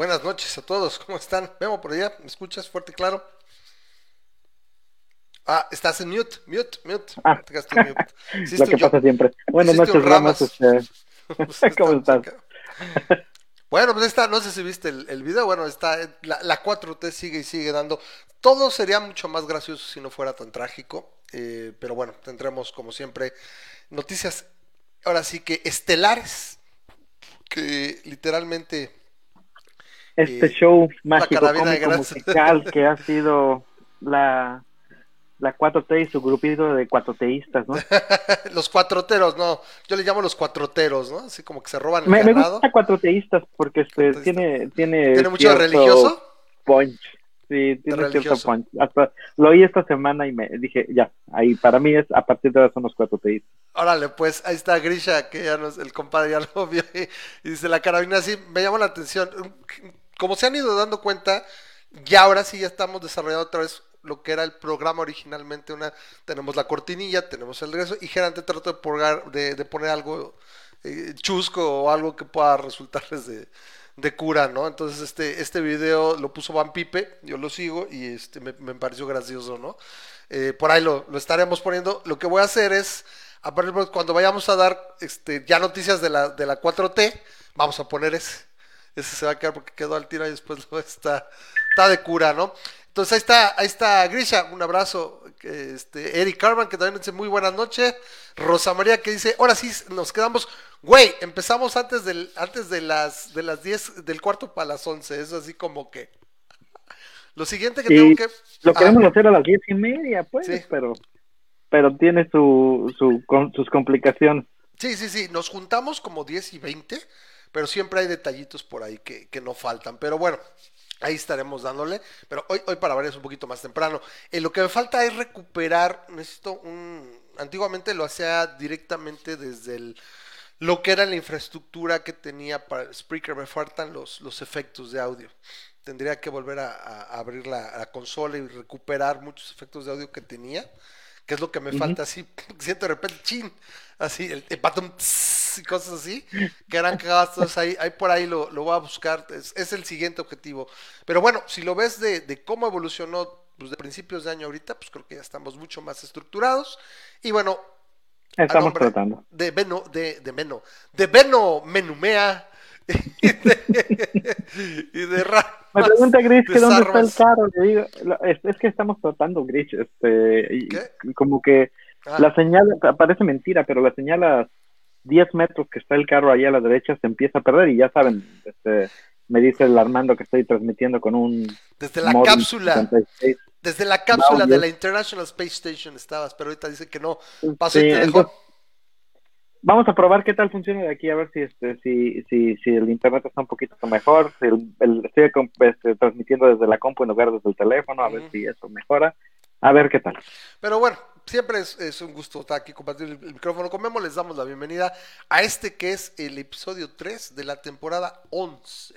buenas noches a todos. ¿Cómo están? Memo por allá. ¿Me escuchas fuerte y claro? Ah, estás en mute, mute, mute. Ah. Mute. Lo que yo- pasa siempre. Buenas noches, Ramos. Ramas. Pues ¿Cómo estás? Bueno, pues está, no sé si viste el, el video, bueno, está, la, la 4T sigue y sigue dando. Todo sería mucho más gracioso si no fuera tan trágico, eh, pero bueno, tendremos como siempre noticias, ahora sí que estelares, que literalmente Este Eh, show mágico, cómico, musical que ha sido la, la 4T y su grupito de cuatroteístas, ¿no? los cuatroteros, no, yo le llamo los cuatroteros, ¿no? Así como que se roban el Me, me ganado. gusta cuatroteístas porque este, tiene, tiene, ¿Tiene mucho cierto religioso? punch. Sí, tiene cierto religioso. punch. Hasta lo oí esta semana y me dije, ya, ahí para mí es, a partir de ahora son los cuatroteístas. Órale, pues ahí está Grisha, que ya nos, el compadre ya lo vio y, y dice la carabina así, me llama la atención. Como se han ido dando cuenta, ya ahora sí ya estamos desarrollando otra vez lo que era el programa originalmente. Una, tenemos la cortinilla, tenemos el regreso, y generalmente trato de, poner- algo eh, chusco o algo que pueda resultarles de, de cura, ¿no? Entonces este, este video lo puso Van Pipe, yo lo sigo y este me, me pareció gracioso, ¿no? Eh, por ahí lo, lo estaremos poniendo. Lo que voy a hacer es, a partir cuando vayamos a dar este, ya noticias de la, de la 4T, vamos a poner ese. Ese se va a quedar porque quedó al tiro y después lo está, está de cura, ¿no? Entonces ahí está, ahí está Grisha, un abrazo. Este, Eric Carman, que también dice muy buenas noches. Rosa María que dice, ahora sí nos quedamos, güey, empezamos antes del, antes de las, de las 10, del cuarto para las 11, es así como que. Lo siguiente que tengo que. Lo Ah, queremos hacer a las diez y media, pues, Sí. pero, pero tiene su, su, con, sus complicaciones. Sí, sí, sí, nos juntamos como 10 y 20, pero siempre hay detallitos por ahí que, que no faltan. Pero bueno, ahí estaremos dándole. Pero hoy, hoy para varios un poquito más temprano. Eh, lo que me falta es recuperar, necesito un... Antiguamente lo hacía directamente desde el... Lo que era la infraestructura que tenía para Spreaker, me faltan los, los efectos de audio. Tendría que volver a, abrir la consola y recuperar muchos efectos de audio que tenía, que es lo que me falta así. Siento de repente, chin, así, el, el tss, y cosas así, que eran cagadas. Entonces ahí, ahí por ahí lo, lo voy a buscar, es, es el siguiente objetivo. Pero bueno, si lo ves de, de cómo evolucionó pues, de principios de año ahorita, pues creo que ya estamos mucho más estructurados. Y bueno, Estamos tratando. De Beno, de, de Meno, de Beno Menumea y de, y de Ra- Me pregunta Gris que dónde está el carro. Le digo, es, es que estamos tratando, Gris. Este, como que Ah, la señal, parece mentira, pero la señal a 10 metros que está el carro ahí a la derecha se empieza a perder. Y ya saben, este, me dice el Armando que estoy transmitiendo con un. desde la cápsula, 56. desde la cápsula de la International Space Station estabas, pero ahorita dice que no. Pasó Sí, y te dejó. entonces, Vamos a probar qué tal funciona de aquí, a ver si este, si, si, si el internet está un poquito mejor, si el, el- estoy este, transmitiendo desde la compu en lugar desde el teléfono, a ver si eso mejora, a ver qué tal. Pero bueno, siempre es, es un gusto estar aquí compartir el, el micrófono con Memo. Les damos la bienvenida a este que es el episodio 3 de la temporada 11.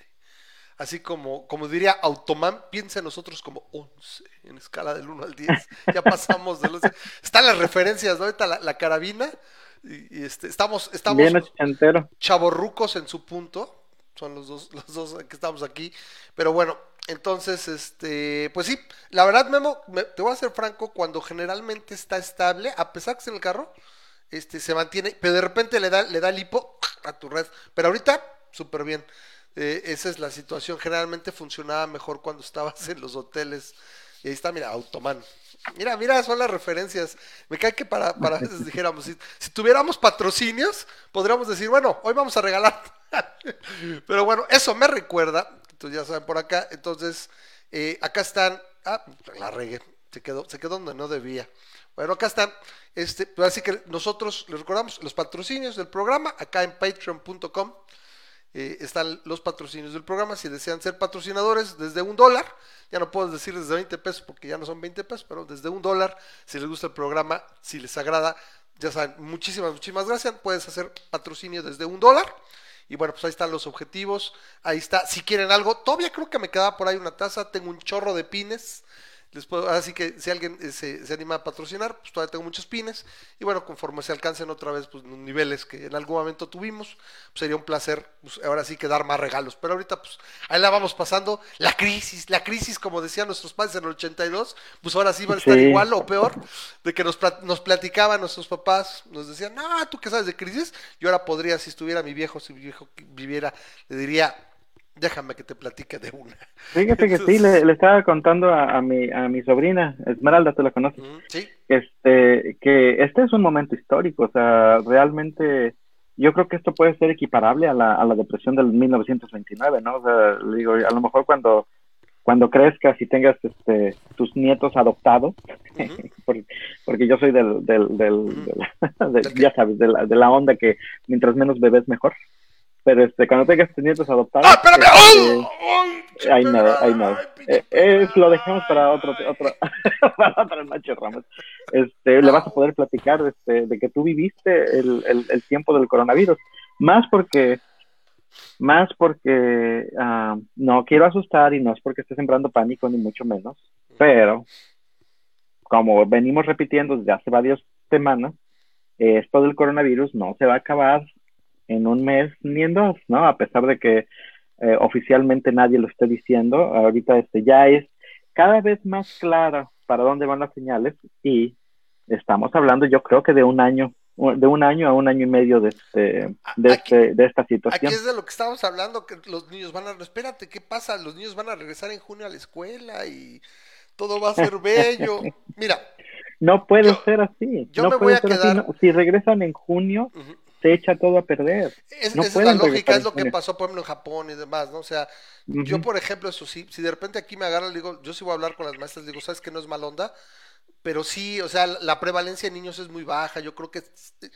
Así como, como diría Automan, piensa en nosotros como 11, en escala del 1 al 10. Ya pasamos de los... Están las referencias, ¿no? Ahorita la, la carabina. Y, y este, estamos, estamos chavorrucos en su punto. Son los dos, los dos que estamos aquí. Pero bueno, entonces, este, pues sí, la verdad, Memo, me- te voy a ser franco, cuando generalmente está estable, a pesar que es en el carro, este, se mantiene, pero de repente le da, le da el hipo a tu red. Pero ahorita, súper bien. Eh, esa es la situación. Generalmente funcionaba mejor cuando estabas en los hoteles. Y ahí está, mira, Automan. Mira, mira, son las referencias. Me cae que para, para veces dijéramos, si, si tuviéramos patrocinios, podríamos decir, bueno, hoy vamos a regalar. Pero bueno, eso me recuerda, entonces ya saben por acá, entonces eh, acá están, ah, la regué, se quedó, se quedó donde no debía. Bueno, acá están, este, pues así que nosotros les recordamos los patrocinios del programa, acá en patreon.com. Eh, están los patrocinios del programa. Si desean ser patrocinadores desde un dólar, ya no puedo decir desde 20 pesos porque ya no son 20 pesos, pero desde un dólar, si les gusta el programa, si les agrada, ya saben, muchísimas, muchísimas gracias. Puedes hacer patrocinio desde un dólar. Y bueno, pues ahí están los objetivos. Ahí está. Si quieren algo, todavía creo que me quedaba por ahí una taza. Tengo un chorro de pines. Les puedo, así que si alguien eh, se, se, anima a patrocinar, pues todavía tengo muchos pines. Y bueno, conforme se alcancen otra vez pues, los niveles que en algún momento tuvimos, pues, sería un placer pues, ahora sí que dar más regalos. Pero ahorita, pues ahí la vamos pasando. La crisis, la crisis, como decían nuestros padres en el 82, pues ahora sí va a estar igual o peor, de que nos, nos platicaban nuestros papás, nos decían, no, tú qué sabes de crisis. Yo ahora podría, si estuviera mi viejo, si mi viejo viviera, le diría, Déjame que te platique de una. Fíjate que sí, le, estaba contando a, mi, a mi sobrina, Esmeralda, tú la conoces. Sí. Este, que este es un momento histórico, o sea, realmente yo creo que esto puede ser equiparable a la, a la depresión del 1929, ¿no? O sea, digo, a lo mejor cuando cuando crezcas y tengas este, tus nietos adoptados, porque, yo soy del, del, del, ya sabes, de la, de la onda que mientras menos bebés mejor. Pero este, cuando tengas tus nietos adoptados. ¡Ah, espérame! Este, ay, no, ay, no. Eh, lo dejamos para otro, otro para otra noche, Ramos. Este, le vas a poder platicar este, de que tú viviste el, el, el tiempo del coronavirus. Más porque, más porque uh, no quiero asustar y no es porque esté sembrando pánico, ni mucho menos. Pero, como venimos repitiendo desde hace varias semanas, esto del coronavirus no se va a acabar en un mes ni en dos, ¿no? A pesar de que eh, oficialmente nadie lo esté diciendo, ahorita este ya es cada vez más clara para dónde van las señales y estamos hablando yo creo que de un año de un año a un año y medio de este de, este, de esta situación. Aquí es de lo que estamos hablando, que los niños van a, espérate, ¿qué pasa? Los niños van a regresar en junio a la escuela y todo va a ser bello. Mira. No puede ser así. no puede voy a quedar... Si regresan en junio, se echa todo a perder. Es, esa es la lógica, es lo que pasó, por ejemplo, en Japón y demás, ¿no? O sea, yo, por ejemplo, eso sí, si de repente aquí me agarran, digo, yo sí voy a hablar con las maestras, digo, ¿sabes que no es mal onda? Pero sí, o sea, la prevalencia de niños es muy baja, yo creo que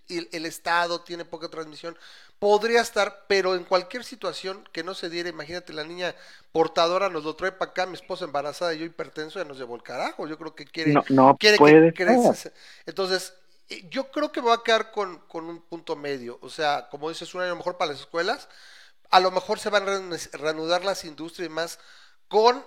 el, Estado tiene poca transmisión, podría estar, pero en cualquier situación que no se diera, imagínate, la niña portadora nos lo trae para acá, mi esposa embarazada y yo hipertenso, ya nos llevó el carajo, yo creo que quiere, no, quiere que, que entonces yo creo que me va a quedar con, un punto medio. O sea, como dices, un año mejor para las escuelas. A lo mejor se van a reanudar las industrias y más con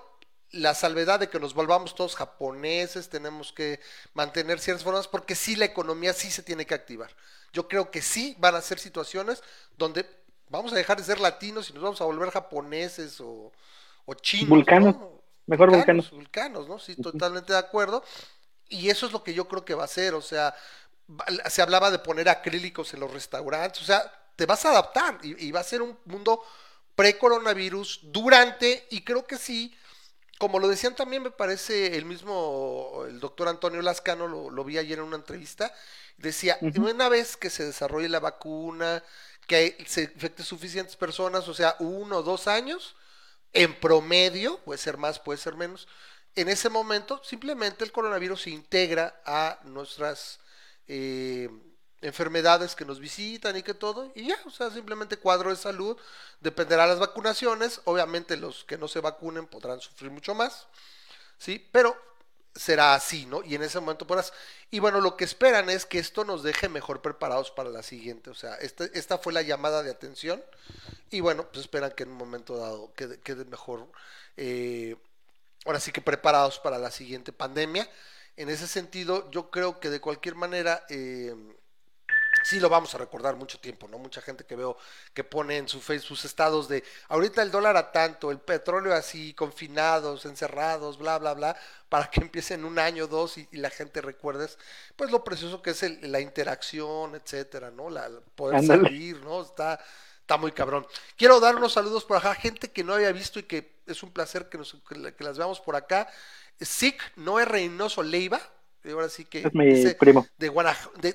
la salvedad de que nos volvamos todos japoneses, tenemos que mantener ciertas formas, porque sí la economía sí se tiene que activar. Yo creo que sí van a ser situaciones donde vamos a dejar de ser latinos y nos vamos a volver japoneses o, chinos. Vulcanos, mejor vulcanos. Vulcanos, ¿no? Sí, totalmente de acuerdo. Y eso es lo que yo creo que va a ser, o sea, se hablaba de poner acrílicos en los restaurantes, o sea, te vas a adaptar y, va a ser un mundo pre-coronavirus, durante, y creo que sí, como lo decían también, me parece el mismo, el doctor Antonio Lascano, lo, vi ayer en una entrevista, decía, una vez que se desarrolle la vacuna, que se infecte suficientes personas, o sea, uno o dos años, en promedio, puede ser más, puede ser menos, en ese momento simplemente el coronavirus se integra a nuestras eh, enfermedades que nos visitan y que todo, y ya, o sea, simplemente cuadro de salud, dependerá de las vacunaciones, obviamente los que no se vacunen podrán sufrir mucho más, ¿sí? Pero será así, ¿no? Y en ese momento podrás, y bueno, lo que esperan es que esto nos deje mejor preparados para la siguiente, o sea, esta, esta fue la llamada de atención, y bueno, pues esperan que en un momento dado quede, quede mejor, eh, ahora sí que preparados para la siguiente pandemia, en ese sentido, yo creo que de cualquier manera eh, sí lo vamos a recordar mucho tiempo, ¿no? Mucha gente que veo que pone en su Facebook sus estados de ahorita el dólar a tanto, el petróleo así, confinados, encerrados, bla, bla, bla, para que empiecen un año, dos y, la gente recuerde pues lo precioso que es la interacción, etcétera, ¿no? La, poder salir, ¿no? Está, está muy cabrón. Quiero dar unos saludos por acá, gente que no había visto y que es un placer que, nos, que las veamos por acá. Sic Noé Reynoso Leiva, ahora sí que dice, primo. De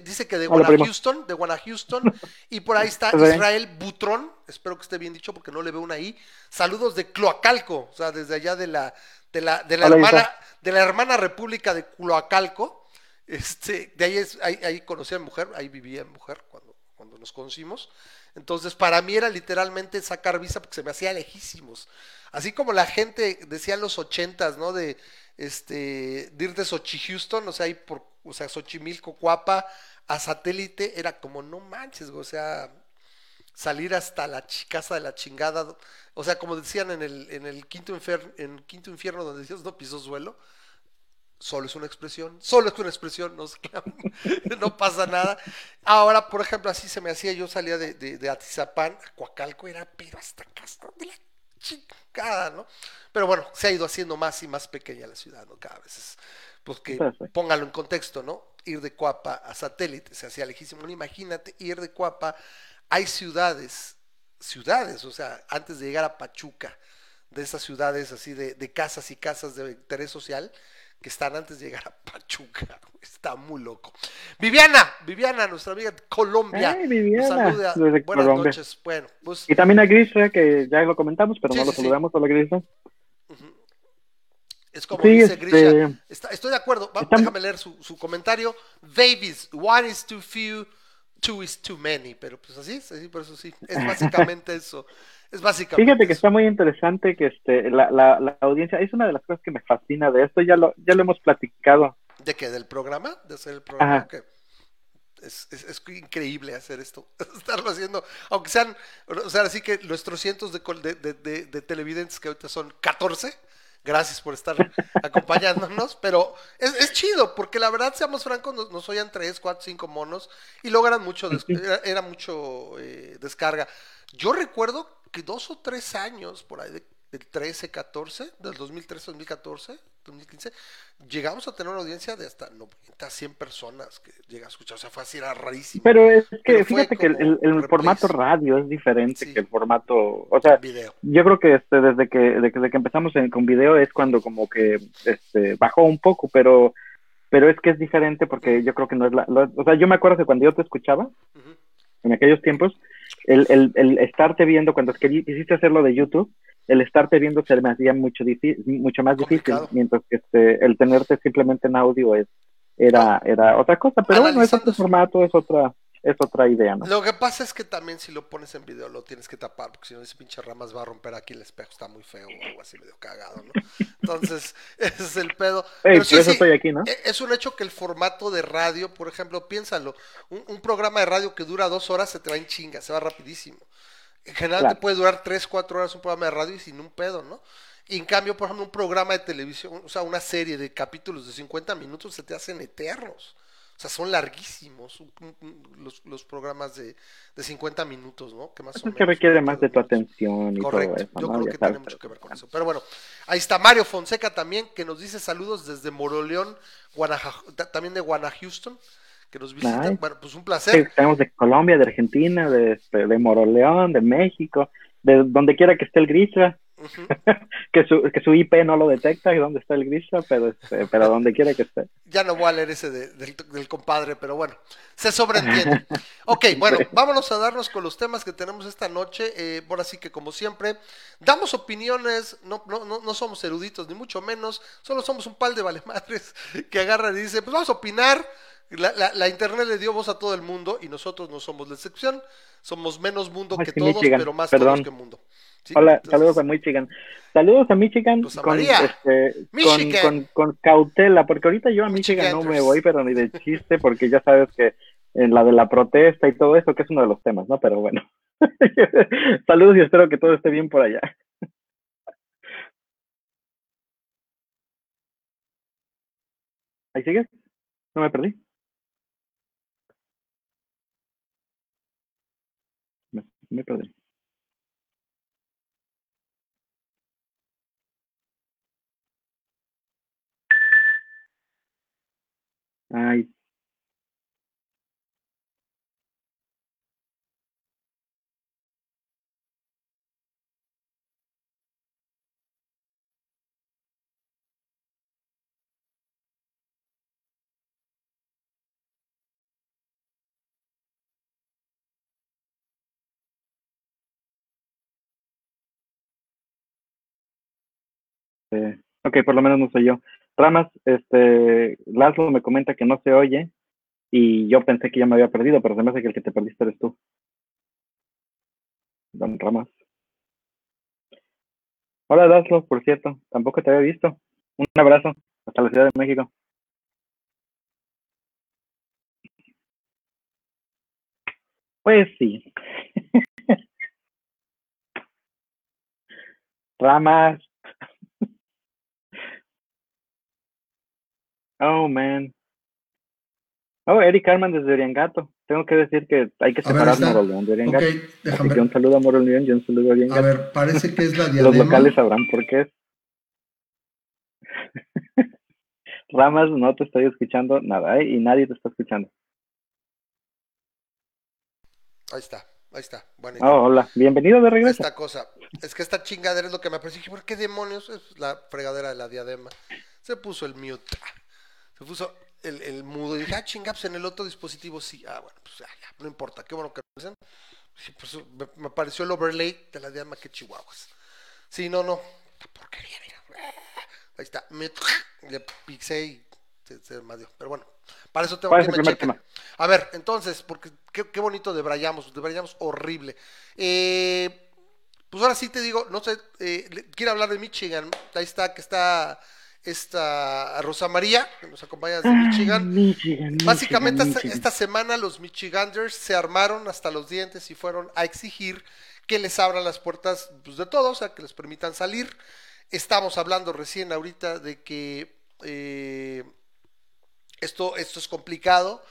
dice que de Houston, de Houston, y por ahí está Israel Butrón, espero que esté bien dicho porque no le veo una ahí. Saludos de Cloacalco, o sea, desde allá de la de la, de la hermana de la hermana República de Cloacalco. Este, de ahí es ahí, ahí conocí a mi mujer, ahí vivía mi mujer cuando cuando nos conocimos. Entonces, para mí era literalmente sacar visa porque se me hacía lejísimos. Así como la gente decía en los ochentas, ¿no? De este, de ir de o sea, por, o sea, Xochimilco, Cuapa, a satélite, era como, no manches, o sea, salir hasta la casa de la chingada, o sea, como decían en el, en el quinto infierno, en quinto infierno donde Dios no pisó suelo, solo es una expresión, solo es una expresión, no, no pasa nada. Ahora, por ejemplo, así se me hacía, yo salía de, de, Atizapán a era pero hasta casa de la chingada, ¿no? Pero bueno, se ha ido haciendo más y más pequeña la ciudad, ¿no? Cada vez es, pues que póngalo en contexto, ¿no? Ir de Cuapa a satélite se hacía lejísimo. imagínate ir de Cuapa, hay ciudades, ciudades, o sea, antes de llegar a Pachuca, de esas ciudades así de, de casas y casas de interés social, que están antes de llegar a Pachuca. Está muy loco. Viviana, Viviana, nuestra amiga de Colombia. Viviana, Buenas noches. Bueno, pues... Y también a Grisha, que ya lo comentamos, pero no lo saludamos. a la Grisha. Es como dice Grisha. Este, estoy de acuerdo. Déjame leer su, su comentario. Davis, one is too few, two is too many. Pero pues así, así por eso sí. Es básicamente eso. Fíjate que está muy interesante que este, la, la, audiencia, es una de las cosas que me fascina de esto, ya lo, ya lo hemos platicado. ¿De qué? ¿Del programa? ¿De hacer el programa? Es, es, increíble hacer esto, estarlo haciendo, aunque sean, o sea, así que nuestros cientos de, de, de, de televidentes que ahorita son 14, gracias por estar acompañándonos, pero es, es, chido, porque la verdad, seamos francos, nos, nos oían 3, 4, 5 monos y logran mucho, era, mucho eh, descarga. Yo recuerdo que dos o tres años por ahí, del 13, 14, del 2013, 2014, 2015, llegamos a tener una audiencia de hasta 90, 100 personas que llega a escuchar. O sea, fue así, era rarísimo. Pero es que fíjate que el, el, formato radio es diferente que el formato, o sea, video. yo creo que este, desde que desde que empezamos con video es cuando como que este, bajó un poco, pero pero es que es diferente porque yo creo que no es la, o sea, yo me acuerdo que cuando yo te escuchaba, en aquellos tiempos, el, el, el estarte viendo, cuando quisiste hacerlo de YouTube, el estarte viendo se me hacía mucho, mucho más difícil, mientras que este, el tenerte simplemente en audio es, era, era otra cosa, pero bueno, es otro formato, es otra, es otra idea, ¿no? Lo que pasa es que también si lo pones en video lo tienes que tapar, porque si no ese pinche ramas va a romper aquí el espejo, está muy feo o algo así medio cagado, ¿no? Entonces, ese es el pedo. Pero sí, eso estoy aquí, ¿no? E, es un hecho que el formato de radio, por ejemplo, piénsalo, un, programa de radio que dura dos horas se te va en chinga, se va rapidísimo. En general te puede durar tres, cuatro horas un programa de radio y sin un pedo, ¿no? Y en cambio, por ejemplo, un programa de televisión, o sea, una serie de capítulos de 50 minutos se te hacen eternos. O sea, son larguísimos los, los programas de, de 50 minutos, ¿no? Que más o menos, que requiere más de tu atención y Correcto. todo eso. Yo creo que tiene mucho que ver con eso. Pero bueno, ahí está Mario Fonseca también, que nos dice saludos desde Moroleón, también de Guana Houston, que nos visita. Bueno, pues un placer. estamos de Colombia, de Argentina, de, este, de Moroleón, de México, de donde quiera que esté el Que, su, que su IP no lo detecta y dónde está el Grisha, pero, este, pero donde quiera que esté. Ya no voy a leer ese del, compadre, pero bueno, se sobreentiende. ok, bueno, vámonos a darnos con los temas que tenemos esta noche. Eh, por así que, como siempre, damos opiniones, no, no, no, somos eruditos, ni mucho menos, solo somos un pal de valemadres que agarran y dicen, pues vamos a opinar. La, la, internet le dio voz a todo el mundo y nosotros no somos la excepción. Somos menos mundo que todos, pero más todos que mundo. Hola, saludos a Michigan. Saludos a Michigan, con, este, Con, con, cautela, porque ahorita yo a Michigan no me voy, pero ni de chiste, porque ya sabes que en la de la protesta y todo eso, que es uno de los temas, ¿no? Pero bueno. Saludos y espero que todo esté bien por allá. ¿Ahí sigues? ¿No me perdí? me perdí. Ay. Por lo menos no soy yo. Ramas, este, Laszlo me comenta que no se oye y yo pensé que ya me había perdido, pero se me hace que el que te perdiste eres tú. Don Ramas. Hola Laszlo, por cierto, tampoco te había visto. Un abrazo, hasta la Ciudad de México. Pues sí. Ramas, Oh, man. Oh, Eric Carman desde Oriangato. Tengo que decir que hay que separar Moro León de Oriangato. Ok, déjame ver. un saludo a Moro León y un saludo a Oriangato. A ver, parece que es la diadema. Los locales sabrán por qué es. Ramas, no te estoy escuchando nada, ¿eh? Y nadie te está escuchando. Ahí está, ahí está. Bueno, oh, hola, bienvenido de regreso. Esta cosa, es que esta chingadera es lo que me apareció. ¿por qué demonios es la fregadera de la diadema? Se puso el mute, se puso el, el mudo. Y dije, ah, chingaps, en el otro dispositivo sí. Ah, bueno, pues ya, ya, no importa, qué bueno que lo hacen. Pues, me, me, apareció el overlay de la diadema que chihuahuas. Sí, no, no, porquería, mira. Ahí está, me, le pixé y se, se dio. Pero bueno, para eso tengo que me chequen. A ver, entonces, porque qué, qué bonito debrayamos, debrayamos horrible. Eh, pues ahora sí te digo, no sé, eh, quiero hablar de Michigan. Ahí está, que está esta Rosa María, que nos acompaña desde Michigan. Michigan Básicamente Michigan, esta, esta, semana los Michiganders se armaron hasta los dientes y fueron a exigir que les abran las puertas pues, de todo, o sea, que les permitan salir. Estamos hablando recién ahorita de que eh, esto, esto es complicado,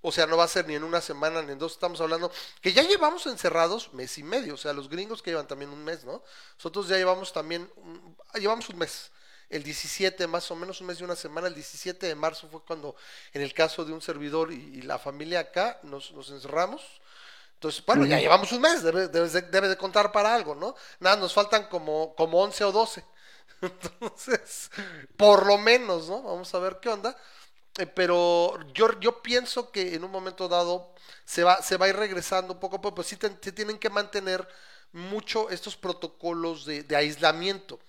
o sea, no va a ser ni en una semana ni en dos, estamos hablando que ya llevamos encerrados mes y medio, o sea, los gringos que llevan también un mes, ¿no? Nosotros ya llevamos también, llevamos un mes, el 17 más o menos, un mes y una semana, el 17 de marzo fue cuando en el caso de un servidor y, y la familia acá nos, nos encerramos. Entonces, bueno, ya llevamos un mes, debe, debe, de, debe, de, contar para algo, ¿no? Nada, nos faltan como, como 11 o 12. Entonces, por lo menos, ¿no? Vamos a ver qué onda. Eh, pero yo, yo pienso que en un momento dado se va, se va a ir regresando un poco, pues sí, te, se tienen que mantener mucho estos protocolos de, de, aislamiento.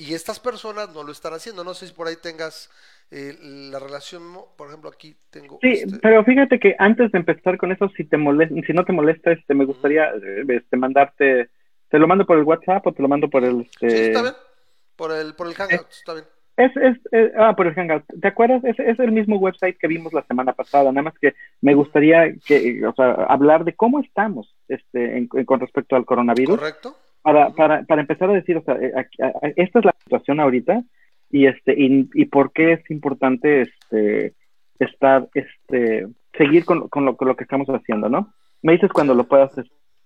Y estas personas no lo están haciendo. No sé si por ahí tengas eh, la relación, por ejemplo, aquí tengo. Sí, este... pero fíjate que antes de empezar con eso, si te molesta, si no te molesta, este, me gustaría este, mandarte, te lo mando por el WhatsApp o te lo mando por el. Este... Sí, está bien. Por el, por el Hangout, eh, está bien. Es, es, es, ah, por el Hangout. ¿Te acuerdas? Es, es, el mismo website que vimos la semana pasada. Nada más que me gustaría que, o sea, hablar de cómo estamos este, en, en, con respecto al coronavirus. Correcto. Para, para, para empezar a decir, o sea, esta es la situación ahorita y este y, y por qué es importante este estar este seguir con, con, lo, con lo que estamos haciendo, ¿no? Me dices cuando lo puedas.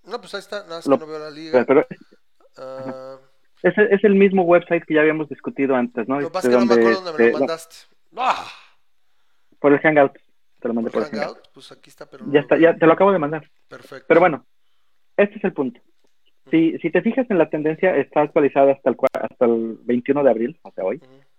No, pues ahí está, nada más lo, que no veo la liga. Pero, uh... es, es, el mismo website que ya habíamos discutido antes, ¿no? Lo que pasa es que no me acuerdo dónde me lo mandaste. ¡Ah! Por el Hangout. Te lo mandé por, por el Hangout. Pues aquí está, pero. Ya está, ya te lo acabo de mandar. Perfecto. Pero bueno, este es el punto. Si, si te fijas en la tendencia, está actualizada hasta el, hasta el 21 de abril, hasta hoy. Uh -huh.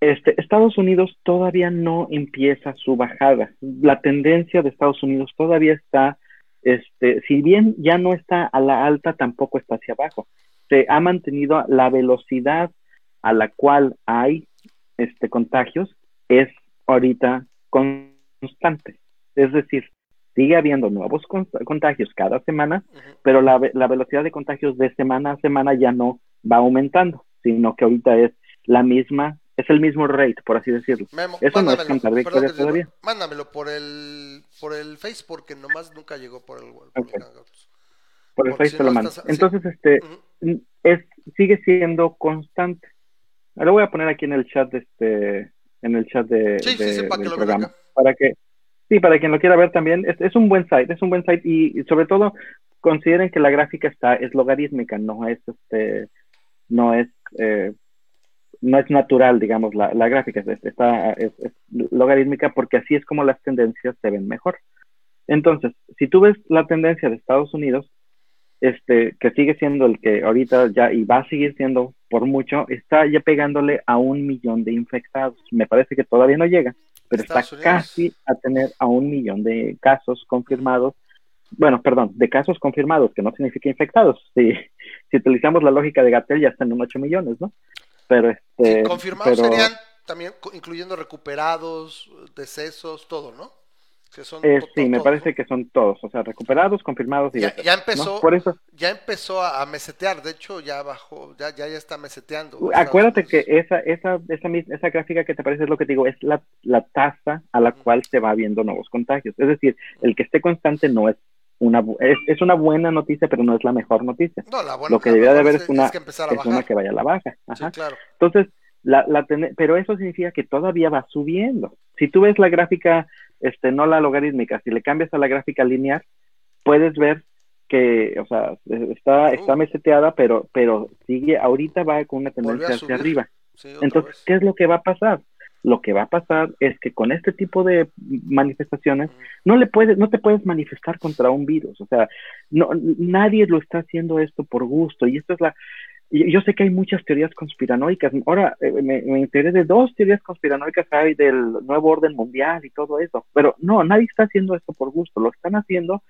Este, Estados Unidos todavía no empieza su bajada. La tendencia de Estados Unidos todavía está, este, si bien ya no está a la alta, tampoco está hacia abajo. Se ha mantenido la velocidad a la cual hay este, contagios es ahorita constante. Es decir, sigue habiendo nuevos contagios cada semana, uh -huh. pero la, la velocidad de contagios de semana a semana ya no va aumentando, sino que ahorita es la misma es el mismo rate, por así decirlo. Memo, Eso no es cantar victoria todavía. Mándamelo por el por el Face porque nomás nunca llegó por el, por okay. el Por el Face si te lo mando. Estás, Entonces, sí. este uh -huh. es sigue siendo constante. Lo voy a poner aquí en el chat de este en el chat de, sí, de sí, para del que programa para que sí, para quien lo quiera ver también, es, es un buen site, es un buen site y, sobre todo consideren que la gráfica está es logarítmica, no es este no es eh, no es natural, digamos, la, la gráfica, es, está, es, es, logarítmica porque así es como las tendencias se ven mejor. Entonces, si tú ves la tendencia de Estados Unidos, este, que sigue siendo el que ahorita ya, y va a seguir siendo por mucho, está ya pegándole a un millón de infectados. Me parece que todavía no llega, pero está Unidos. casi a tener a un millón de casos confirmados. Bueno, perdón, de casos confirmados, que no significa infectados. Si, si utilizamos la lógica de Gatel, ya están en 8 millones, ¿no? pero este sí, confirmados pero, serían también incluyendo recuperados decesos todo no que son eh, sí me parece que son todos o sea recuperados confirmados y ya, empezó ¿no? por eso ya empezó a mesetear de hecho ya bajó ya ya, ya está meseteando acuérdate que esa esa esa esa gráfica que te parece es lo que te digo es la, la tasa a la cual se va viendo nuevos contagios es decir el que esté constante no es una es, es, una buena noticia, pero no es la mejor noticia. No, la buena, Lo que debería de haber es, una, es, que es una que vaya a la baja. Sí, claro. Entonces, La, la pero eso significa que todavía va subiendo. Si tú ves la gráfica, este, no la logarítmica, si le cambias a la gráfica lineal, puedes ver que, o sea, está, uh. está meseteada, pero, pero sigue, ahorita va con una tendencia hacia arriba. Entonces, ¿qué es lo que va a pasar? Lo que va a pasar es que con este tipo de manifestaciones no le puedes, no te puedes manifestar contra un virus. O sea, no, nadie lo está haciendo esto por gusto. Y esto es la, yo sé que hay muchas teorías conspiranoicas. Ahora eh, me, me, enteré de dos teorías conspiranoicas hay del nuevo orden mundial y todo eso. Pero no, nadie está haciendo esto por gusto. Lo están haciendo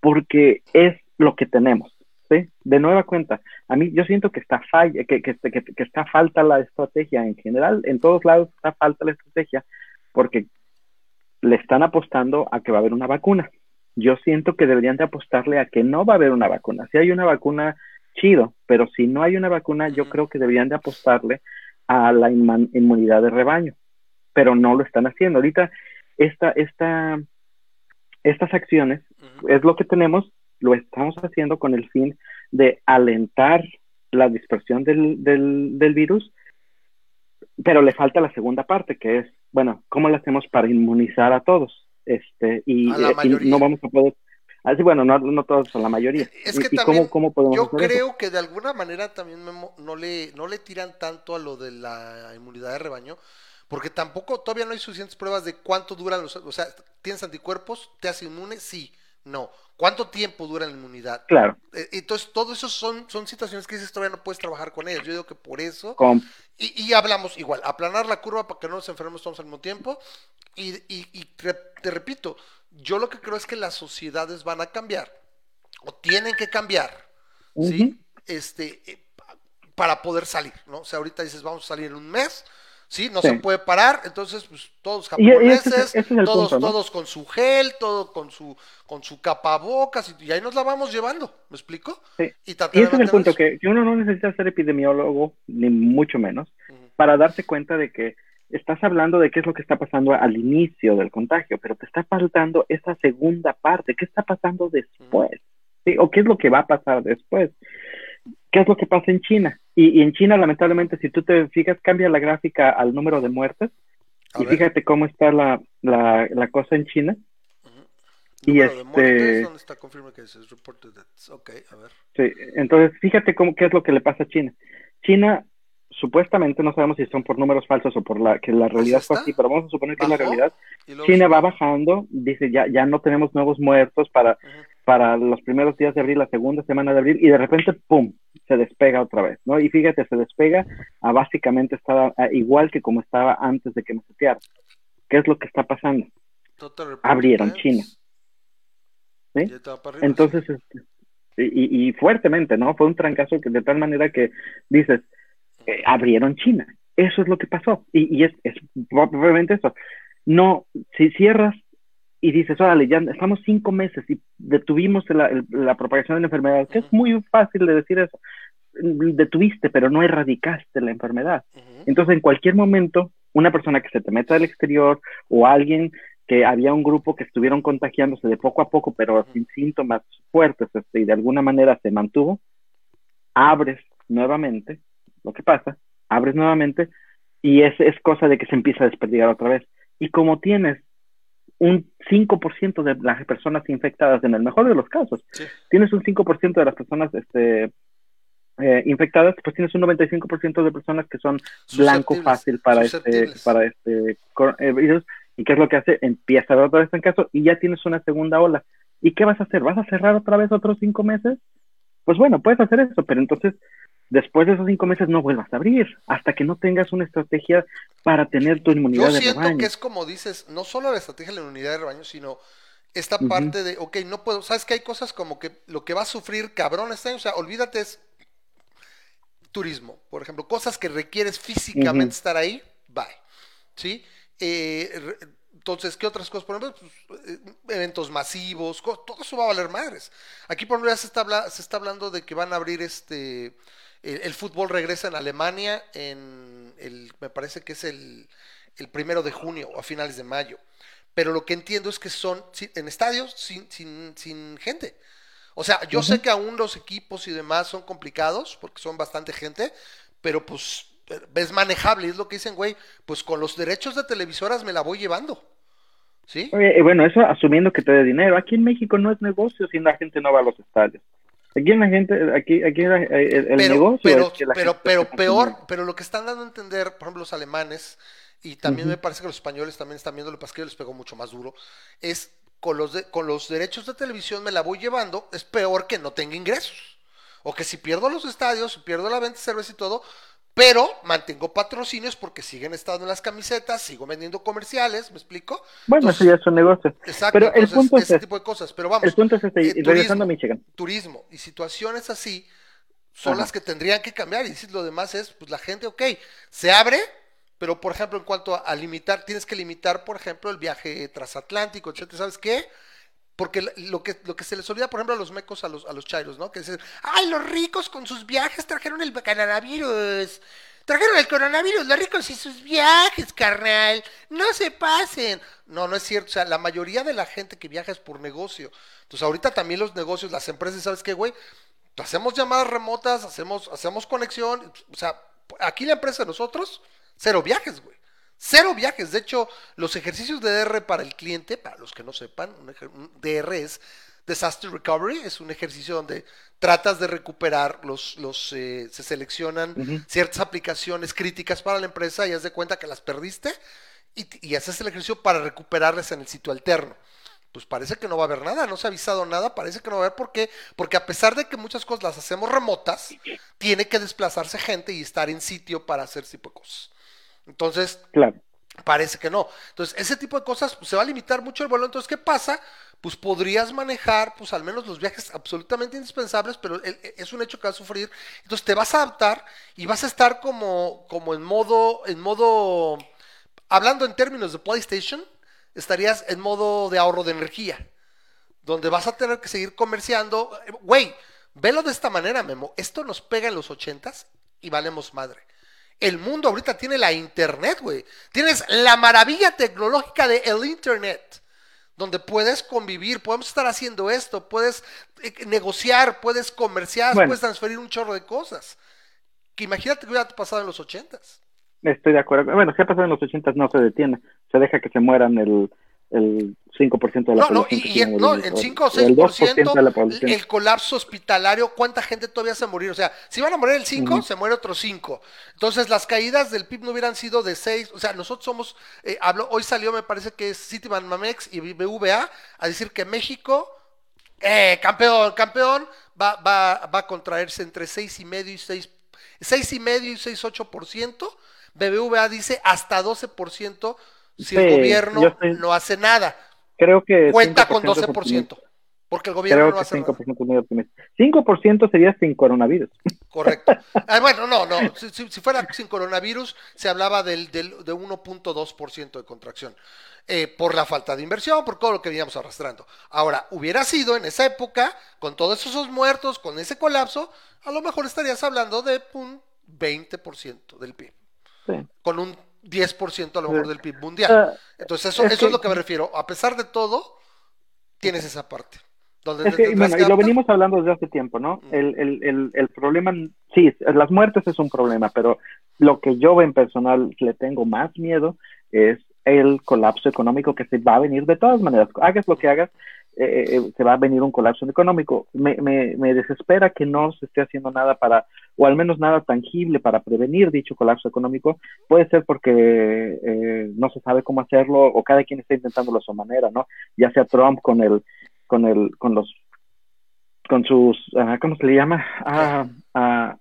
porque es lo que tenemos. ¿sí? De nueva cuenta, a mí yo siento que está, falla, que, que, que, está falta la estrategia en general, en todos lados está falta la estrategia, porque le están apostando a que va a haber una vacuna. Yo siento que deberían de apostarle a que no va a haber una vacuna. Si hay una vacuna, chido, pero si no hay una vacuna, yo creo que deberían de apostarle a la inmunidad de rebaño, pero no lo están haciendo. Ahorita esta, esta, estas acciones es lo que tenemos lo estamos haciendo con el fin de alentar la dispersión del, del, virus, pero le falta la segunda parte, que es, bueno, ¿cómo lo hacemos para inmunizar a todos? Este, y, eh, no vamos a poder... Así, ah, bueno, no, no todos, la mayoría. Es que también, cómo, podemos yo creo que de alguna manera también no, le, no le tiran tanto a lo de la inmunidad de rebaño, porque tampoco todavía no hay suficientes pruebas de cuánto duran los... O sea, ¿tienes anticuerpos? ¿Te hace inmune? Sí. No. ¿Cuánto tiempo dura la inmunidad? Claro. Eh, entonces, todo eso son, son situaciones que dices todavía no puedes trabajar con ellas. Yo digo que por eso. Y, hablamos igual, aplanar la curva para que no nos enfermemos todos al mismo tiempo. Y, te, repito, yo lo que creo es que las sociedades van a cambiar, o tienen que cambiar, ¿sí? Este, eh, para poder salir, ¿no? O sea, ahorita dices, vamos a salir en un mes, ¿sí? No se puede parar, entonces pues todos japoneses, todos, todos con su gel, todo con su, con su capabocas y, ahí nos la vamos llevando, ¿me explico? Sí. Y, ese es el punto, que, uno no necesita ser epidemiólogo, ni mucho menos, para darse cuenta de que estás hablando de qué es lo que está pasando al inicio del contagio, pero te está faltando esa segunda parte, ¿qué está pasando después? ¿Sí? ¿O qué es lo que va a pasar después? ¿Qué es lo que pasa en China? Y, en China, lamentablemente, si tú te fijas, cambia la gráfica al número de muertes. y fíjate cómo está la, la, la cosa en China. Y este... ¿Dónde está que es Ok, a ver. Sí, entonces fíjate cómo, qué es lo que le pasa a China. China, supuestamente, no sabemos si son por números falsos o por la que la realidad fue así, pero vamos a suponer que es la realidad. China va bajando, dice ya, ya no tenemos nuevos muertos para para los primeros días de abril, la segunda semana de abril, y de repente, ¡pum!, se despega otra vez, ¿no? Y fíjate, se despega a básicamente estaba igual que como estaba antes de que me seteara. ¿Qué es lo que está pasando? Abrieron China. ¿Sí? Entonces, este, y, y, fuertemente, ¿no? Fue un trancazo que de tal manera que dices, eh, abrieron China. Eso es lo que pasó. Y, y es, es probablemente eso. No, si cierras y dices, órale, ya estamos cinco meses y detuvimos la, propagación de la enfermedad, que es muy fácil de decir eso, detuviste, pero no erradicaste la enfermedad. Entonces, en cualquier momento, una persona que se te meta del exterior o alguien que había un grupo que estuvieron contagiándose de poco a poco, pero sin síntomas fuertes, este, y de alguna manera se mantuvo, abres nuevamente, lo que pasa, abres nuevamente, y es, es cosa de que se empieza a desperdigar otra vez. Y como tienes un 5% de las personas infectadas, en el mejor de los casos. Tienes un 5% de las personas este, eh, infectadas, pues tienes un 95% de personas que son blanco fácil para este, para este eh, virus. ¿Y qué es lo que hace? Empieza a ver otra vez en caso y ya tienes una segunda ola. ¿Y qué vas a hacer? ¿Vas a cerrar otra vez otros cinco meses? Pues bueno, puedes hacer eso, pero entonces después de esos cinco meses no vuelvas a abrir hasta que no tengas una estrategia para tener tu inmunidad de rebaño. Yo siento que es como dices, no solo la estrategia de la inmunidad de rebaño, sino esta parte de, ok, no puedo, sabes que hay cosas como que lo que va a sufrir cabrón este año, o sea, olvídate es turismo, por ejemplo, cosas que requieres físicamente estar ahí, bye, ¿sí? Eh, entonces, ¿qué otras cosas? Por ejemplo, pues, eh, eventos masivos, todo eso va a valer madres. Aquí por ejemplo ya se está, se está hablando de que van a abrir este el, fútbol regresa en Alemania en el, me parece que es el, el primero de junio o a finales de mayo. Pero lo que entiendo es que son en estadios sin, sin, sin gente. O sea, yo sé que aún los equipos y demás son complicados porque son bastante gente, pero pues es manejable, es lo que dicen, güey, pues con los derechos de televisoras me la voy llevando. ¿Sí? bueno, eso asumiendo que te dé dinero. Aquí en México no es negocio si la gente no va a los estadios. Aquí en la gente, aquí, aquí el, negocio pero, es que la pero, pero peor, pero lo que están dando a entender, por ejemplo, los alemanes, y también me parece que los españoles también están viendo, lo que que les pegó mucho más duro, es con los, de, con los derechos de televisión me la voy llevando, es peor que no tenga ingresos. O que si pierdo los estadios, pierdo la venta de cerveza y todo, pero mantengo patrocinios porque siguen estando en las camisetas, sigo vendiendo comerciales, ¿me explico? Bueno, eso ya es un negocio. Exacto, pero el punto ese es tipo de cosas. Pero vamos, el punto es este, eh, regresando a Michigan. Turismo y situaciones así son las que tendrían que cambiar. Y lo demás es, pues la gente, ok, se abre, pero por ejemplo, en cuanto a, limitar, tienes que limitar, por ejemplo, el viaje transatlántico, etcétera. ¿Sabes qué? Porque lo que, lo que se les olvida, por ejemplo, a los mecos, a los, a los chairos, ¿no? Que dicen, ay, los ricos con sus viajes trajeron el coronavirus. Trajeron el coronavirus, los ricos y sus viajes, carnal. No se pasen. No, no es cierto. O sea, la mayoría de la gente que viaja es por negocio. Entonces, ahorita también los negocios, las empresas, ¿sabes qué, güey? Hacemos llamadas remotas, hacemos, hacemos conexión. O sea, aquí la empresa de nosotros, cero viajes, güey. Cero viajes. De hecho, los ejercicios de DR para el cliente, para los que no sepan, un, DR es Disaster Recovery, es un ejercicio donde tratas de recuperar los, los eh, se seleccionan ciertas aplicaciones críticas para la empresa y haz de cuenta que las perdiste y, y haces el ejercicio para recuperarlas en el sitio alterno pues parece que no va a haber nada, no se ha avisado nada, parece que no va a haber por qué, porque a pesar de que muchas cosas las hacemos remotas, tiene que desplazarse gente y estar en sitio para hacer ese tipo de cosas. Entonces, parece que no. Entonces, ese tipo de cosas pues, se va a limitar mucho el vuelo. Entonces, ¿qué pasa? Pues podrías manejar, pues al menos los viajes absolutamente indispensables, pero es un hecho que vas a sufrir. Entonces, te vas a adaptar y vas a estar como, como en modo, en modo, hablando en términos de PlayStation, estarías en modo de ahorro de energía, donde vas a tener que seguir comerciando. Güey, velo de esta manera, Memo. Esto nos pega en los ochentas y valemos madre. El mundo ahorita tiene la internet, güey. Tienes la maravilla tecnológica del el internet, donde puedes convivir, podemos estar haciendo esto, puedes eh, negociar, puedes comerciar, puedes transferir un chorro de cosas. Que imagínate que hubiera pasado en los ochentas. Estoy de acuerdo. Bueno, si ha pasado en los ochentas no se detiene, se deja que se mueran el el 5% de la no, población. No, y, el, no, el 5 o 6% el, el, colapso hospitalario, ¿cuánta gente todavía se morir? O sea, si van a morir el 5, se muere otro 5. Entonces, las caídas del PIB no hubieran sido de 6. O sea, nosotros somos, eh, hablo, hoy salió, me parece que es Citibank Mamex y BVA a decir que México, eh, campeón, campeón, va, va, va a contraerse entre 6,5 y 6, 6,5 y 6,8%. BBVA dice hasta 12% si el gobierno no hace nada. Creo que cuenta con 12%. Porque el gobierno no hace 5% nada. 5% sería sin coronavirus. Correcto. Ah, bueno, no, no. Si, fuera sin coronavirus, se hablaba del, del de 1.2% de contracción. Eh, por la falta de inversión, por todo lo que veníamos arrastrando. Ahora, hubiera sido en esa época, con todos esos muertos, con ese colapso, a lo mejor estarías hablando de un 20% del PIB. Sí. Con un 10% a lo mejor del PIB mundial. Ah, Entonces, eso, es, eso es lo que me refiero. A pesar de todo, tienes esa parte. Donde bueno, y lo venimos hablando desde hace tiempo, ¿no? Mm. El, el, el, el, problema, sí, las muertes es un problema, pero lo que yo en personal le tengo más miedo es el colapso económico que se va a venir de todas maneras. Hagas lo que hagas, eh, se va a venir un colapso económico. Me, me, me, desespera que no se esté haciendo nada para, o al menos nada tangible para prevenir dicho colapso económico. Puede ser porque eh, no se sabe cómo hacerlo o cada quien está intentándolo a su manera, ¿no? Ya sea Trump con el, con el, con los, con sus, ah, ¿cómo se le llama? Ah, ah,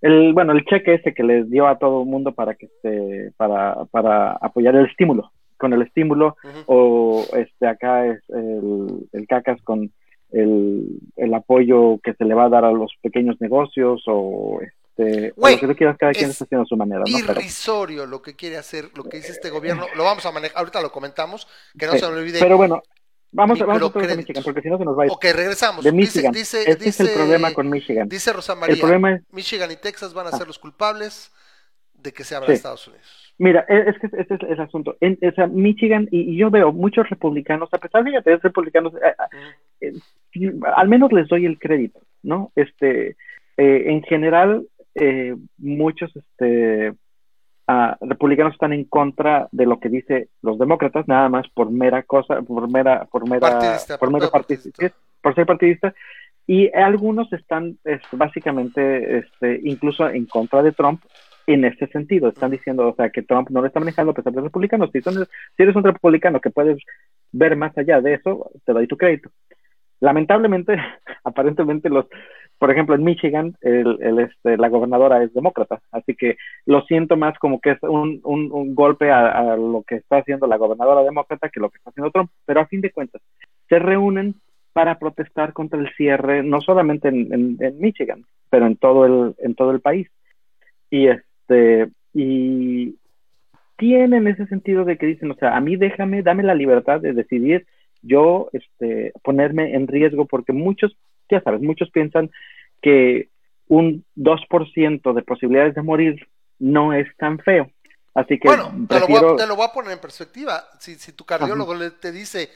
el, bueno, el cheque ese que les dio a todo el mundo para que se, para, para apoyar el estímulo, con el estímulo, o este acá es el, el cacas con el, el, apoyo que se le va a dar a los pequeños negocios, o este, lo que tú quieras, cada quien está haciendo a su manera. ¿no? Irrisorio lo que quiere hacer, lo que dice este gobierno, lo vamos a manejar, ahorita lo comentamos, que no se me olvide. Pero bueno, Vamos, a vamos a Michigan, porque si no se nos va a ir. Ok, regresamos. De Michigan. Dice, dice, es el problema con Michigan. Dice Rosa María, el problema es... Michigan y Texas van a ser ah. los culpables de que se abra Estados Unidos. Mira, e, es que este es el asunto. En, o sea, Michigan, y, yo veo muchos republicanos, a pesar de que ser republicanos, eh, eh, al menos les doy el crédito, ¿no? Este, eh, en general, eh, muchos este, ah, republicanos están en contra de lo que dice los demócratas, nada más por mera cosa, por mera, por mera, Partidista, por partidista, partidista. por ser partidista, y algunos están es, básicamente este, incluso en contra de Trump en ese sentido. Están diciendo, o sea, que Trump no lo está manejando a pesar de los republicanos. Si, son- si eres un republicano que puedes ver más allá de eso, te doy tu crédito. Lamentablemente, aparentemente los, por ejemplo, en Michigan, el, el, este, la gobernadora es demócrata, así que lo siento más como que es un, un, un golpe a, lo que está haciendo la gobernadora demócrata que lo que está haciendo Trump, pero a fin de cuentas, se reúnen para protestar contra el cierre, no solamente en, en, en Michigan, pero en todo el, en todo el país. Y este, y tienen ese sentido de que dicen, o sea, a mí déjame, dame la libertad de decidir yo este, ponerme en riesgo, porque muchos, ya sabes, muchos piensan que un 2% de posibilidades de morir no es tan feo. Así que Bueno, te lo, voy a, te lo voy a poner en perspectiva. Si, si tu cardiólogo te dice,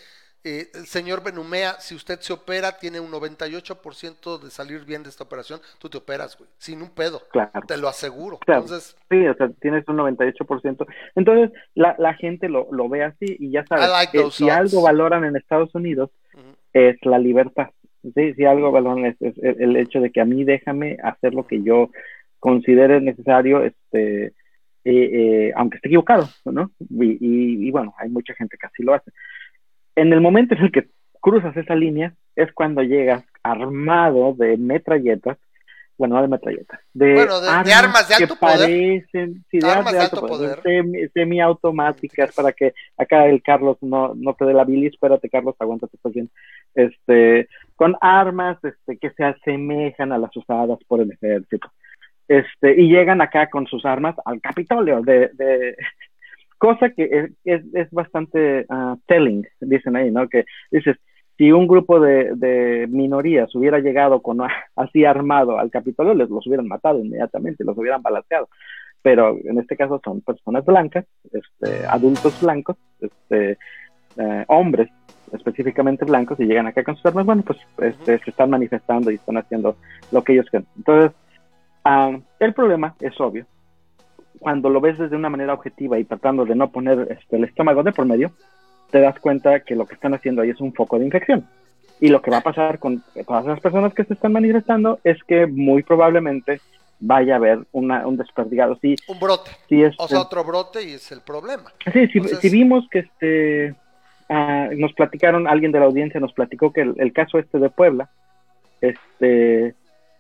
eh, el señor Benumea, si usted se opera, tiene un 98% de salir bien de esta operación, tú te operas, güey, sin un pedo. Claro. Te lo aseguro. Claro. Entonces, Sí, o sea, tienes un 98%. Entonces, la, la gente lo, lo ve así y ya sabes, like si algo valoran en Estados Unidos es la libertad. Sí, si algo valoran es, es el el hecho de que a mí déjame hacer lo que yo considere necesario, este, eh, eh, aunque esté equivocado, ¿no? Y, y- y bueno, hay mucha gente que así lo hace. En el momento en el que cruzas esa línea es cuando llegas armado de metralletas, bueno, no de metralletas, de, Bueno, de- de armas de que alto poder. parecen, sí, de Armas de alto poder, semi- semiautomáticas para que acá el Carlos no, no te dé la bilis, espérate Carlos, aguántate, estás bien, este, con armas este, que se asemejan a las usadas por el ejército, este, y llegan acá con sus armas al Capitolio, de, de cosa que es, es, es bastante ah, telling, dicen ahí, ¿no? Que dices, si un grupo de, de minorías hubiera llegado con así armado al Capitolio, les los hubieran matado inmediatamente, los hubieran balanceado. Pero en este caso son personas blancas, este, adultos blancos, este, eh, hombres específicamente blancos, y llegan acá con sus armas, bueno, pues este, se están manifestando y están haciendo lo que ellos quieren. Entonces, ah, el problema es obvio. Cuando lo ves desde una manera objetiva y tratando de no poner este, el estómago de por medio, te das cuenta que lo que están haciendo ahí es un foco de infección. Y lo que va a pasar con todas las personas que se están manifestando es que muy probablemente vaya a haber una, un desperdigado. Sí, un brote. sí, este, O sea, otro brote y es el problema. sí, entonces- sí vimos que este, ah, nos platicaron, alguien de la audiencia nos platicó que el, el caso este de Puebla, este,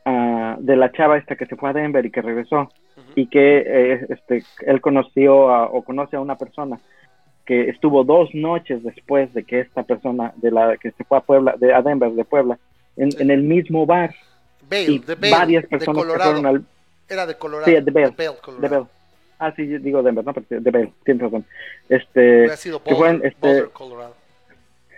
ah, de la chava esta que se fue a Denver y que regresó. Y que eh, este, él conoció a- o conoce a una persona que estuvo dos noches después de que esta persona de la que se fue a Puebla, de a Denver de Puebla, en, el mismo bar Bale, y de Bale, varias de personas Colorado. fueron al Era de Colorado. Sí, de Bale, Colorado. de Bell. Ah, sí, digo Denver, no, pero de Bell, tienes razón. Este, sido que fueron, este, Boulder, Colorado.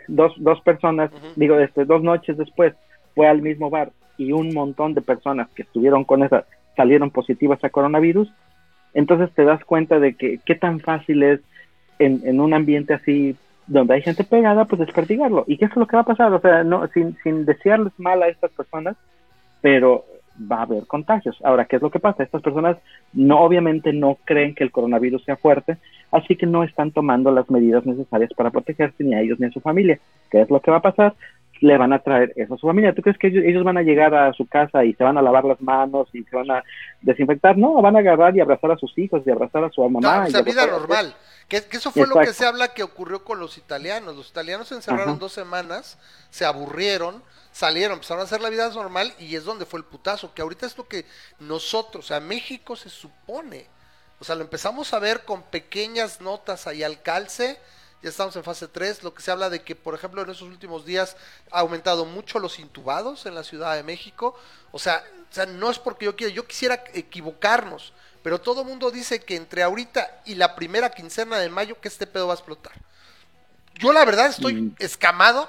dos, dos personas, Ujú. digo, este, dos noches después fue al mismo bar y un montón de personas que estuvieron con esa salieron positivas a coronavirus. Entonces te das cuenta de que qué tan fácil es en, un ambiente así donde hay gente pegada, pues desperdigarlo. ¿Y qué es lo que va a pasar? O sea, no, sin, sin desearles mal a estas personas, pero va a haber contagios. Ahora, ¿qué es lo que pasa? Estas personas no, obviamente no creen que el coronavirus sea fuerte, así que no están tomando las medidas necesarias para protegerse ni a ellos ni a su familia. ¿Qué es lo que va a pasar? Le van a traer eso a su familia. ¿Tú crees que ellos, ellos van a llegar a su casa y se van a lavar las manos y se van a desinfectar? No, van a agarrar y abrazar a sus hijos y abrazar a su mamá. No, y sea, vida normal. Que, que eso fue lo que se habla que ocurrió con los italianos. Los italianos se encerraron Ajá. dos semanas, se aburrieron, salieron, empezaron a hacer la vida normal y es donde fue el putazo. Que ahorita es lo que nosotros, o sea, México se supone. O sea, lo empezamos a ver con pequeñas notas ahí al calce. Ya estamos en fase 3, lo que se habla de que, por ejemplo, en estos últimos días ha aumentado mucho los intubados en la Ciudad de México. O sea, o sea no es porque yo quiera, yo quisiera equivocarnos, pero todo el mundo dice que entre ahorita y la primera quincena de mayo que este pedo va a explotar. Yo la verdad estoy Mm. escamado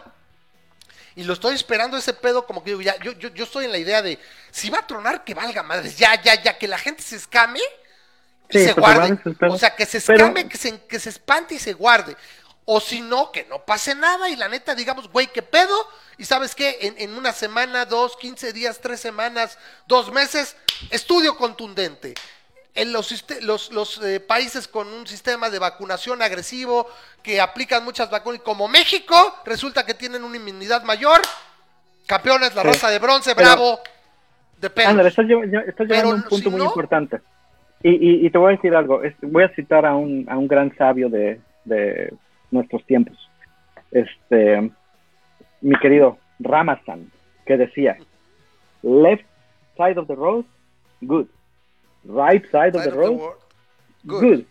y lo estoy esperando ese pedo como que digo, ya, yo, yo, yo estoy en la idea de, si va a tronar, que valga madres, ya, ya, ya, que la gente se escame y Sí, se a guarde. O sea, que se Pero- escame, que, se, que se espante y se guarde. O si no, que no pase nada y la neta digamos, güey, ¿qué pedo? Y sabes qué, en, en una semana, dos, quince días, tres semanas, dos meses, estudio contundente. En los, los, los eh, países con un sistema de vacunación agresivo, que aplican muchas vacunas, como México, resulta que tienen una inmunidad mayor. Campeones, la raza de bronce, bravo. Depende. estás, llevando un punto muy importante. Y, y, te voy a decir algo. Voy a citar a un, a un gran sabio de, de nuestros tiempos. Este, mi querido Ramasan, que decía, left side of the road, good. Right side, of the road, good.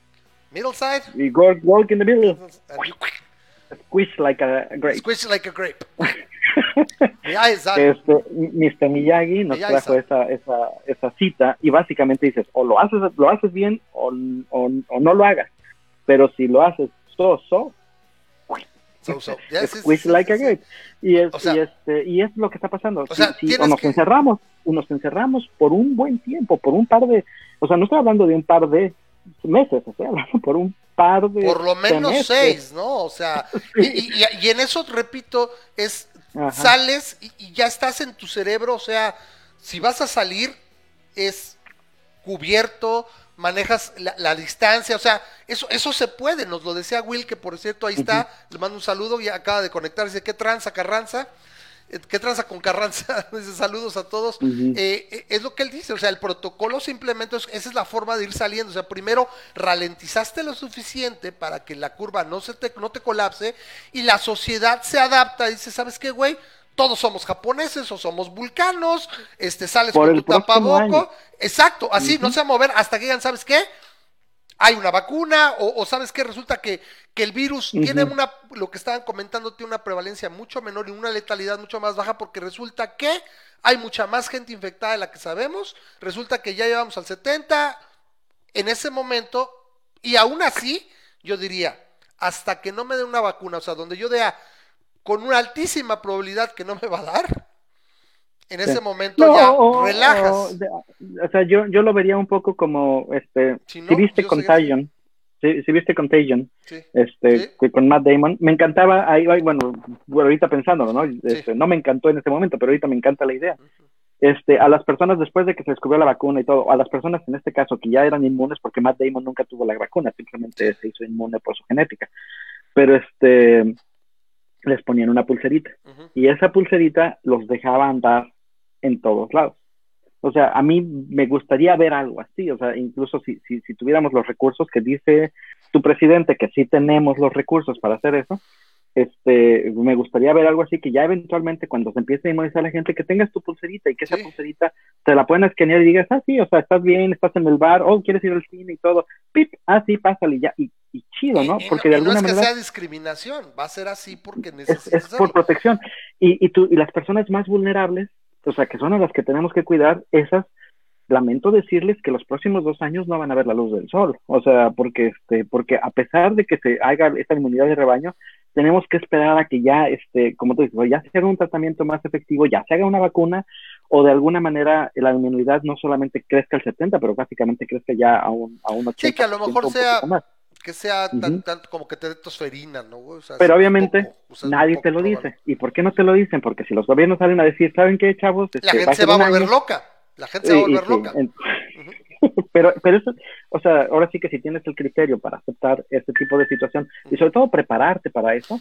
Middle side, we go walk in the middle. Squish like a grape. Squish like a grape. este, Mr. Miyagi nos trajo esa, esa, esa cita y básicamente dices, o lo haces, lo haces bien o, o, o no lo hagas. Pero si lo haces so, so, squish like a grape. Y es, y, este, y es lo que está pasando. O, sea, si, o nos encerramos, nos encerramos por un buen tiempo, por un par de, o sea, no estoy hablando de un par de meses, estoy hablando por un par de por lo menos seis, ¿no? O sea, y, y, en eso repito es sales y, ya estás en tu cerebro, o sea, si vas a salir es cubierto, manejas la, distancia, o sea, eso, eso se puede, nos lo decía Will, que por cierto ahí está, le mando un saludo y acaba de conectar, dice, ¿qué tranza, Carranza? Eh, ¿Qué tranza con Carranza? dice, saludos a todos. Eh, eh, es lo que él dice, o sea, el protocolo simplemente, es, esa es la forma de ir saliendo, o sea, primero ralentizaste lo suficiente para que la curva no, se te, no te colapse y la sociedad se adapta, dice, ¿sabes qué, güey? Todos somos japoneses o somos vulcanos, este, sales con tu tapaboco. Exacto, así, no se va a mover hasta que digan, ¿sabes qué? Hay una vacuna, o, sabes qué, resulta que, que el virus tiene una, lo que estaban comentando, tiene una prevalencia mucho menor y una letalidad mucho más baja, porque resulta que hay mucha más gente infectada de la que sabemos, resulta que ya llevamos al 70 en ese momento, y aún así, yo diría, hasta que no me den una vacuna, o sea, donde yo vea con una altísima probabilidad que no me va a dar, en ese momento ya relajas. O, sea, yo, yo lo vería un poco como, este, si, viste Contagion, si, si, viste Contagion, este, con Matt Damon, me encantaba, ahí, bueno, ahorita pensándolo, ¿no? Este, no me encantó en ese momento, pero ahorita me encanta la idea. Este, a las personas después de que se descubrió la vacuna y todo, a las personas en este caso que ya eran inmunes porque Matt Damon nunca tuvo la vacuna, simplemente se hizo inmune por su genética. Pero este, les ponían una pulserita. Y esa pulserita los dejaba andar en todos lados. O sea, a mí me gustaría ver algo así, o sea, incluso si, si, si tuviéramos los recursos que dice tu presidente, que sí tenemos los recursos para hacer eso, este, me gustaría ver algo así que ya eventualmente cuando se empiece a inmunizar a la gente, que tengas tu pulserita y que esa pulserita te la puedan escanear y digas, ah, sí, o sea, estás bien, estás en el bar, oh, quieres ir al cine y todo, pip, ah, sí, pásale y ya, y, chido, ¿no? Porque de alguna no es que sea discriminación, va a ser así porque necesitas. Es, por protección. Y, y, tú, y las personas más vulnerables, o sea, que son a las que tenemos que cuidar, esas lamento decirles que los próximos dos años no van a ver la luz del sol, o sea, porque este, porque a pesar de que se haga esta inmunidad de rebaño, tenemos que esperar a que ya, este, como tú dices, ya se haga un tratamiento más efectivo, ya se haga una vacuna, o de alguna manera la inmunidad no solamente crezca al 70, pero básicamente crezca ya a un, a un 80%. Sí, que a lo mejor sea, que sea tan, como que te dé tosferina, ¿no? pero obviamente nadie te lo dice. ¿Y por qué no te lo dicen? Porque si los gobiernos salen a decir, ¿saben qué, chavos? la este, gente se va a volver loca. La gente se va a volver loca. pero, pero eso, o sea, ahora sí que si tienes el criterio para aceptar este tipo de situación y sobre todo prepararte para eso,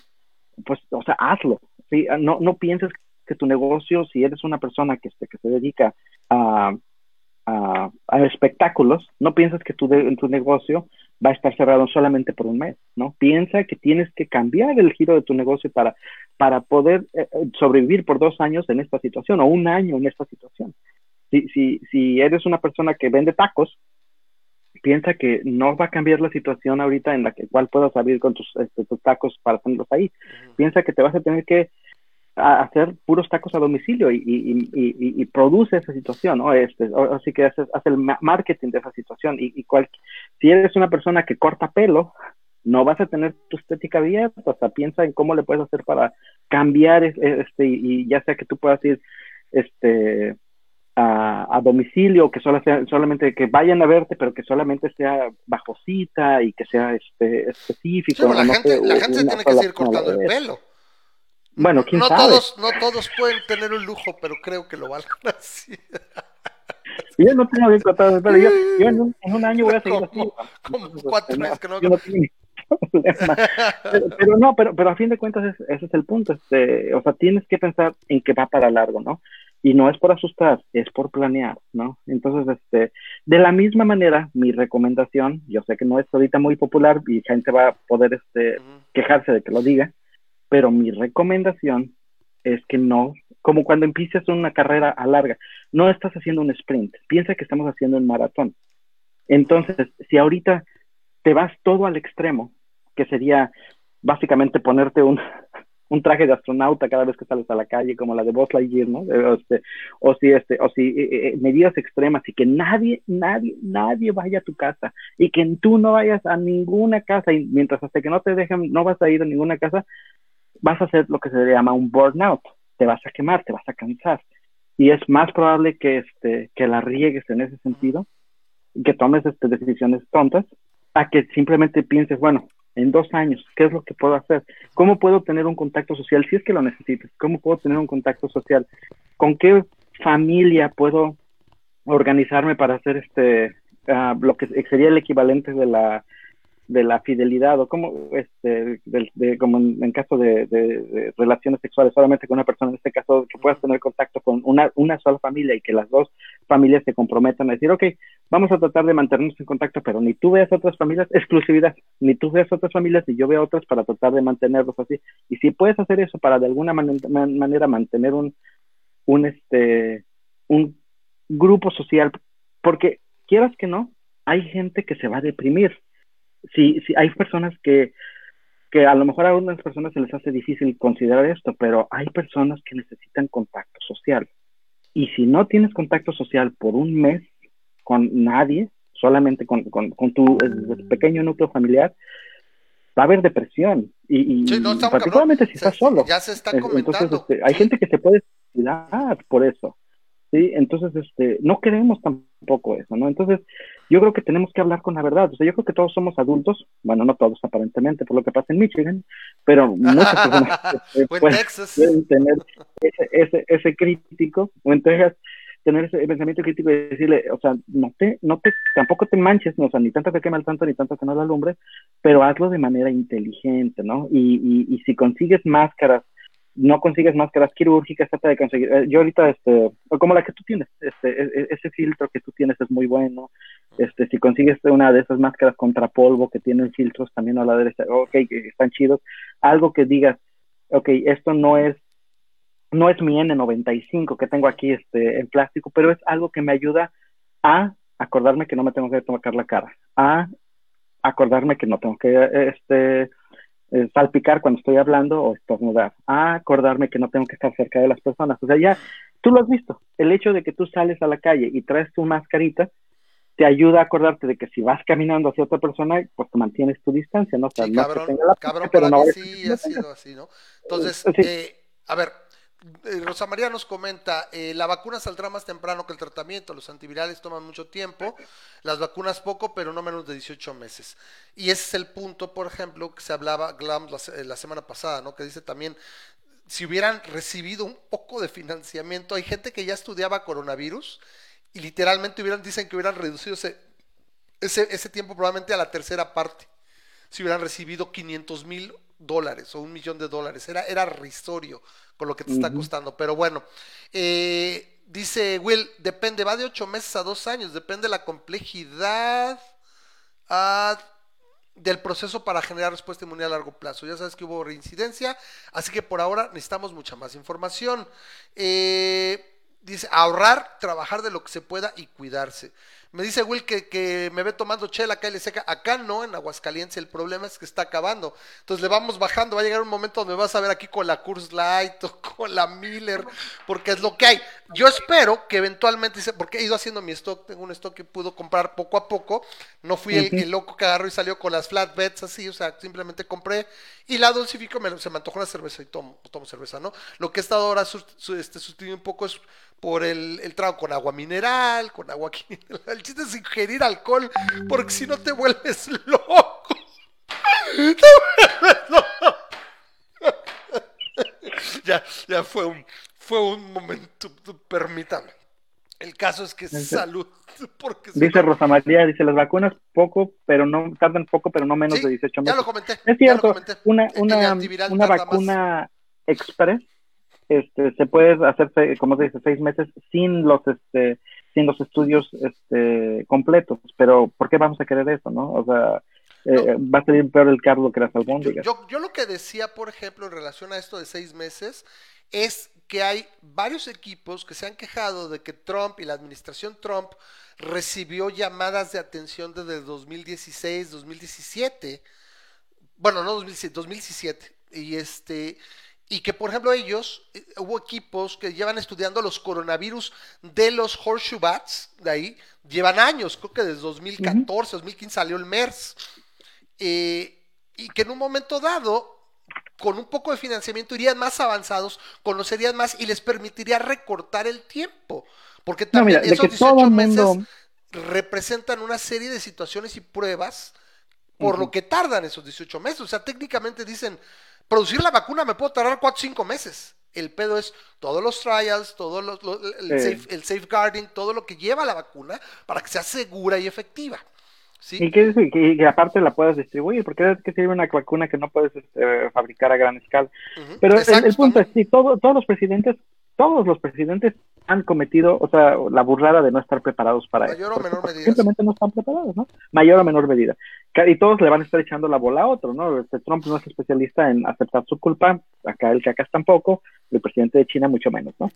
pues, o sea, hazlo. ¿sí? No, no pienses que tu negocio, si eres una persona que, que se dedica a, a, espectáculos, no pienses que tu, de, tu negocio va a estar cerrado solamente por un mes, ¿no? Piensa que tienes que cambiar el giro de tu negocio para, para poder eh, eh, sobrevivir por dos años en esta situación o un año en esta situación si, si, si eres una persona que vende tacos, piensa que no va a cambiar la situación ahorita en la que cual puedas abrir con tus, este, tus tacos para tenerlos ahí. Piensa que te vas a tener que hacer puros tacos a domicilio y, y, y, y produce esa situación, ¿no? Este, así que hace, hace el marketing de esa situación. Y, cual, si eres una persona que corta pelo, no vas a tener tu estética abierta, o sea, piensa en cómo le puedes hacer para cambiar este, y, ya sea que tú puedas ir este, a, domicilio, que solo sea, solamente que vayan a verte, pero que solamente sea bajo cita y que sea este específico. la, gente, la gente se tiene que seguir cortando el pelo. Bueno, quién no sabe. Todos, no todos pueden tener un lujo, pero creo que lo valen así. Yo no tengo bien cortado el pelo. Yo, yo en, un, año voy a seguir así. Como cuatro este, meses que no. Yo no tengo problema. Pero, no, pero, pero a fin de cuentas ese es el punto. Este, o sea, tienes que pensar en que va para largo, ¿no? Y no es por asustar, es por planear, ¿no? Entonces, este, de la misma manera, mi recomendación, yo sé que no es ahorita muy popular y gente va a poder este, quejarse de que lo diga, pero mi recomendación es que no, como cuando empiezas una carrera a larga, no estás haciendo un sprint, piensa que estamos haciendo un maratón. Entonces, si ahorita te vas todo al extremo, que sería básicamente ponerte un, un traje de astronauta cada vez que sales a la calle, como la de Buzz Lightyear, ¿no? O, este, o si, este, o si eh, eh, medidas extremas y que nadie, nadie, nadie vaya a tu casa y que tú no vayas a ninguna casa y mientras hasta que no te dejen, no vas a ir a ninguna casa, vas a hacer lo que se llama un burnout, te vas a quemar, te vas a cansar y es más probable que, este, que la riegues en ese sentido, que tomes este, decisiones tontas, a que simplemente pienses, bueno, en dos años, ¿qué es lo que puedo hacer? ¿Cómo puedo tener un contacto social si es que lo necesitas? ¿Cómo puedo tener un contacto social? ¿Con qué familia puedo organizarme para hacer este, uh, lo que sería el equivalente de la de la fidelidad o como este de, como en, caso de, relaciones sexuales solamente con una persona en este caso que puedas tener contacto con una, una sola familia y que las dos familias se comprometan a decir ok vamos a tratar de mantenernos en contacto pero ni tú veas otras familias exclusividad ni tú veas otras familias ni yo veo otras para tratar de mantenerlos así y si puedes hacer eso para de alguna manera mantener un un este un grupo social porque quieras que no hay gente que se va a deprimir sí, sí, hay personas que, que a lo mejor a algunas personas se les hace difícil considerar esto, pero hay personas que necesitan contacto social. Y si no tienes contacto social por un mes con nadie, solamente con, con, tu pequeño núcleo familiar, va a haber depresión. Y, y particularmente si estás solo. Ya se está comentando. Entonces, este, hay gente que se puede cuidar por eso. ¿Sí? Entonces, este, no queremos tampoco eso, ¿no? Entonces, yo creo que tenemos que hablar con la verdad. O sea, yo creo que todos somos adultos, bueno, no todos aparentemente, por lo que pasa en Michigan, pero muchas personas pueden, tener ese, ese, ese, crítico, o en Texas, tener ese pensamiento crítico y decirle, o sea, no te, no te, tampoco te manches, o sea, ni tanto que quema el santo, ni tanto que no la alumbre, pero hazlo de manera inteligente, ¿no? Y, y, y si consigues máscaras no consigues máscaras quirúrgicas, trata de conseguir, eh, yo ahorita, este, como la que tú tienes, este, e, e, ese filtro que tú tienes es muy bueno, este, si consigues una de esas máscaras contra polvo que tienen filtros también a la derecha, ok, están chidos, algo que digas, ok, esto no es, no es mi N95 que tengo aquí, este, en plástico, pero es algo que me ayuda a acordarme que no me tengo que tocar la cara, a acordarme que no tengo que, este, eh, salpicar cuando estoy hablando o estornudar, a acordarme que no tengo que estar cerca de las personas. O sea, ya tú lo has visto. El hecho de que tú sales a la calle y traes tu mascarita te ayuda a acordarte de que si vas caminando hacia otra persona, pues te mantienes tu distancia, ¿no? O sea, cabrón, cabrón, pero no sí ha sido así, ¿no? Entonces, eh, a ver, eh, Rosa María nos comenta, eh, la vacuna saldrá más temprano que el tratamiento, los antivirales toman mucho tiempo, las vacunas poco, pero no menos de 18 meses. Y ese es el punto, por ejemplo, que se hablaba eh, la, semana pasada, ¿no? Que dice también, si hubieran recibido un poco de financiamiento, hay gente que ya estudiaba coronavirus y literalmente hubieran, dicen que hubieran reducido ese tiempo probablemente a la tercera parte, si hubieran recibido 500 mil dólares o un millón de dólares, era, era risorio con lo que te está costando. Pero bueno, eh, dice Will, depende, va de ocho meses a dos años, depende de la complejidad ah, del proceso para generar respuesta inmune a largo plazo. Ya sabes que hubo reincidencia, así que por ahora necesitamos mucha más información. Eh, dice, ahorrar, trabajar de lo que se pueda y cuidarse. Me dice Will que, me ve tomando chela acá y le seca. Acá no, en Aguascalientes, el problema es que está acabando. Entonces le vamos bajando. Va a llegar un momento donde vas a ver aquí con la Curse Light o con la Miller, porque es lo que hay. Yo espero que eventualmente, porque he ido haciendo mi stock, tengo un stock que puedo comprar poco a poco. No fui el, loco que agarró y salió con las flatbeds así, o sea, simplemente compré. Y la dulcifico, me, se me antojó una cerveza y tomo, tomo cerveza, ¿no? Lo que he estado ahora este, sustituyendo un poco es por el, el trago con agua mineral, con agua mineral. El chiste es ingerir alcohol, porque si no te vuelves loco. Te vuelves loco. ya, ya fue un, fue un momento, permítame. El caso es que es salud. Porque dice Rosa María, dice las vacunas poco, pero no tardan poco, pero no menos de 18 meses. Ya lo comenté. Es cierto, una, una, una vacuna express este, se puede hacer, como se dice, seis meses sin los, este, sin los estudios este, completos. Pero, ¿por qué vamos a querer eso, no? O sea, eh, va a salir peor el cargo que las albóndigas. Yo, yo, yo lo que decía, por ejemplo, en relación a esto de seis meses, es que hay varios equipos que se han quejado de que Trump y la administración Trump recibió llamadas de atención desde 2016, 2017. Bueno, no 2017, 2017. Y este y que por ejemplo ellos, eh, hubo equipos que llevan estudiando los coronavirus de los horseshoe bats, de ahí, llevan años, creo que desde 2014, 2015 salió el MERS, eh, y que en un momento dado, con un poco de financiamiento, irían más avanzados, conocerían más y les permitiría recortar el tiempo, porque también esos 18 meses representan una serie de situaciones y pruebas por lo que tardan esos 18 meses, o sea, técnicamente dicen Producir la vacuna me puedo tardar 4 o 5 meses. El pedo es todos los trials, todo el, safeguarding, todo lo que lleva la vacuna para que sea segura y efectiva. ¿sí? Y que, que, aparte la puedas distribuir, porque es que sirve una vacuna que no puedes este, fabricar a gran escala. Pero el, punto es, sí, todos los presidentes, todos los presidentes han cometido, o sea, la burrada de no estar preparados para Mayor o menor medida. Simplemente no están preparados, ¿no? Mayor o menor medida. Y todos le van a estar echando la bola a otro, ¿no? Este, Trump no es especialista en aceptar su culpa, acá el cacas tampoco, el presidente de China mucho menos, ¿no?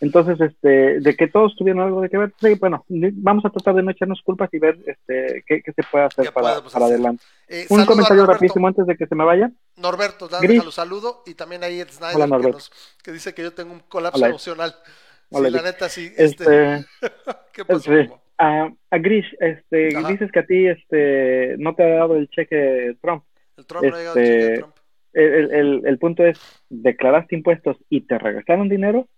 Entonces, este, de que todos tuvieron algo de que ver, sí, bueno, vamos a tratar de no echarnos culpas y ver este, qué, se puede hacer para, para adelante. Eh, Un comentario rapidísimo antes de que se me vaya. Norberto, déjalo saludo, y también ahí Ed Snyder, que, que, dice que yo tengo un colapso emocional. Sí, la neta, sí. Este... ¿Qué pasó? Este, a, a Grish, este, dices que a ti este, no te ha dado el cheque Trump. El Trump no ha llegado el cheque de este, Trump. El, el, el, punto es, ¿declaraste impuestos y te regresaron dinero?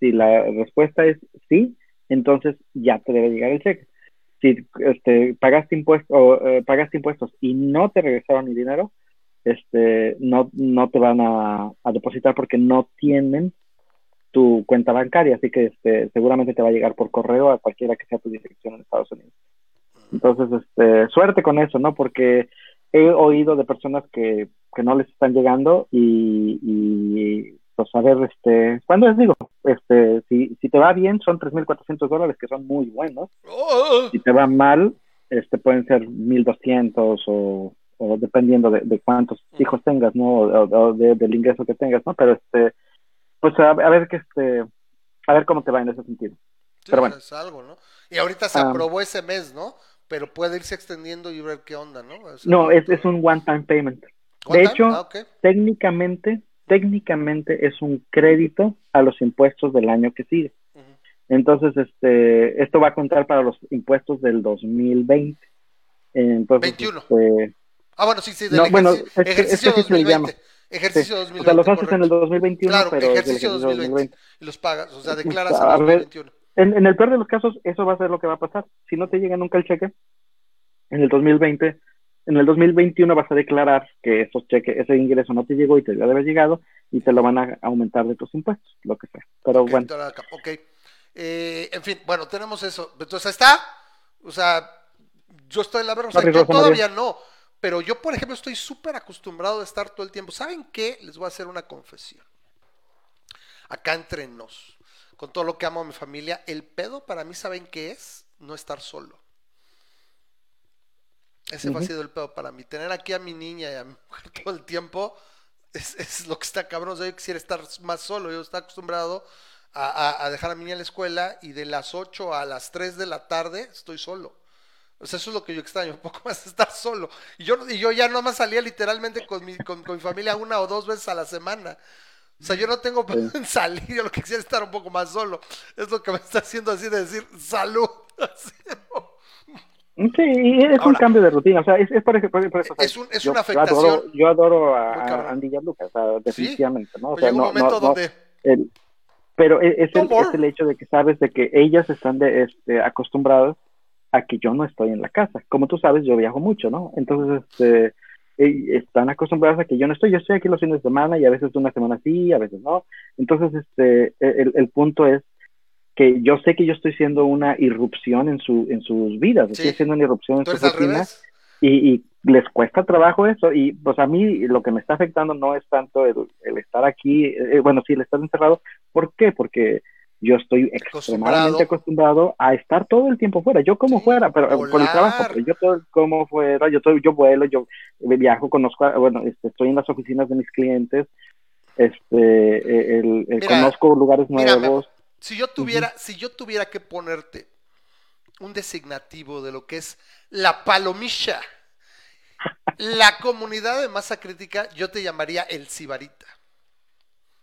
Si la respuesta es sí, entonces ya te debe llegar el cheque. Si este, pagaste, impuestos, o, eh, pagaste impuestos y no te regresaron el dinero, este, no, no te van a, a depositar porque no tienen tu cuenta bancaria, así que este, seguramente te va a llegar por correo a cualquiera que sea tu dirección en Estados Unidos. Entonces, este, suerte con eso, ¿no? Porque he oído de personas que, que no les están llegando y, y pues a ver, este, cuando les digo, este, si, si te va bien son 3.400 dólares que son muy buenos. Oh. Si te va mal, este, pueden ser 1.200 o, o dependiendo de, cuántos hijos tengas, ¿no? O, del ingreso que tengas, ¿no? Pero este, pues a, ver que este, a ver cómo te va en ese sentido. Pero bueno. Es algo, ¿no? Y ahorita se ah. aprobó ese mes, ¿no? Pero puede irse extendiendo y ver qué onda, ¿no? no, es, es un one-time payment. de hecho, ah, técnicamente, técnicamente es un crédito a los impuestos del año que sigue. Entonces, este, esto va a contar para los impuestos del 2020. Entonces, 21. Este, ah, bueno, sí, sí, del no, bueno, ejercicio es 2020. Ejercicio 2020. O sea, los haces en el 2021, claro, pero ejercicio 2020. Y los pagas, o sea, declaras en el 2021. En, en, el peor de los casos, eso va a ser lo que va a pasar. Si no te llega nunca el cheque, en el 2020, en el 2021 vas a declarar que esos cheques, ese ingreso no te llegó y te debe haber llegado y te lo van a aumentar de tus impuestos, lo que sea. Pero bueno. Ok. Eh, en fin, bueno, tenemos eso. Entonces, está. O sea, yo estoy en la verdad. O sea, yo todavía no pero yo, por ejemplo, estoy súper acostumbrado a estar todo el tiempo. ¿Saben qué? Les voy a hacer una confesión. Acá entre nos, con todo lo que amo a mi familia, el pedo para mí, ¿saben qué es? No estar solo. Ese ha sido el pedo para mí. Tener aquí a mi niña y a mi mujer todo el tiempo es, lo que está cabrón. yo quisiera estar más solo. Yo estoy acostumbrado a, a, dejar a mi niña en la escuela y de las 8 a las 3 de la tarde estoy solo. O sea, eso es lo que yo extraño, un poco más estar solo. Y yo, y yo ya más salía literalmente con mi, con, mi familia una o dos veces a la semana. O sea, yo no tengo en salir, yo lo que quisiera es estar un poco más solo. Es lo que me está haciendo así de decir salud. Sí, es un cambio de rutina, o sea, es, es por, eso, es, un, es una afectación. Yo adoro, a, Andy o sea, definitivamente, ¿no? O sea, un momento donde... pero e, es, el, es, el, hecho de que sabes de que ellas están de, este, acostumbradas a que yo no estoy en la casa. Como tú sabes, yo viajo mucho, ¿no? Entonces, este, e, están acostumbradas a que yo no estoy. Yo estoy aquí los fines de semana y a veces una semana sí, a veces no. Entonces, este, e, el, el punto es que yo sé que yo estoy siendo una irrupción en, su, en sus vidas, estoy haciendo una irrupción en sus rutinas y, y, les cuesta trabajo eso y pues a mí lo que me está afectando no es tanto el, el estar aquí, eh, bueno, sí, el estar encerrado, ¿por qué? Porque yo estoy extremadamente acostumbrado a estar todo el tiempo fuera. Yo como fuera, pero por el trabajo, pero yo todo como fuera, yo todo, yo vuelo, yo viajo, conozco, bueno, este, estoy en las oficinas de mis clientes, este, el, conozco lugares nuevos. Si yo tuviera, si yo tuviera que ponerte un designativo de lo que es la palomilla, la comunidad de masa crítica, yo te llamaría el sibarita.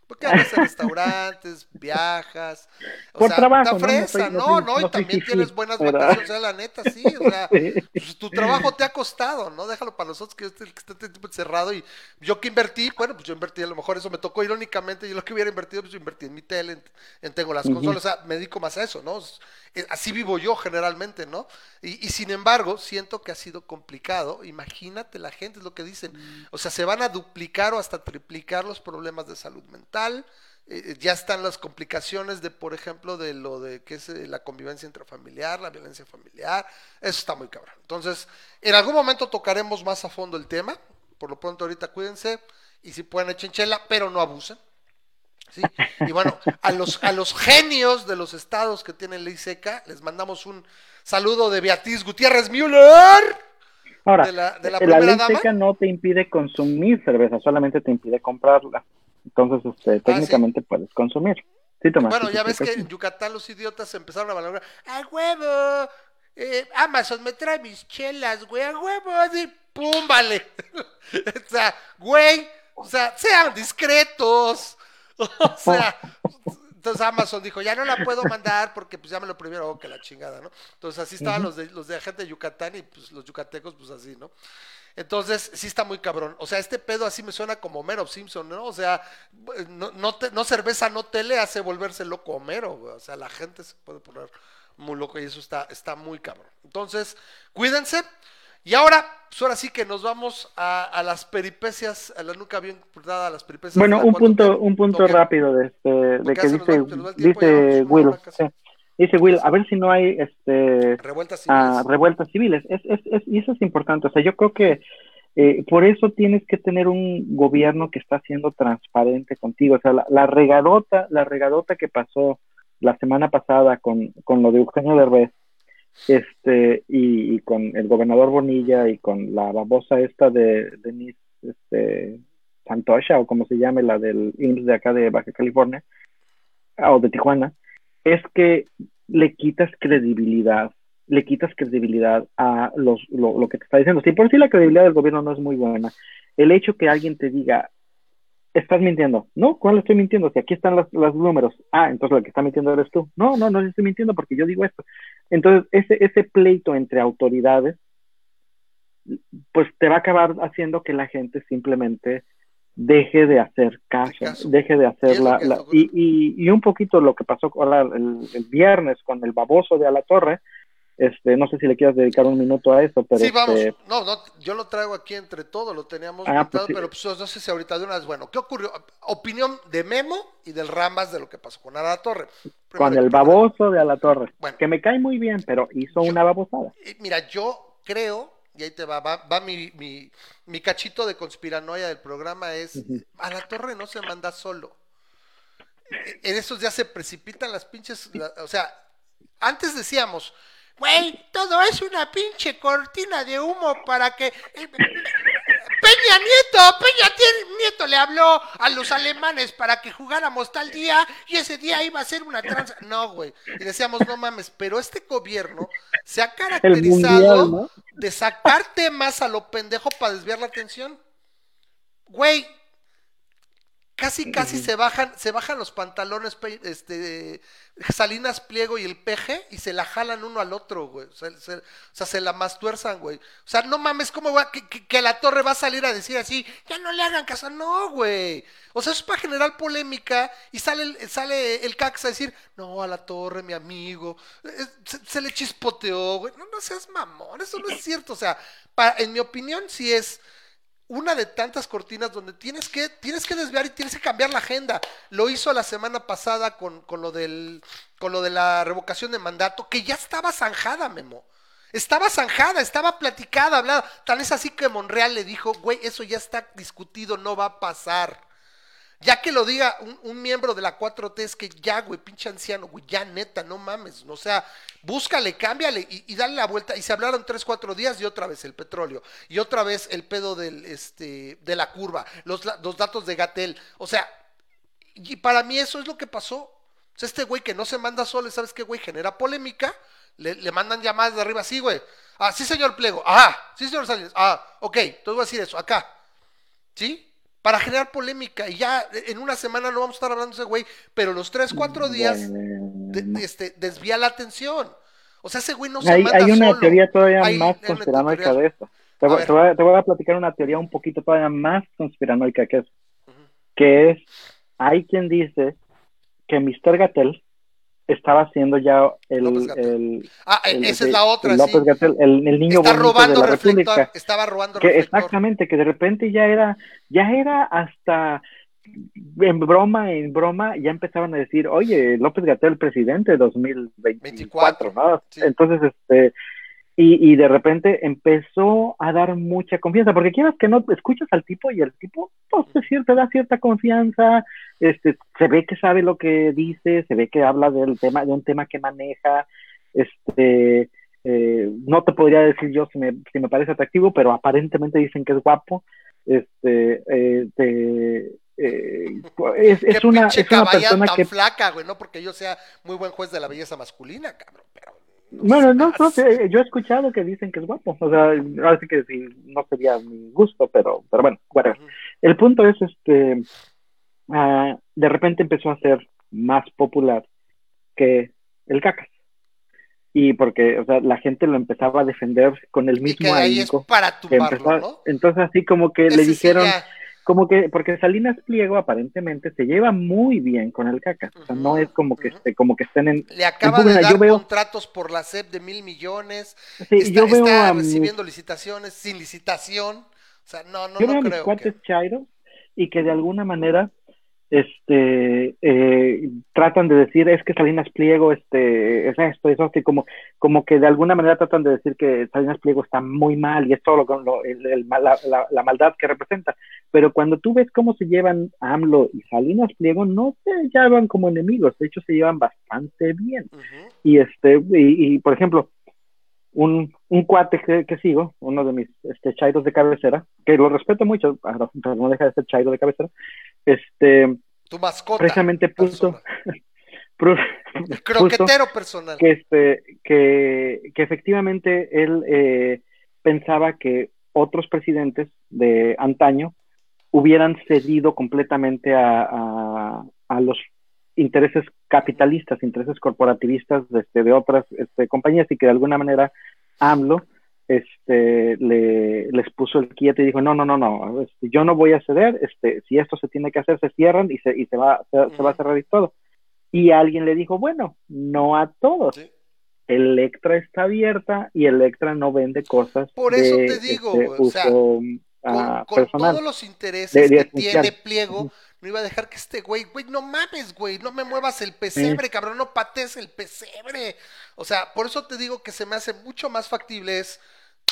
Porque abres restaurantes, viajas. O Por trabajo, está fresa, no, no, y también tienes buenas vacaciones, o sea, la neta, sí, o sea, pues, tu trabajo te ha costado, ¿no? Déjalo para nosotros que este, que esté encerrado y yo que invertí, bueno, pues yo invertí, a lo mejor eso me tocó irónicamente, yo lo que hubiera invertido, pues yo invertí en mi tele, en, tengo las consolas, o sea, me dedico más a eso, ¿no? Eh, así vivo yo generalmente, ¿no? Y, y, sin embargo, siento que ha sido complicado. Imagínate la gente, es lo que dicen. O sea, se van a duplicar o hasta triplicar los problemas de salud mental eh, eh, ya están las complicaciones de, por ejemplo, de lo de que es eh, la convivencia intrafamiliar, la violencia familiar, eso está muy cabrón. Entonces, en algún momento tocaremos más a fondo el tema, por lo pronto ahorita cuídense y si pueden echen chela, pero no abusen. ¿sí? Y bueno, a los, a los genios de los estados que tienen ley seca, les mandamos un saludo de Beatriz Gutiérrez Müller. Ahora, de la, de la, la ley seca no te impide consumir cerveza, solamente te impide comprarla. Entonces, este, ah, técnicamente puedes consumir. Sí, bueno, ya ves que en Yucatán los idiotas empezaron a valorar, ¡a huevo! Eh, Amazon me trae mis chelas, güey, a huevo, así, pum, vale. o sea, güey, o sea, sean discretos. o sea, entonces Amazon dijo, ya no la puedo mandar porque pues ya me lo prohibieron, oh, que la chingada, ¿no? Entonces así estaban los de los de gente de Yucatán y pues los yucatecos pues así, ¿no? Entonces, sí está muy cabrón. O sea, este pedo así me suena como Homero Simpson, ¿no? O sea, no, no, no cerveza, no tele hace volverse loco Homero, O sea, la gente se puede poner muy loco y eso está, está muy cabrón. Entonces, cuídense. Y ahora, pues ahora sí que nos vamos a, las peripecias, a la nunca bien a las peripecias. Bueno, un punto, un punto rápido de, este, de que dice, dice Will. Dice Will, a ver si no hay este, revueltas ah, civiles. revueltas civiles. Es, es, es, y eso es importante. O sea, yo creo que eh, por eso tienes que tener un gobierno que está siendo transparente contigo. O sea, la, regadota, la regadota que pasó la semana pasada con, con lo de Eugenio Derbez, este, y, con el gobernador Bonilla y con la babosa esta de Denise este, Santosha, o como se llame, la del IMSS de acá de Baja California, o de Tijuana, es que le quitas credibilidad, le quitas credibilidad a los, lo, que te está diciendo. Si por sí la credibilidad del gobierno no es muy buena, el hecho que alguien te diga, estás mintiendo, ¿no? ¿Cuál estoy mintiendo? Si aquí están los, números, ah, entonces lo que está mintiendo eres tú. No, no, no estoy mintiendo porque yo digo esto. Entonces, ese, ese pleito entre autoridades, pues te va a acabar haciendo que la gente simplemente deje de hacer caso, deje de hacer la... y, y, y, un poquito lo que pasó el, el, viernes con el baboso de a la torre, este, no sé si le quieras dedicar un minuto a eso, pero... Sí, vamos, este no, no, yo lo traigo aquí entre todos, lo teníamos ah, pues pero pues, no sé si ahorita de una vez, bueno, ¿qué ocurrió? Opinión de Memo y del Rambas de lo que pasó con a la torre. con el baboso de a la torre, que me cae muy bien, pero hizo una babosada. Mira, yo creo y ahí te va, va, mi, mi, cachito de conspiranoia del programa es, a la torre no se manda solo. En esos días se precipitan las pinches, o sea, antes decíamos, güey, todo es una pinche cortina de humo para que... Peña Nieto, Peña Nieto le habló a los alemanes para que jugáramos tal día y ese día iba a ser una tranza. No, güey. Y decíamos, no mames, pero este gobierno se ha caracterizado de sacar temas a lo pendejo para desviar la atención. Güey, casi casi se bajan, se bajan los pantalones, este, Salinas Pliego y el peje, y se la jalan uno al otro, güey. O sea, se, la mastuerzan, güey. O sea, no mames, ¿cómo va? Que, que, la torre va a salir a decir así, ya no le hagan caso, no, güey. O sea, eso es para generar polémica, y sale, sale el cax a decir, no, a la torre, mi amigo, se, le chispoteó, güey. No, no seas mamón, eso no es cierto. O sea, en mi opinión, sí es una de tantas cortinas donde tienes que, tienes que desviar y tienes que cambiar la agenda. Lo hizo la semana pasada con, con, lo, del, con lo de la revocación de mandato, que ya estaba zanjada, Memo. Estaba zanjada, estaba platicada, hablada. Tal es así que Monreal le dijo, güey, eso ya está discutido, no va a pasar. Ya que lo diga un, miembro de la 4T, es que ya, güey, pinche anciano, güey, ya neta, no mames. O sea, búscale, cámbiale y, dale la vuelta. Y se hablaron tres, cuatro días y otra vez el petróleo. Y otra vez el pedo del, este, de la curva, los, los datos de Gatel. O sea, y para mí eso es lo que pasó. O este güey que no se manda solo, ¿sabes qué, güey? Genera polémica. Le, mandan llamadas de arriba, sí, güey. Ah, sí, señor Pliego. Ah, sí, señor Salinas. Ah, ok, entonces voy a decir eso, acá. ¿Sí? Para generar polémica. Y ya en una semana no vamos a estar hablando de ese güey, pero los tres, cuatro días este, desvía la atención. O sea, ese güey no se hay, hay una teoría todavía más conspiranoica de esto. Te, voy, a, platicar una teoría un poquito todavía más conspiranoica que es, que es, hay quien dice que Mr. Gatel estaba haciendo ya el, el ah e, esa es la otra López Gatel, el, el, niño Está robando de la República. estaba robando que exactamente que de repente ya era ya era hasta en broma en broma ya empezaban a decir oye López Gatel presidente 2024 ¿no? entonces este y, y, de repente empezó a dar mucha confianza, porque quieras que no, escuchas al tipo y el tipo, pues, te da cierta confianza, este, se ve que sabe lo que dice, se ve que habla del tema, de un tema que maneja, este, eh, no te podría decir yo si me, si me parece atractivo, pero aparentemente dicen que es guapo, este, eh, eh, es, es, una, es una persona tan que... flaca, güey, no porque yo sea muy buen juez de la belleza masculina, cabrón, pero bueno, no, no sé, yo he escuchado que dicen que es guapo, o sea, ahora sí que sí, no sería mi gusto, pero, pero bueno, bueno. El punto es, este, uh, de repente empezó a ser más popular que el cacas. Y porque, o sea, la gente lo empezaba a defender con el mismo y para tumbarlo, ¿no? Entonces así como que le dijeron como que, porque Salinas Pliego aparentemente se lleva muy bien con el caca, o sea, no es como que, esté, como que estén en... Le acaba de dar contratos por la SEP de mil millones, sí, está, yo veo está recibiendo licitaciones sin licitación, o sea, no, no, yo no veo creo a mis cuates Chairo y que de alguna manera este eh, tratan de decir es que Salinas Pliego este es esto es como como que de alguna manera tratan de decir que Salinas Pliego está muy mal y es todo lo, lo el, la, la, maldad que representa. Pero cuando tú ves cómo se llevan AMLO y Salinas Pliego no se llevan como enemigos de hecho se llevan bastante bien. Y este y, por ejemplo un, un cuate que, sigo, uno de mis este, chairos de cabecera, que lo respeto mucho, pero no deja de ser chairo de cabecera, este, tu mascota precisamente puso, croquetero personal. que este que, que efectivamente él eh, pensaba que otros presidentes de antaño hubieran cedido completamente a, a, a los intereses capitalistas, intereses corporativistas de, este, de otras este, compañías y que de alguna manera AMLO este, le, les puso el quieto y dijo, no, no, no, no, este, yo no voy a ceder, este, si esto se tiene que hacer, se cierran y se, y se, va, se, va a cerrar y todo. Y alguien le dijo, bueno, no a todos. Electra está abierta y Electra no vende cosas. Por eso te digo, este, o sea, ah, con, todos los intereses que tiene Pliego, no iba a dejar que este güey, güey, no mames, güey, no me muevas el pesebre, cabrón, no pates el pesebre. O sea, por eso te digo que se me hace mucho más factible es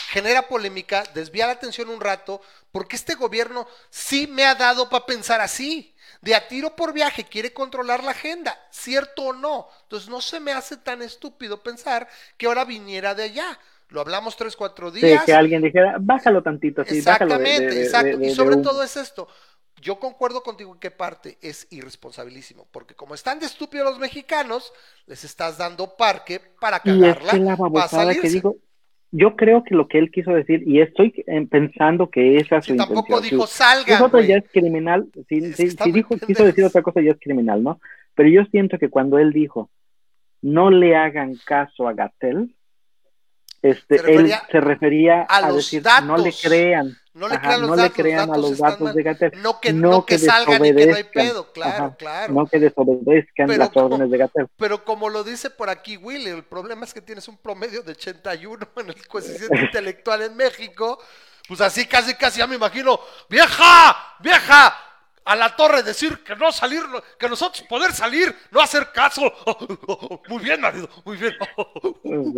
genera polémica, desvía la atención un rato, porque este gobierno sí me ha dado para pensar así. De a tiro por viaje quiere controlar la agenda, cierto o no. Entonces no se me hace tan estúpido pensar que ahora viniera de allá. Lo hablamos tres, cuatro días. Sí, que alguien dijera, bájalo tantito. Sí, Exactamente, exacto. y sobre todo es esto. Yo concuerdo contigo en qué parte es irresponsabilísimo, porque como están de estúpidos los mexicanos, les estás dando parque para cagarla, y es que la babosada que digo, yo creo que lo que él quiso decir, y estoy pensando que esa es su tampoco dijo salga. Si ya es criminal, si, dijo, quiso decir otra cosa ya es criminal, ¿no? Pero yo siento que cuando él dijo, no le hagan caso a Gatel, este, él se refería a, decir, no le crean. No le crean, los datos, crean a los datos de Gatel. No que, no, que, salgan y que no hay pedo, claro, claro. No que desobedezcan las órdenes de Gatel. Pero como lo dice por aquí Willy, el problema es que tienes un promedio de 81 en el coeficiente intelectual en México. Pues así casi, casi ya me imagino, vieja, vieja, a la torre decir que no salir, que nosotros poder salir, no hacer caso. Muy bien, marido, muy bien.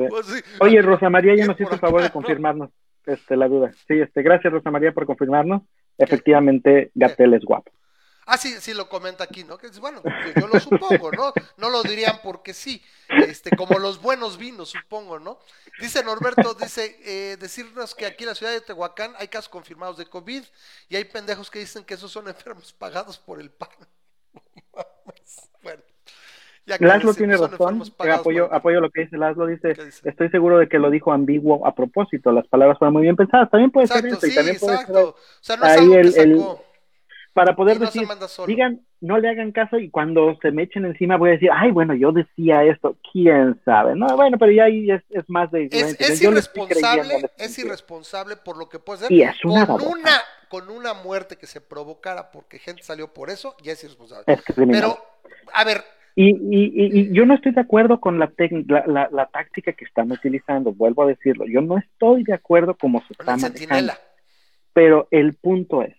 Pues Oye, Rosa María ya nos hizo el favor de confirmarnos este, la duda. Sí, este, gracias Rosa María por confirmarnos. Efectivamente, Gatel es guapo. Ah, sí, sí lo comenta aquí, ¿no? Que bueno, yo, lo supongo, ¿no? No lo dirían porque sí, este, como los buenos vinos, supongo, ¿no? Dice Norberto, dice, eh, decirnos que aquí en la ciudad de Tehuacán hay casos confirmados de COVID y hay pendejos que dicen que esos son enfermos pagados por el pan. bueno. Laszlo tiene razón, apoyo, apoyo lo que dice Laszlo, dice, estoy seguro de que lo dijo ambiguo a propósito, las palabras fueron muy bien pensadas, también puede ser eso, y también puede ser o sea, no ahí el, para poder decir, digan, no le hagan caso y cuando se me echen encima voy a decir, ay, bueno, yo decía esto, quién sabe, no, bueno, pero ya ahí es, es más de... Es, irresponsable, es irresponsable por lo que puede ser. Y es una con, una, con una muerte que se provocara porque gente salió por eso, ya es irresponsable. pero, a ver... Y, y, y, yo no estoy de acuerdo con la, la, la, táctica que están utilizando, vuelvo a decirlo, yo no estoy de acuerdo como se está manejando. Pero el punto es,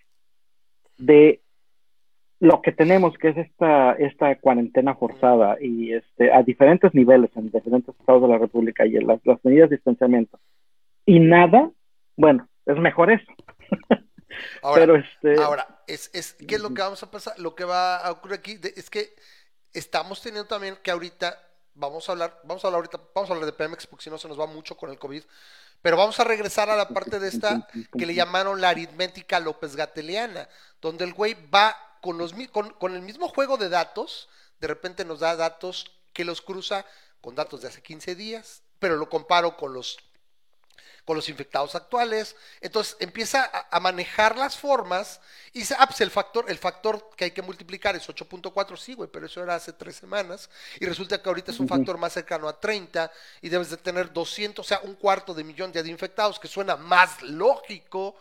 de lo que tenemos, que es esta, esta cuarentena forzada y este, a diferentes niveles en diferentes estados de la República y en las, medidas de distanciamiento. Y nada, bueno, es mejor eso. Ahora, Pero este... ahora es, es, ¿qué es lo que vamos a pasar? Lo que va a ocurrir aquí es que estamos teniendo también que ahorita, vamos a hablar, vamos a hablar ahorita, vamos a hablar de Pemex porque si no se nos va mucho con el COVID, pero vamos a regresar a la parte de esta que le llamaron la aritmética López Gateliana, donde el güey va con, los, con, el mismo juego de datos, de repente nos da datos que los cruza con datos de hace 15 días, pero lo comparo con los con los infectados actuales. Entonces empieza a, manejar las formas y dice, ah, pues el factor, el factor que hay que multiplicar es 8.4, sí, güey, pero eso era hace tres semanas. Y resulta que ahorita es un factor más cercano a 30 y debes de tener 200, o sea, un cuarto de millón de infectados, que suena más lógico,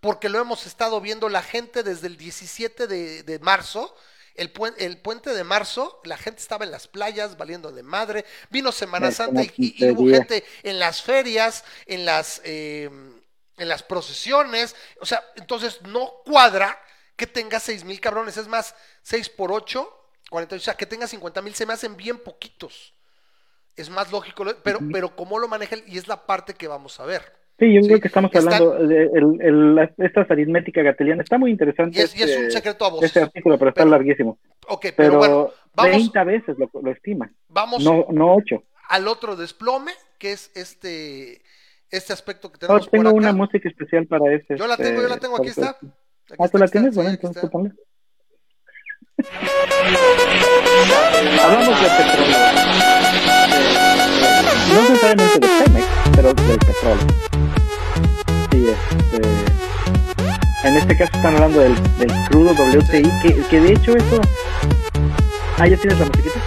porque lo hemos estado viendo la gente desde el 17 de, de marzo el, puente de marzo, la gente estaba en las playas valiendo de madre, vino Semana Santa y, hubo gente en las ferias, en las, eh, en las procesiones, o sea, entonces no cuadra que tenga seis mil cabrones, es más, 6 por 8, 40, o sea, que tenga 50 mil, se me hacen bien poquitos. Es más lógico, pero, pero cómo lo maneja y es la parte que vamos a ver. Sí, yo creo que estamos hablando de el, esta aritmética gateliana. Está muy interesante. Y es, un este, secreto a voces. Este artículo, pero está larguísimo. Ok, pero, bueno, vamos, 30 veces lo, lo estima. Vamos no, no 8. Al otro desplome, que es este este aspecto que tenemos. Oh, tengo una música especial para ese. Yo la tengo, yo la tengo, aquí está. ah, ¿tú la tienes? bueno, entonces tú ponla. Hablamos de petróleo. no necesariamente de Pemex, pero del petróleo. Este, en este caso están hablando del, crudo WTI, que, que, de hecho eso... Ah, ya tienes la musiquita.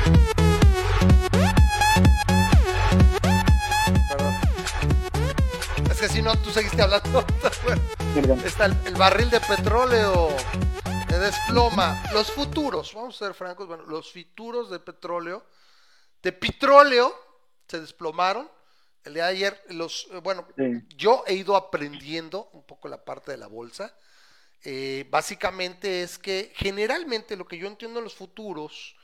Es que si no, tú seguiste hablando. Está el, barril de petróleo de desploma. Los futuros, vamos a ser francos, bueno, los futuros de petróleo, de petróleo, se desplomaron el día de ayer, los, eh, bueno, yo he ido aprendiendo un poco la parte de la bolsa. Eh, básicamente es que generalmente lo que yo entiendo en los futuros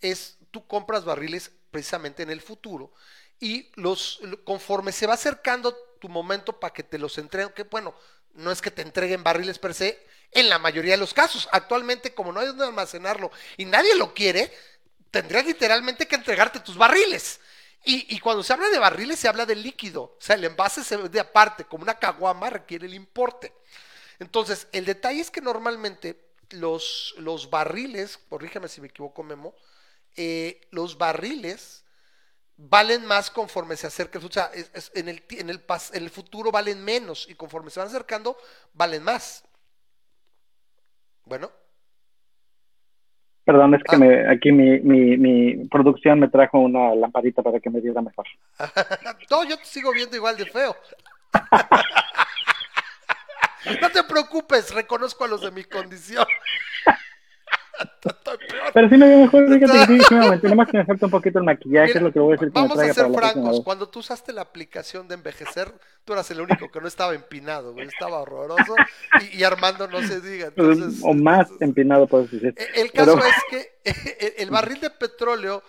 es tú compras barriles precisamente en el futuro y los conforme se va acercando tu momento para que te los entreguen, que bueno, no es que te entreguen barriles per se, en la mayoría de los casos. Actualmente, como no hay donde almacenarlo y nadie lo quiere, tendrías literalmente que entregarte tus barriles. Y, cuando se habla de barriles, se habla de líquido. O sea, el envase se de aparte, como una caguama requiere el importe. Entonces, el detalle es que normalmente los, los barriles, corrígeme si me equivoco, Memo, eh, los barriles valen más conforme se acerca, o sea, en, el, en, el, en el futuro valen menos y conforme se van acercando, valen más. Bueno. Perdón, es que ah. me, aquí mi, mi, mi, producción me trajo una lamparita para que me diera mejor. no, yo te sigo viendo igual de feo. no te preocupes, reconozco a los de mi condición. Pero sí me veo mejor, fíjate, sí, sí, nada más que me falta un poquito el maquillaje, es lo que voy a decir. Vamos a ser francos, cuando tú usaste la aplicación de envejecer, tú eras el único que no estaba empinado, güey, estaba horroroso, y, Armando no se diga. Entonces, o más empinado, puedes decir. E, el caso es que el barril de petróleo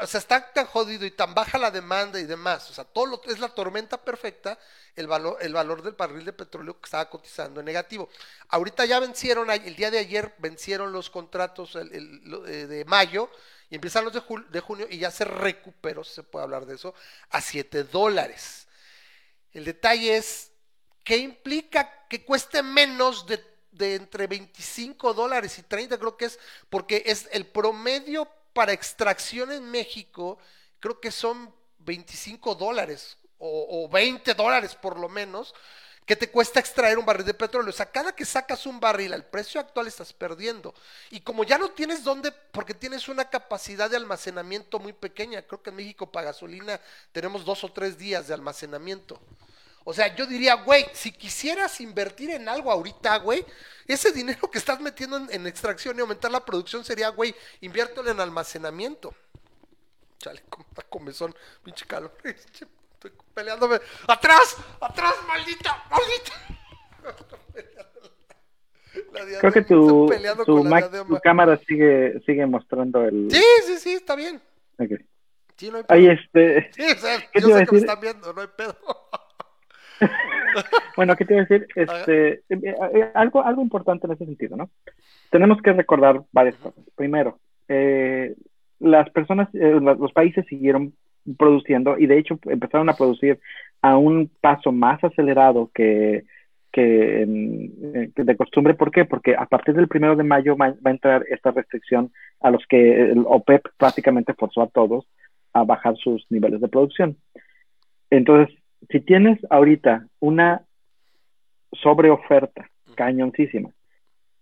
o sea, está tan jodido y tan baja la demanda y demás. O sea, todo lo, es la tormenta perfecta el valor, el valor del barril de petróleo que estaba cotizando en negativo. Ahorita ya vencieron, el día de ayer vencieron los contratos eh, de mayo y empiezan los de, junio y ya se recuperó, si se puede hablar de eso, a 7 dólares. El detalle es, ¿qué implica que cueste menos de, de entre 25 dólares y 30? Creo que es porque es el promedio para extracción en México, creo que son 25 dólares o, 20 dólares por lo menos, que te cuesta extraer un barril de petróleo. O sea, cada que sacas un barril al precio actual estás perdiendo. Y como ya no tienes dónde, porque tienes una capacidad de almacenamiento muy pequeña, creo que en México para gasolina tenemos dos o tres días de almacenamiento. O sea, yo diría, güey, si quisieras invertir en algo ahorita, güey, ese dinero que estás metiendo en, extracción y aumentar la producción sería, güey, inviértelo en almacenamiento. Chale, como comezón, pinche calor. Estoy peleándome. ¡Atrás! ¡Atrás, maldita! ¡Maldita! Creo que tu, tu, cámara sigue, sigue mostrando el. Sí, sí, sí, está bien. Okay. Sí, no hay pedo. Ahí este. Sí, o sea, yo sé que me están viendo, no hay pedo. bueno, ¿qué te iba a decir? Este, eh, eh, algo, algo importante en ese sentido, ¿no? Tenemos que recordar varias cosas. Primero, eh, las personas, los países siguieron produciendo y de hecho empezaron a producir a un paso más acelerado que, que, de costumbre. ¿Por qué? Porque a partir del primero de mayo va, a entrar esta restricción a los que el OPEP prácticamente forzó a todos a bajar sus niveles de producción. Entonces, si tienes ahorita una sobreoferta cañoncísima,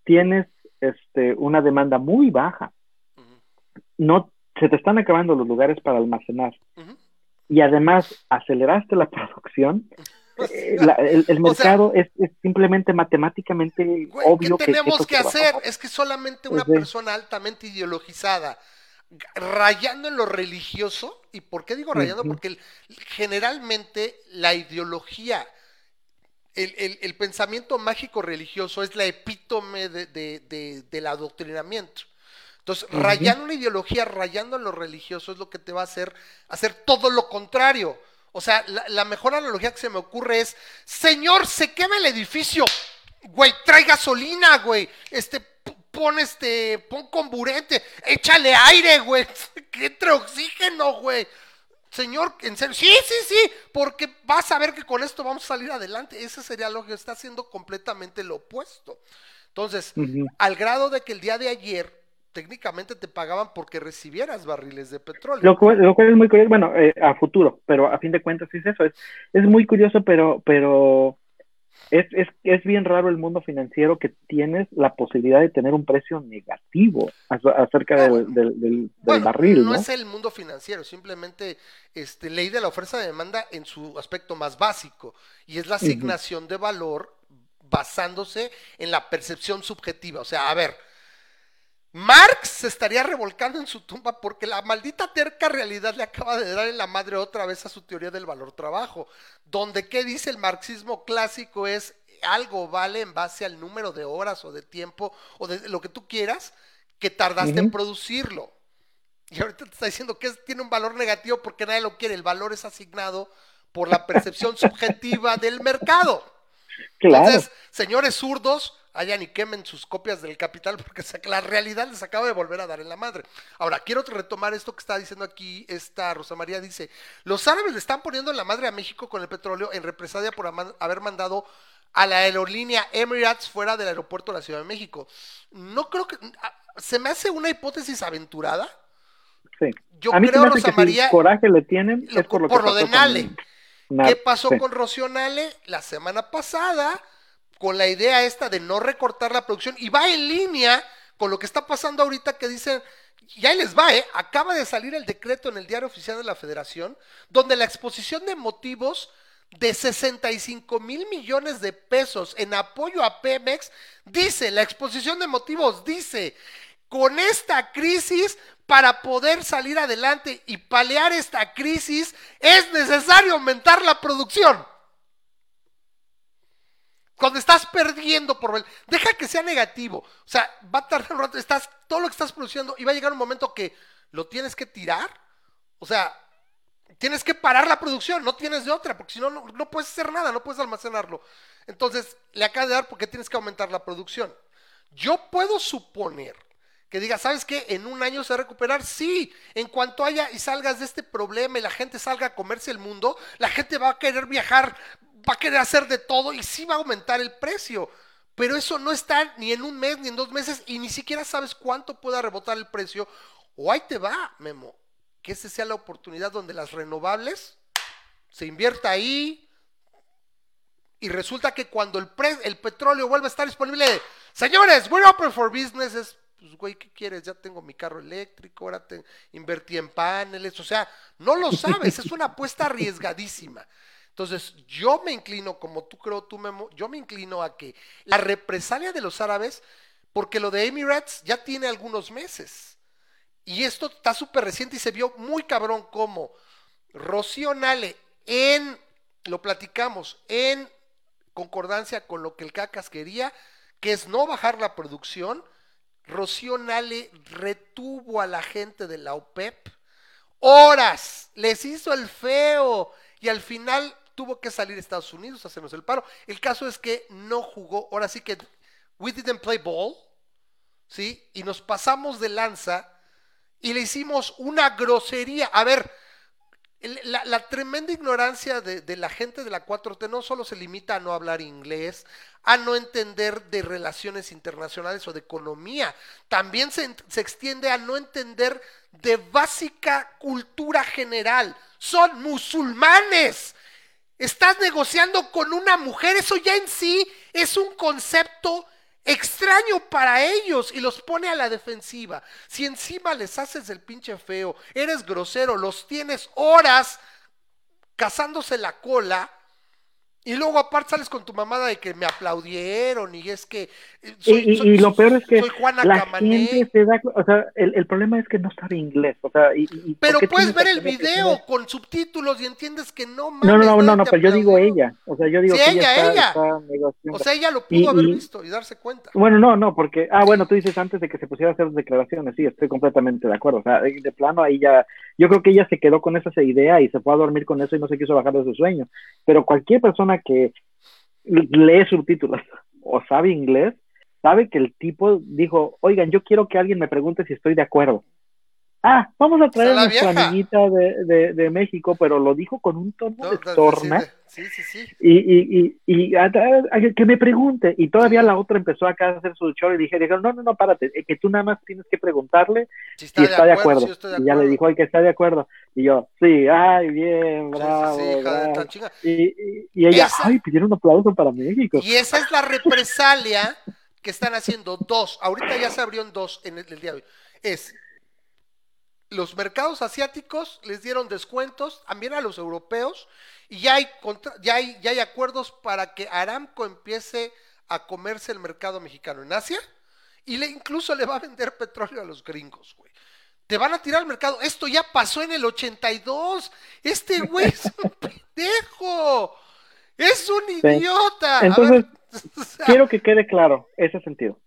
tienes este, una demanda muy baja, no se te están acabando los lugares para almacenar. Y además aceleraste la producción, eh, el, mercado es, simplemente matemáticamente obvio ¿qué tenemos que, hacer? Es que solamente una persona altamente ideologizada rayando en lo religioso. ¿Y por qué digo rayando? Porque generalmente la ideología, el, pensamiento mágico religioso es la epítome del adoctrinamiento. Entonces, rayando una ideología, rayando en lo religioso es lo que te va a hacer hacer todo lo contrario. O sea, la, la mejor analogía que se me ocurre es, Señor, se quema el edificio. Güey, trae gasolina, güey. Este, pon este, pon comburente, échale aire, güey, que entre oxígeno, güey. Señor, en serio, sí, sí, sí, porque vas a ver que con esto vamos a salir adelante. Ese sería lo que está haciendo completamente lo opuesto. Entonces, al grado de que el día de ayer técnicamente te pagaban porque recibieras barriles de petróleo. Lo cual, es muy curioso, bueno, eh, a futuro, pero a fin de cuentas es eso, es, es muy curioso, pero, pero es, es, es, bien raro el mundo financiero que tienes la posibilidad de tener un precio negativo acerca del, del, barril. No, es el mundo financiero, simplemente este, ley de la oferta de demanda en su aspecto más básico, y es la asignación de valor basándose en la percepción subjetiva. O sea, a ver, Marx se estaría revolcando en su tumba porque la maldita terca realidad le acaba de dar en la madre otra vez a su teoría del valor trabajo, donde qué dice el marxismo clásico es algo vale en base al número de horas o de tiempo o de lo que tú quieras que tardaste en producirlo. Y ahorita te está diciendo que tiene un valor negativo porque nadie lo quiere, el valor es asignado por la percepción subjetiva del mercado. Entonces, señores zurdos, hayan y quemen sus copias del capital porque la realidad les acaba de volver a dar en la madre. Ahora, quiero retomar esto que está diciendo aquí esta Rosa María, dice, los árabes le están poniendo en la madre a México con el petróleo en represalia por haber mandado a la aerolínea Emirates fuera del aeropuerto de la Ciudad de México. No creo que... Ah, se me hace una hipótesis aventurada. Sí. Yo a mí creo, Rosa que si María, coraje le tienen lo- es por lo, por que lo de pasó Nale. ¿Qué pasó sí. con Rocío Nale la semana pasada? Con la idea esta de no recortar la producción y va en línea con lo que está pasando ahorita que dicen, y ahí les va, ¿eh? Acaba de salir el decreto en el diario oficial de la federación, donde la exposición de motivos de 65 mil millones de pesos en apoyo a Pemex, dice, la exposición de motivos dice, con esta crisis, para poder salir adelante y paliar esta crisis, es necesario aumentar la producción. Cuando estás perdiendo por... Deja que sea negativo. O sea, va a tardar un rato. Estás, todo lo que estás produciendo y va a llegar un momento que lo tienes que tirar. O sea, tienes que parar la producción. No tienes de otra, porque si no, no, puedes hacer nada, no puedes almacenarlo. Entonces, le acaba de dar porque tienes que aumentar la producción. Yo puedo suponer que diga, ¿sabes qué? En un año se va a recuperar. Sí, en cuanto haya y salgas de este problema y la gente salga a comerse el mundo, la gente va a querer viajar, va a querer hacer de todo y sí va a aumentar el precio. Pero eso no está ni en un mes ni en dos meses y ni siquiera sabes cuánto pueda rebotar el precio. O ahí te va, Memo, que esa sea la oportunidad donde las renovables se invierta ahí y resulta que cuando el, petróleo vuelve a estar disponible, señores, we're open for business, es, pues, güey, ¿qué quieres? Ya tengo mi carro eléctrico, ahora invertí en paneles, o sea, no lo sabes, es una apuesta arriesgadísima. Entonces, yo me inclino, como tú creo, tú Memo, yo me inclino a que la represalia de los árabes, porque lo de Emirates ya tiene algunos meses. Y esto está súper reciente y se vio muy cabrón como Rocío Nale en, lo platicamos, en concordancia con lo que el Cacas quería, que es no bajar la producción. Rocío Nale retuvo a la gente de la OPEP horas, les hizo el feo y al final tuvo que salir a Estados Unidos a hacernos el paro. El caso es que no jugó, ahora sí que we didn't play ball, ¿sí? Y nos pasamos de lanza y le hicimos una grosería. A ver, la, tremenda ignorancia de, la gente de la 4T no solo se limita a no hablar inglés, a no entender de relaciones internacionales o de economía, también se, se extiende a no entender de básica cultura general. Son musulmanes. Estás negociando con una mujer, eso ya en sí es un concepto extraño para ellos y los pone a la defensiva. Si encima les haces el pinche feo, eres grosero, los tienes horas cazándose la cola y luego aparte sales con tu mamada de que me aplaudieron y es que eh, Y, y- y lo peor es que soy Juana la Camané. gente se da, o sea, el, el problema es que no sabe inglés, o sea, y, y- ¿por Pero puedes ver el que video con subtítulos y entiendes que no mames. No, no, no, no, no, pero yo digo ella, o sea, yo digo Sí, que ella, está, ella. está. O sea, ella lo pudo haber visto y darse cuenta. Bueno, no, no, porque, ah, bueno, tú dices antes de que se pusiera a hacer declaraciones, sí, estoy completamente de acuerdo, o sea, de, de plano ahí ya, yo creo que ella se quedó con esa idea y se fue a dormir con eso y no se quiso bajar de su sueño, pero cualquier persona que lee subtítulos o sabe inglés, sabe que el tipo dijo, oigan, yo quiero que alguien me pregunte si estoy de acuerdo. Ah, vamos a traer a nuestra vieja. amiguita de, de, de México, pero lo dijo con un tono No, de de- Sí, sí, sí. Y, y, y, y a- que me pregunte. Y todavía la otra empezó acá a hacer su show y dije, dijeron, no, no, no, párate, que tú nada más tienes que preguntarle Si si está de acuerdo. y ya le dijo, ay, que está de acuerdo. Y yo, sí, ay, bien, bravo. sí, hija de bravo". Y, y, y ella, Esa- ay, pidieron un aplauso para México. Y esa es la represalia que están haciendo dos. Ahorita ya se abrieron dos en el, el día de hoy. Es los mercados asiáticos les dieron descuentos también a los europeos y ya hay, contra- ya hay, ya hay acuerdos para que Aramco empiece a comerse el mercado mexicano en Asia y le incluso le va a vender petróleo a los gringos, güey. Te van a tirar al mercado. Esto ya pasó en el 82. Este güey es un pendejo. Es un idiota. A Entonces, ver, Quiero que quede claro ese sentido.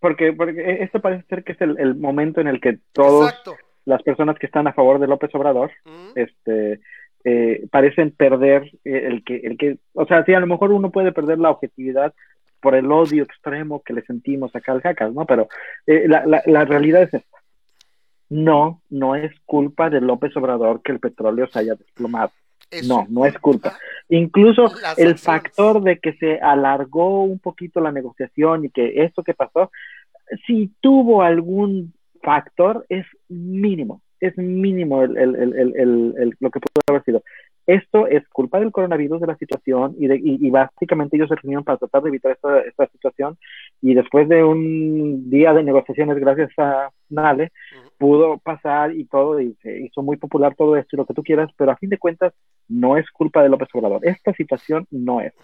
Porque, porque esto parece ser que es el, el momento en el que todas Exacto. Las personas que están a favor de López Obrador este eh, parecen perder eh, el que el que o sea sí a lo mejor uno puede perder la objetividad por el odio extremo que le sentimos acá al Jacas, ¿no? Pero eh, la, la, la realidad es esta. No, no es culpa de López Obrador que el petróleo se haya desplomado. es No, no es culpa. culpa. Incluso Las el acciones. factor de que se alargó un poquito la negociación y que esto que pasó, si tuvo algún factor, es mínimo, es mínimo el, el, el, lo que pudo haber sido. Esto es culpa del coronavirus, de la situación, y, de, y, básicamente ellos se reunieron para tratar de evitar esta, esta, situación, y después de un día de negociaciones, gracias a Nale, pudo pasar y todo, y se hizo muy popular todo esto y lo que tú quieras, pero a fin de cuentas no es culpa de López Obrador. Esta situación no es.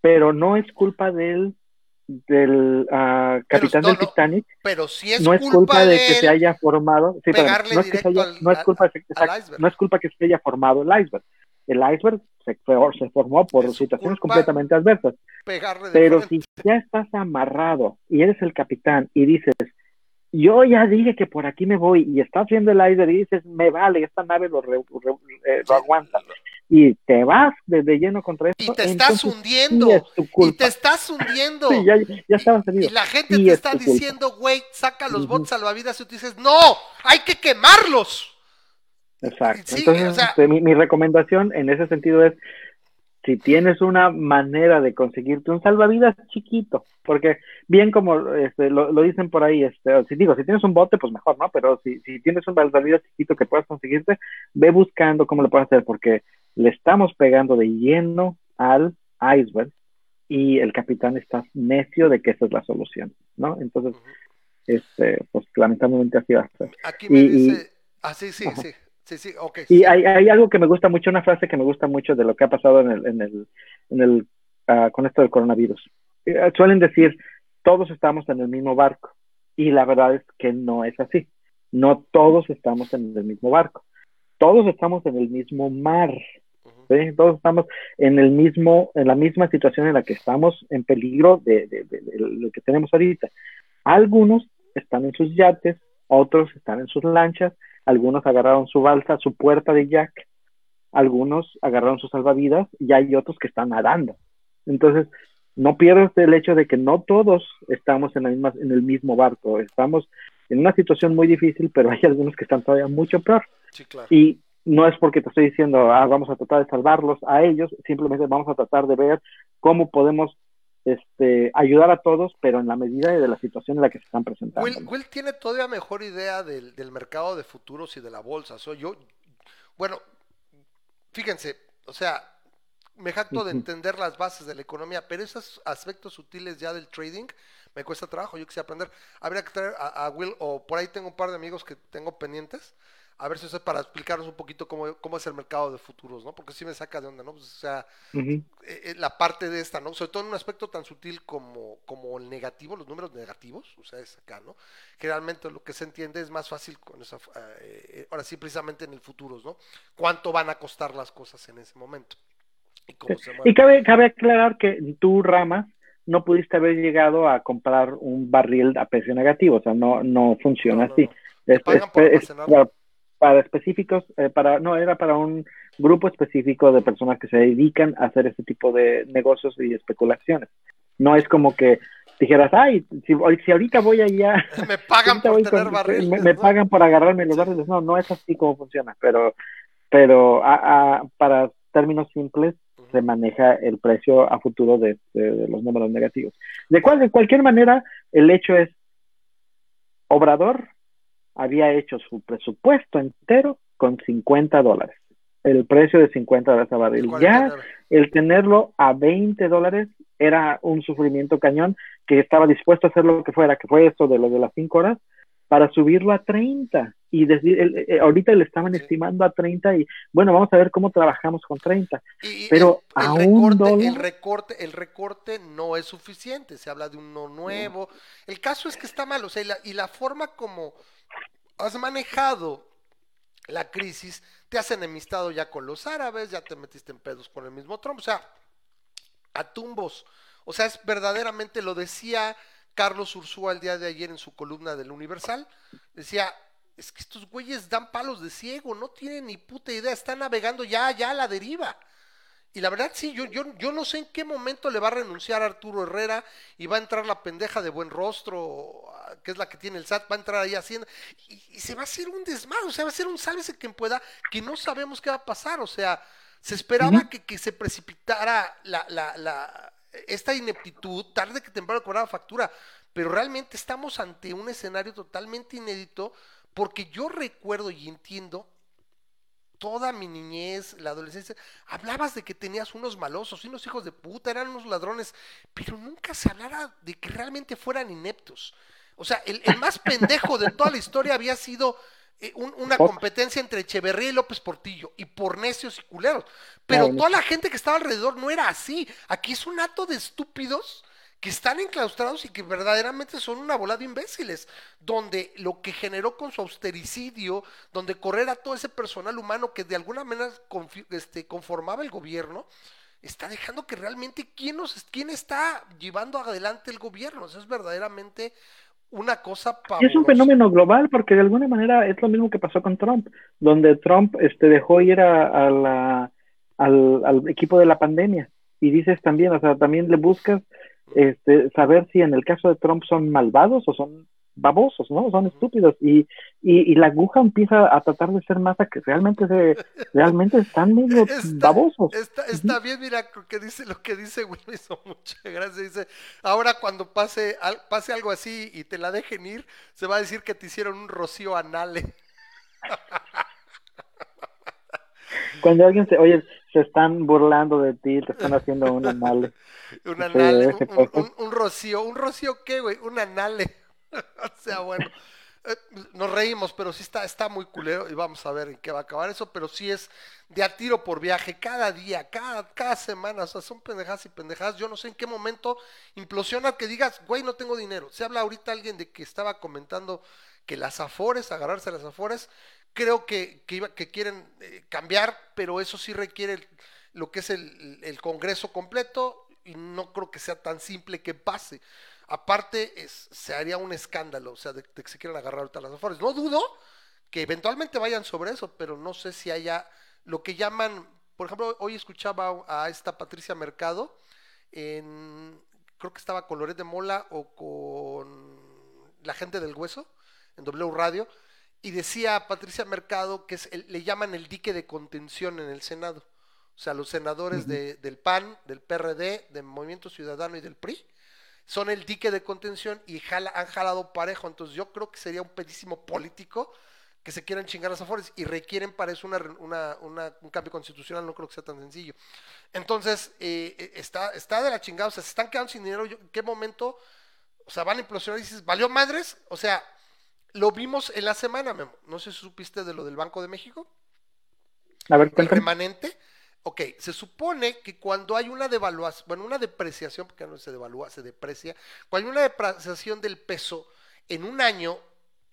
Pero no es culpa del del uh, capitán del Titanic pero si es no es culpa, de, que se haya formado sí, no, es que haya, no es culpa de, no es culpa que se haya formado el iceberg. El iceberg se, se formó por situaciones completamente adversas. pero si ya estás amarrado y eres el capitán y dices yo ya dije que por aquí me voy y estás viendo el iceberg y dices me vale esta nave lo, eh, lo aguanta y te vas de, lleno contra esto. Y te estás hundiendo. y te estás hundiendo. sí, ya, ya Y la gente te está diciendo, güey, saca los bots salvavidas y tú dices, no, hay que quemarlos. Exacto. Entonces, este, mi, mi, recomendación en ese sentido es, si tienes una manera de conseguirte un salvavidas chiquito, porque bien como este, lo, dicen por ahí, este, si digo, si tienes un bote, pues mejor, ¿no? Pero si, si tienes un salvavidas chiquito que puedas conseguirte, ve buscando cómo lo puedes hacer, porque le estamos pegando de lleno al iceberg y el capitán está necio de que esa es la solución, ¿no? Entonces, este, pues lamentablemente así va a ser. Aquí me dice, ah, sí, sí, sí. Sí, sí, okay, y hay, hay, algo que me gusta mucho, una frase que me gusta mucho de lo que ha pasado en el, en el, en el uh, con esto del coronavirus. Eh, suelen decir, todos estamos en el mismo barco. Y la verdad es que no es así. No todos estamos en el mismo barco. Todos estamos en el mismo mar. Todos estamos en el mismo, en la misma situación en la que estamos en peligro de, de, de, lo que tenemos ahorita. Algunos están en sus yates, otros están en sus lanchas, algunos agarraron su balsa, su puerta de jack, algunos agarraron sus salvavidas y hay otros que están nadando. Entonces, no pierdas el hecho de que no todos estamos en, la misma, en el mismo barco, estamos en una situación muy difícil, pero hay algunos que están todavía mucho peor. Sí, claro. Y no es porque te estoy diciendo, ah, vamos a tratar de salvarlos a ellos, simplemente vamos a tratar de ver cómo podemos este, ayudar a todos, pero en la medida de la situación en la que se están presentando. Will, tiene todavía mejor idea del, mercado de futuros y de la bolsa. Soy yo, bueno, fíjense, o sea, me jacto de entender las bases de la economía, pero esos aspectos sutiles ya del trading me cuesta trabajo. Yo quisiera aprender. Habría que traer a Will, o por ahí tengo un par de amigos que tengo pendientes a ver si es para explicarnos un poquito cómo, cómo, es el mercado de futuros, ¿no? Porque sí me saca de onda, ¿no? Pues, o sea, eh, eh, la parte de esta, ¿no? Sobre todo en un aspecto tan sutil como, como el negativo, los números negativos, o sea, es acá, ¿no? Que realmente lo que se entiende es más fácil con esa, eh, ahora sí, precisamente en el futuros, ¿no? ¿Cuánto van a costar las cosas en ese momento? Y, cómo se y cabe, cabe aclarar que tu rama no pudiste haber llegado a comprar un barril a precio negativo, o sea, no, no funciona así. Es, para específicos, eh, para no, era para un grupo específico de personas que se dedican a hacer ese tipo de negocios y especulaciones. No es como que dijeras, ay, si, si ahorita voy allá... Me pagan por tener barriles, me, pagan por agarrarme los barriles. No, no es así como funciona, pero, pero a, para términos simples se maneja el precio a futuro de, de, los números negativos. De, cual, de cualquier manera, el hecho es, Obrador había hecho su presupuesto entero con 50 dólares. El precio de 50 dólares a barril. Ya el tenerlo a 20 dólares era un sufrimiento cañón que estaba dispuesto a hacer lo que fuera, que fue esto de lo de las 5 horas, para subirlo a 30. Y decir, eh, ahorita le estaban estimando a 30 y bueno, vamos a ver cómo trabajamos con 30. Pero el, recorte, el, recorte, el recorte no es suficiente, se habla de uno nuevo. El caso es que está mal, o sea, y la forma como has manejado la crisis, te has enemistado ya con los árabes, ya te metiste en pedos con el mismo Trump, o sea, a tumbos. O sea, es verdaderamente, lo decía Carlos Ursúa el día de ayer en su columna del Universal, decía, es que estos güeyes dan palos de ciego, no tienen ni puta idea, están navegando ya, ya a la deriva. Y la verdad, sí, yo, yo, yo no sé en qué momento le va a renunciar Arturo Herrera y va a entrar la pendeja de buen rostro, que es la que tiene el SAT, va a entrar ahí haciendo. Y, se va a hacer un desmadre, o sea, va a ser un sálvese quien pueda, que no sabemos qué va a pasar. O sea, se esperaba que, que, se precipitara la, la, la, esta ineptitud, tarde que temprano cobraba factura, pero realmente estamos ante un escenario totalmente inédito Porque yo recuerdo y entiendo toda mi niñez, la adolescencia, hablabas de que tenías unos malosos, unos hijos de puta, eran unos ladrones, pero nunca se hablara de que realmente fueran ineptos. O sea, el, más pendejo de toda la historia había sido eh, una competencia entre Echeverría y López Portillo, y por necios y culeros. Pero toda la gente que estaba alrededor no era así. Aquí es un acto de estúpidos que están enclaustrados y que verdaderamente son una bola de imbéciles, donde lo que generó con su austericidio, donde correr a todo ese personal humano que de alguna manera este, conformaba el gobierno, está dejando que realmente quién, nos, quién está llevando adelante el gobierno. Eso es verdaderamente una cosa Y es un fenómeno global porque de alguna manera es lo mismo que pasó con Trump, donde Trump este, dejó ir a, la, al, al equipo de la pandemia. Y dices también, o sea, también le buscas este, saber si en el caso de Trump son malvados o son babosos, ¿no? Son estúpidos y, y, la aguja empieza a tratar de ser más a que realmente se, realmente están medio babosos. Está, está bien, mira lo que dice, lo que dice Will, me hizo mucha gracia. Dice, ahora cuando pase, pase algo así y te la dejen ir, se va a decir que te hicieron un rocío anale. Cuando alguien se, oye, se están burlando de ti, te están haciendo un anale. un anale, un, rocío, ¿un rocío qué, güey? Un anale. o sea, bueno, eh, nos reímos, pero sí está, está muy culero y vamos a ver en qué va a acabar eso, pero sí es de a tiro por viaje, cada día, cada, cada semana, o sea, son pendejadas y pendejadas. Yo no sé en qué momento implosiona que digas, güey, no tengo dinero. Se habla ahorita alguien de que estaba comentando que las afores, agarrarse a las afores, creo que, que, quieren eh, cambiar, pero eso sí requiere lo que es el, Congreso completo y no creo que sea tan simple que pase. Aparte, es, se haría un escándalo, o sea, de, que se quieran agarrar ahorita las afores. No dudo que eventualmente vayan sobre eso, pero no sé si haya lo que llaman, por ejemplo, hoy escuchaba a esta Patricia Mercado, en, creo que estaba con Loret de Mola o con la gente del hueso, en W Radio, y decía Patricia Mercado que es le llaman el dique de contención en el Senado. O sea, los senadores de, del PAN, del PRD, del Movimiento Ciudadano y del PRI son el dique de contención y han jalado parejo. Entonces yo creo que sería un pedísimo político que se quieran chingar las afores y requieren para eso una, un cambio constitucional, no creo que sea tan sencillo. Entonces, eh, eh, está, está de la chingada, o sea, se están quedando sin dinero. ¿En qué momento? O sea, van a implosionar y dices, ¿valió madres? O sea, lo vimos en la semana, Memo. No sé si supiste de lo del Banco de México. A ver, el remanente. Ok, se supone que cuando hay una devaluación, bueno, una depreciación, porque no se devalúa, se deprecia, cuando hay una depreciación del peso en un año,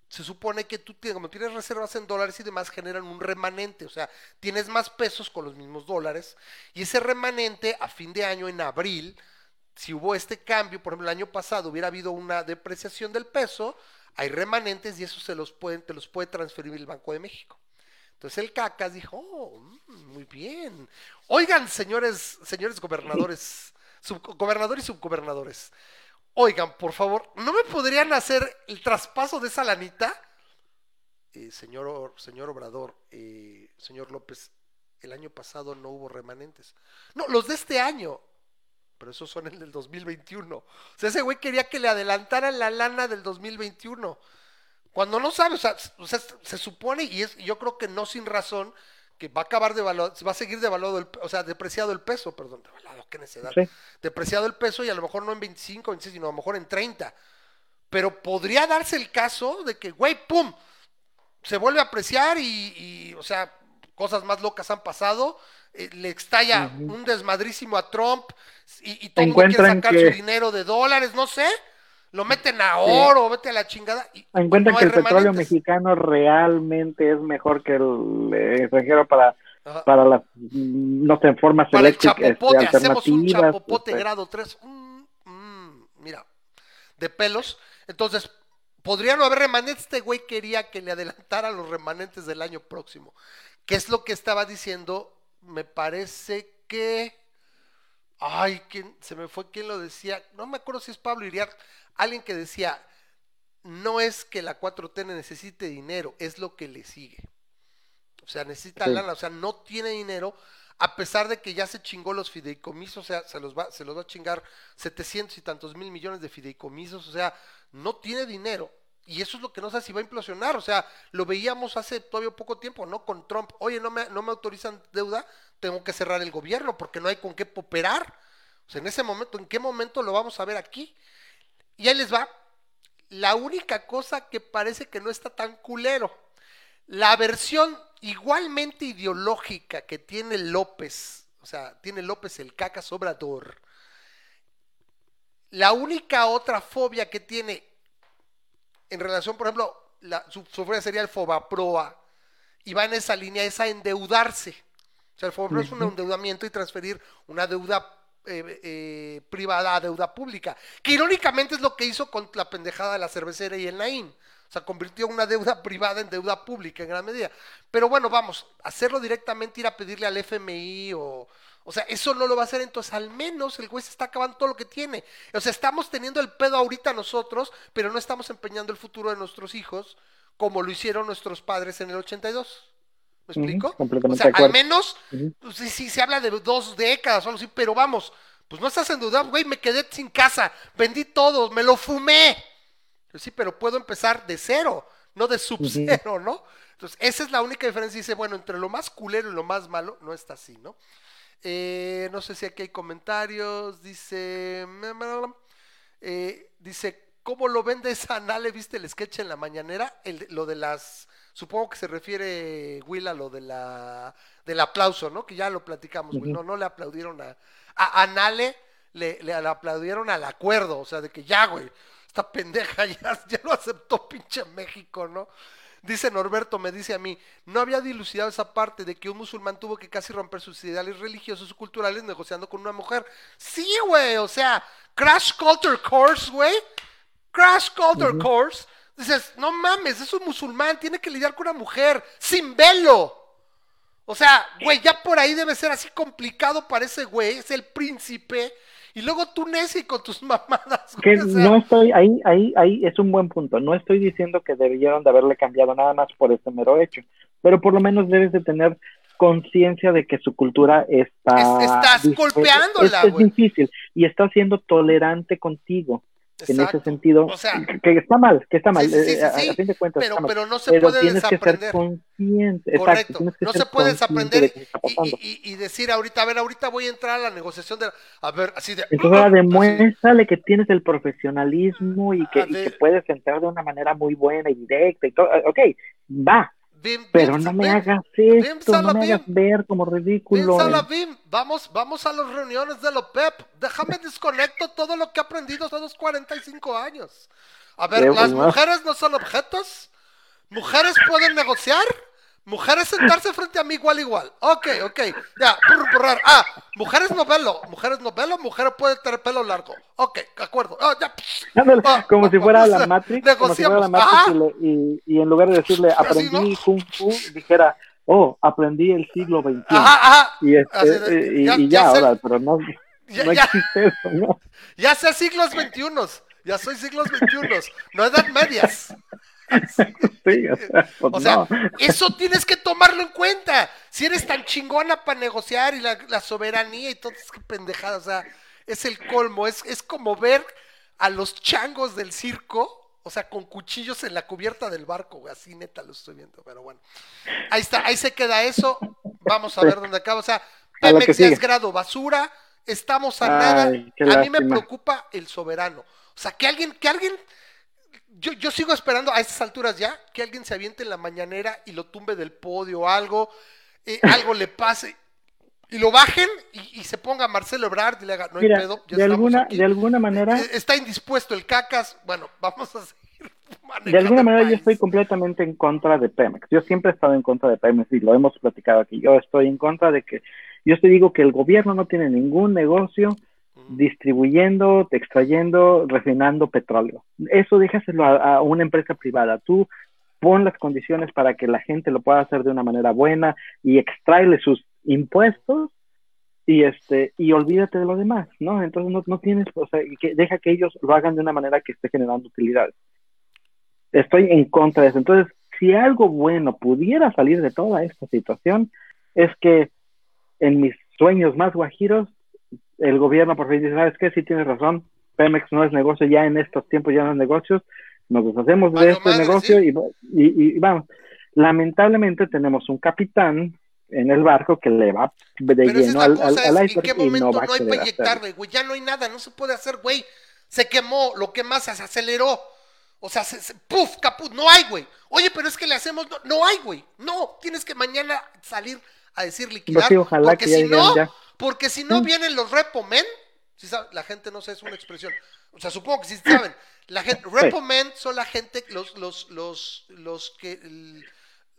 se supone que tú, como tienes reservas en dólares y demás, generan un remanente, o sea, tienes más pesos con los mismos dólares, y ese remanente a fin de año, en abril, si hubo este cambio, por ejemplo, el año pasado hubiera habido una depreciación del peso, hay remanentes y eso se los pueden, te los puede transferir el Banco de México. Entonces el CACAS dijo, oh, mm, muy bien. Oigan, señores, señores gobernadores, subgobernadores y subgobernadores, oigan, por favor, ¿no me podrían hacer el traspaso de esa lanita? Eh, señor, señor Obrador, eh, señor López, el año pasado no hubo remanentes. No, los de este año pero esos son el del 2021. O sea, ese güey quería que le adelantaran la lana del 2021. Cuando no sabe, o sea, se supone, y es, yo creo que no sin razón, que va a acabar de valor, va a seguir devaluado, el, o sea, depreciado el peso, perdón, devaluado, qué necesidad. Depreciado el peso y a lo mejor no en 25, 26, sino a lo mejor en 30. Pero podría darse el caso de que, güey, pum, se vuelve a apreciar y, y o sea, cosas más locas han pasado eh, le estalla un desmadrísimo a Trump y, y todo quiere sacar su dinero de dólares, no sé. Lo meten a oro, vete a la chingada. Y encuentran que el petróleo mexicano realmente es mejor que el eh, extranjero para para las no sé formas para el chapopote este, hacemos un chapopote este. grado 3 mm, mm, mira de pelos entonces podría no haber remanentes este güey quería que le adelantara los remanentes del año próximo ¿Qué es lo que estaba diciendo me parece que. Ay, ¿quién, se me fue quien lo decía. No me acuerdo si es Pablo Iriar. Alguien que decía: No es que la 4T necesite dinero, es lo que le sigue. O sea, necesita lana, o sea, no tiene dinero, a pesar de que ya se chingó los fideicomisos, o sea, se los va, se los va a chingar 700 y tantos mil millones de fideicomisos, o sea, no tiene dinero. Y eso es lo que no sé si va a implosionar. O sea, lo veíamos hace todavía poco tiempo, ¿no? Con Trump. Oye, no me, no me autorizan deuda, tengo que cerrar el gobierno porque no hay con qué operar. O sea, en ese momento, ¿en qué momento lo vamos a ver aquí? Y ahí les va. La única cosa que parece que no está tan culero. La versión igualmente ideológica que tiene López, o sea, tiene López el caca sobrador. La única otra fobia que tiene en relación, por ejemplo, la, su, fobia sería el fobaproa, y va en esa línea, es a endeudarse. O sea, el fobaproa es un endeudamiento y transferir una deuda eh, eh, privada a deuda pública, que irónicamente es lo que hizo con la pendejada de la cervecera y el Naín. O sea, convirtió una deuda privada en deuda pública en gran medida. Pero bueno, vamos, hacerlo directamente, ir a pedirle al FMI o... O sea, eso no lo va a hacer, entonces al menos el se está acabando todo lo que tiene. O sea, estamos teniendo el pedo ahorita nosotros, pero no estamos empeñando el futuro de nuestros hijos como lo hicieron nuestros padres en el 82. ¿Me explico? o sea, al menos, pues, sí, se habla de dos décadas o algo así, pero vamos, pues no estás en duda, güey, me quedé sin casa, vendí todo, me lo fumé. Pues sí, pero puedo empezar de cero, no de sub cero, ¿no? Entonces, esa es la única diferencia. Dice, bueno, entre lo más culero y lo más malo, no está así, ¿no? Eh, no sé si aquí hay comentarios. Dice, eh, dice, ¿cómo lo vende esa anale? ¿Viste el sketch en la mañanera? El, lo de las, supongo que se refiere, Will, a lo de la, del aplauso, ¿no? Que ya lo platicamos, No, no le aplaudieron a, a Anale, le, le aplaudieron al acuerdo, o sea, de que ya, güey esta pendeja ya, ya lo aceptó pinche México, ¿no? Dice Norberto, me dice a mí, no había dilucidado esa parte de que un musulmán tuvo que casi romper sus ideales religiosos y culturales negociando con una mujer. Sí, güey, o sea, Crash Culture Course, güey. Crash Culture Course. Dices, no mames, es un musulmán, tiene que lidiar con una mujer sin velo. O sea, güey, ya por ahí debe ser así complicado para ese güey, es el príncipe y luego tú necio con tus mamadas. Que no estoy, ahí, ahí, ahí es un buen punto. No estoy diciendo que debieron de haberle cambiado nada más por ese mero hecho, pero por lo menos debes de tener conciencia de que su cultura está... estás golpeándola, es, es difícil y está siendo tolerante contigo en ese sentido, que, está mal, que está mal, eh, a, fin de cuentas. Pero, pero no se puede tienes desaprender. Que ser consciente, Correcto, no se puede desaprender y, decir ahorita, a ver, ahorita voy a entrar a la negociación de, a ver, así de... Entonces ahora demuéstrale que tienes el profesionalismo y que, y que puedes entrar de una manera muy buena y directa y todo, ok, va, pero no me hagas esto, no me hagas ver como ridículo. Vamos, vamos a las reuniones de la PEP. Déjame desconecto todo lo que he aprendido estos los 45 años. A ver, las mujeres no son objetos. Mujeres pueden negociar. Mujeres sentarse frente a mí igual igual. Ok, ok. Ya, burrar. Ah, mujeres no velo. Mujeres no velo. Mujeres pueden tener pelo largo. Ok, de acuerdo. Ah, ya. Ah, como si fuera la Matrix. Como si fuera la Matrix y, y, en lugar de decirle aprendí Kung Fu, dijera, oh, aprendí el siglo XXI. Ajá, ajá. Y, este, y, ya, y ya, ahora, pero no, no existe eso, ¿no? Ya sé siglos XXI. Ya soy siglos XXI. No edad medias. o sea, pues eso tienes que tomarlo en cuenta. Si eres tan chingona para negociar y la, soberanía y todo, es que pendejada, o sea, es el colmo. Es, es como ver a los changos del circo, o sea, con cuchillos en la cubierta del barco, Así neta lo estoy viendo, pero bueno. Ahí está, ahí se queda eso. Vamos a ver dónde acaba. O sea, Pemex es grado basura. Estamos a nada. A mí me preocupa el soberano. O sea, que alguien, que alguien yo, yo sigo esperando a estas alturas ya que alguien se aviente en la mañanera y lo tumbe del podio o algo, eh, algo le pase y lo bajen y, se ponga Marcelo Ebrard y le haga, no hay pedo, de alguna, de alguna manera. Eh, está indispuesto el cacas, bueno, vamos a seguir. De alguna manera yo estoy completamente en contra de Pemex. Yo siempre he estado en contra de Pemex y lo hemos platicado aquí. Yo estoy en contra de que, yo te digo que el gobierno no tiene ningún negocio distribuyendo, extrayendo, refinando petróleo. Eso déjaselo a, una empresa privada. Tú pon las condiciones para que la gente lo pueda hacer de una manera buena y extraele sus impuestos y este y olvídate de lo demás, ¿no? Entonces no, no tienes, o sea, que deja que ellos lo hagan de una manera que esté generando utilidades. Estoy en contra de eso. Entonces, si algo bueno pudiera salir de toda esta situación, es que en mis sueños más guajiros el gobierno por fin dice, ¿sabes qué? Sí tienes razón, Pemex no es negocio ya en estos tiempos, ya no es negocio, nos deshacemos de este negocio y, y, vamos. Lamentablemente tenemos un capitán en el barco que le va de lleno al, al, ¿En qué momento no, hay para inyectarle, güey? Ya no hay nada, no se puede hacer, güey. Se quemó, lo que más se aceleró. O sea, se, puf, caput, no hay, güey. Oye, pero es que le hacemos, no, hay, güey. No, tienes que mañana salir a decir liquidar. porque, si no, porque si no, vienen los repomen. la gente no sé, es una expresión. O sea, supongo que sí saben. La gente, repomen son la gente, los, los, los, los que,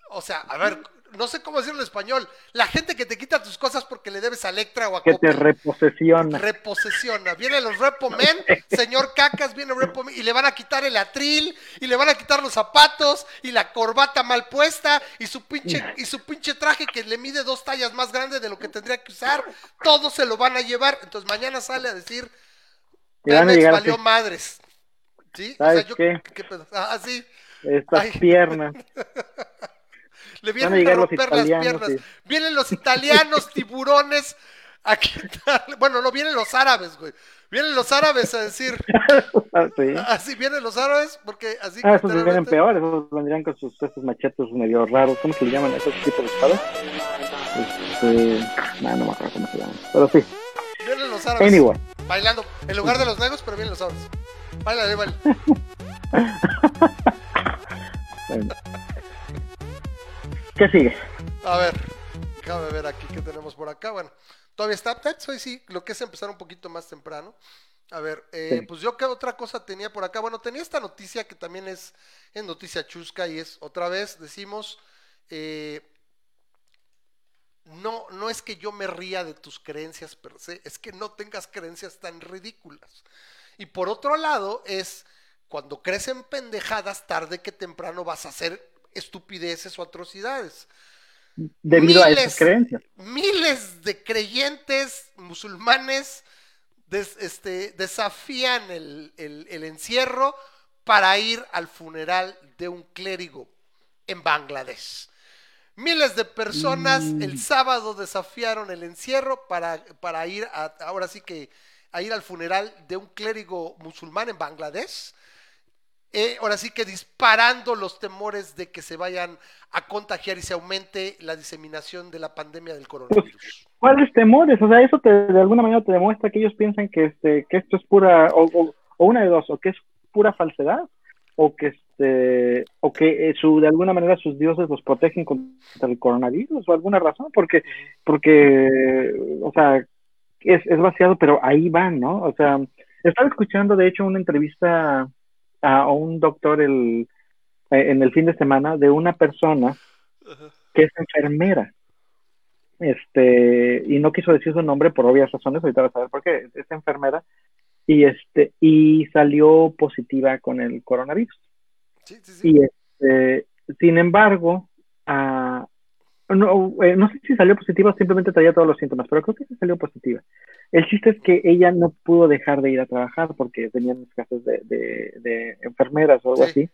o sea, a ver, no sé cómo decirlo en español, la gente que te quita tus cosas porque le debes a Electra o a Que te reposesiona. Reposesiona. Vienen los repomen, señor Cacas, viene repomen y le van a quitar el atril y le van a quitar los zapatos y la corbata mal puesta y su pinche y su pinche traje que le mide dos tallas más grande de lo que tendría que usar. Todos se lo van a llevar. Entonces mañana sale a decir, Pemex valió madres. ¿Sí? o sea, yo, qué? Ah, sí. Estas piernas. Le vienen a, romper las piernas. Vienen los italianos, tiburones, a quitarle. Bueno, no, vienen los árabes, güey. Vienen los árabes a decir. Así vienen los árabes, porque así. Ah, esos vienen peores, esos vendrían con sus estos machetes medio raros. ¿Cómo se le llaman esos tipos de espadas? Este. No, no me acuerdo cómo se llaman. Pero sí. Vienen los árabes. Anyway. Bailando. En lugar de los negros, pero vienen los árabes. Baila, baila. bueno. ¿Qué sigue? A ver, déjame ver aquí qué tenemos por acá. Bueno, todavía está Hoy sí, lo que es empezar un poquito más temprano. A ver, eh, pues yo qué otra cosa tenía por acá. Bueno, tenía esta noticia que también es, en noticia chusca y es otra vez, decimos, eh, no, no es que yo me ría de tus creencias per se, es que no tengas creencias tan ridículas. Y por otro lado, es cuando crecen pendejadas, tarde que temprano vas a ser estupideces o atrocidades. Debido a esas creencias. Miles de creyentes musulmanes este, desafían el, encierro para ir al funeral de un clérigo en Bangladesh. Miles de personas mm. el sábado desafiaron el encierro para, para ir a, ahora sí que a ir al funeral de un clérigo musulmán en Bangladesh eh, ahora sí que disparando los temores de que se vayan a contagiar y se aumente la diseminación de la pandemia del coronavirus. ¿Cuáles temores? O sea, eso te, de alguna manera te demuestra que ellos piensan que, este, que esto es pura, o, una de dos, o que es pura falsedad, o que este, o que eh, su, de alguna manera sus dioses los protegen contra el coronavirus, o alguna razón, porque, porque, o sea, es, es vaciado, pero ahí van, ¿no? O sea, estaba escuchando, de hecho, una entrevista a un doctor el, eh, en el fin de semana de una persona que es enfermera. Este, y no quiso decir su nombre por obvias razones, ahorita vas a ver por qué, es enfermera, y este, y salió positiva con el coronavirus. Y este, sin embargo, uh, no, eh, no sé si salió positiva o simplemente traía todos los síntomas, pero creo que sí salió positiva. El chiste es que ella no pudo dejar de ir a trabajar porque tenían casos de, de, enfermeras o algo así,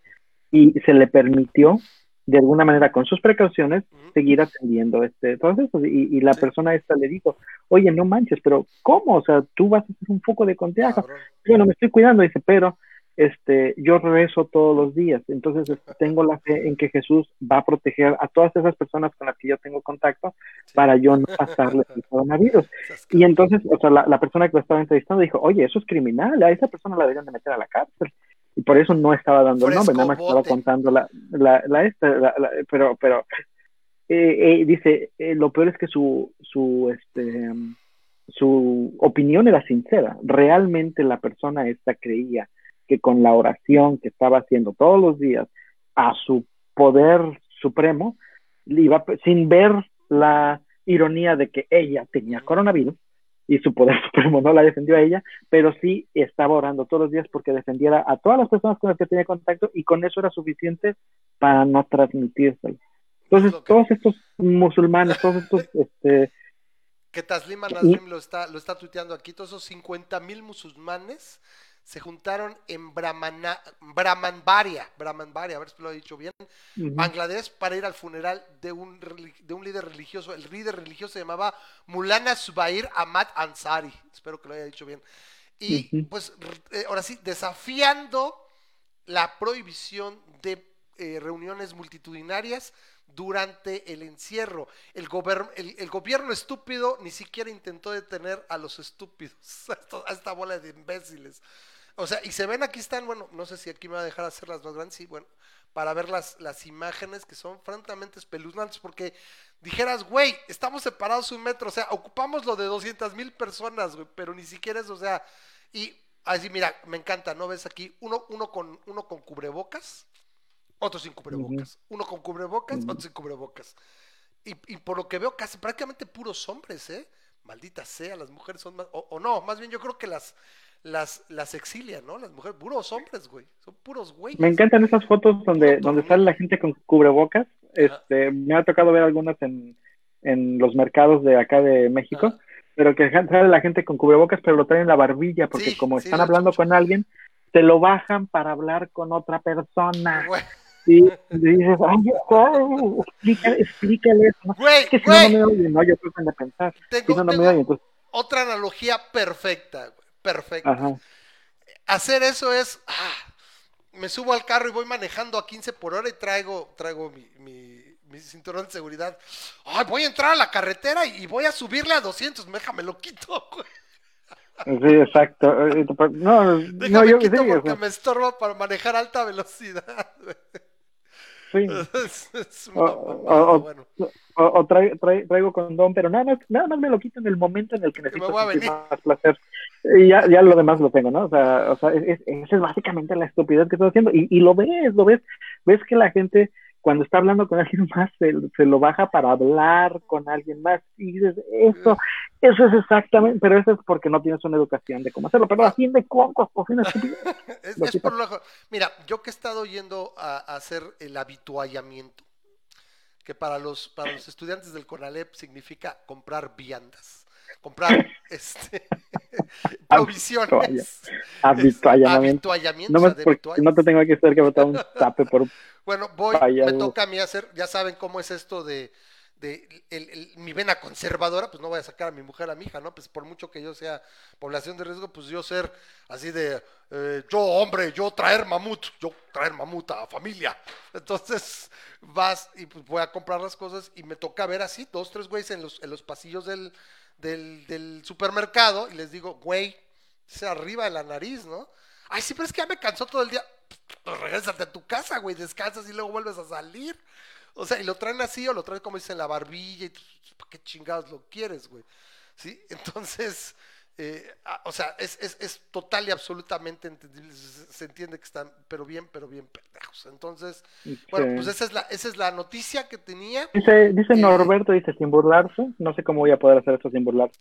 y se le permitió, de alguna manera, con sus precauciones, seguir atendiendo este proceso. Y, y la persona esta le dijo, oye, no manches, pero ¿cómo? O sea, tú vas a hacer un foco de contagio. Yo no me estoy cuidando, dice, pero este, yo rezo todos los días, entonces este, tengo la fe en que Jesús va a proteger a todas esas personas con las que yo tengo contacto para yo no pasarle el coronavirus. Y entonces, o sea, la, persona que lo estaba entrevistando dijo, oye, eso es criminal, a esa persona la deberían de meter a la cárcel. Y por eso no estaba dando el nombre, nada más estaba contando la, la, la, esta, pero, pero, eh, eh, dice, eh, lo peor es que su, su, este, su opinión era sincera. Realmente la persona esta creía que con la oración que estaba haciendo todos los días a su poder supremo, iba, sin ver la ironía de que ella tenía coronavirus y su poder supremo no la defendió a ella, pero sí estaba orando todos los días porque defendiera a todas las personas con las que tenía contacto y con eso era suficiente para no transmitírselo. Entonces, todos estos musulmanes, todos estos... Este, que Taslim Nasrim lo está, lo está tuiteando aquí, todos esos 50 mil musulmanes se juntaron en Brahmana, Brahmanbaria, Brahmanbaria, a ver si lo he dicho bien, Bangladesh, para ir al funeral de un, de un líder religioso. El líder religioso se llamaba Mulana Subair Ahmad Ansari, espero que lo haya dicho bien. Y pues eh, ahora sí, desafiando la prohibición de eh, reuniones multitudinarias durante el encierro. El, el, gobierno estúpido ni siquiera intentó detener a los estúpidos, a esta bola de imbéciles. O sea, y se ven aquí están, bueno, no sé si aquí me va a dejar hacer las más grandes, sí, bueno, para ver las, las imágenes que son francamente espeluznantes, porque dijeras, güey, estamos separados un metro, o sea, ocupamos lo de 200 mil personas, güey, pero ni siquiera eso, o sea, y así, mira, me encanta, ¿no? Ves aquí, uno, uno, con, uno con cubrebocas, otro sin cubrebocas, uno con cubrebocas, otro sin cubrebocas. Y, y, por lo que veo, casi prácticamente puros hombres, ¿eh? Maldita sea, las mujeres son más, o no, más bien yo creo que las, las, las exilian, ¿no? Las mujeres, puros hombres, güey. Son puros güeyes. Me encantan esas fotos donde, donde sale la gente con cubrebocas. Este, me ha tocado ver algunas en, en los mercados de acá de México, pero que sale la gente con cubrebocas, pero lo traen en la barbilla, porque como están hablando con alguien, se lo bajan para hablar con otra persona. Y, dices, ay, explícale, explícale eso. Güey, que si no, no me oyen, no, yo creo que pensar. Tengo, si no, no me oyen, entonces... Otra analogía perfecta, güey perfecto. Hacer eso es, ah, me subo al carro y voy manejando a 15 por hora y traigo, traigo mi, mi, cinturón de seguridad. Ay, voy a entrar a la carretera y voy a subirle a 200, déjame lo quito, Sí, exacto. Eh, pues, no, déjame yo, quito porque me estorba para manejar alta velocidad. Sí. o, o, traigo, condón, pero nada más, nada más me lo quito en el momento en el que necesito más placer. Y ya, ya lo demás lo tengo, ¿no? O sea, o sea esa es, básicamente la estupidez que estoy haciendo. Y, y lo ves, lo ves, ves que la gente cuando está hablando con alguien más se, lo baja para hablar con alguien más. Y dices, eso, eso es exactamente, pero eso es porque no tienes una educación de cómo hacerlo, pero así de concos, por fin es, es por lo, Mira, yo que he estado yendo a, hacer el habituallamiento, que para los, para los estudiantes del CONALEP significa comprar viandas comprar este provisiones. Habituallamiento. No, no te tengo que hacer que botar un tape por Bueno, voy, me toca a mí hacer, ya saben cómo es esto de, de el, mi vena conservadora, pues no voy a sacar a mi mujer a mi hija, ¿no? Pues por mucho que yo sea población de riesgo, pues yo ser así de, eh, yo hombre, yo traer mamut, yo traer mamut a familia. Entonces vas y pues voy a comprar las cosas y me toca ver así, dos, tres güeyes en los, en los pasillos del, del, del supermercado y les digo, güey, se arriba de la nariz, ¿no? Ay, sí, pero es que ya me cansó todo el día. Pues regresate a tu casa, güey, descansas y luego vuelves a salir. O sea, y lo traen así o lo traen como dicen la barbilla y ¿para qué chingados lo quieres, güey? ¿Sí? Entonces, eh, o sea, es, es, es, total y absolutamente entendible. Se, entiende que están, pero bien, pero bien pendejos. Entonces, bueno, pues esa es la, esa es la noticia que tenía. Dice, dice eh, Norberto, dice sin burlarse. No sé cómo voy a poder hacer esto sin burlarse.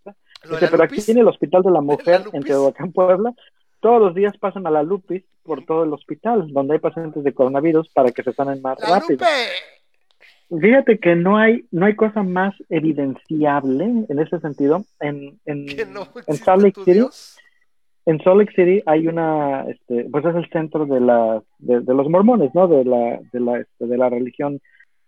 Dice, pero aquí tiene el Hospital de la Mujer en Teotihuacán, Puebla. Todos los días pasan a la Lupis por todo el hospital, donde hay pacientes de coronavirus para que se sanen más rápido. Fíjate que no hay, no hay cosa más evidenciable en ese sentido. En, en, en Salt Lake City, en Salt Lake City hay una, este, pues es el centro de la, de, los mormones, ¿no? De la, de la, este, de la religión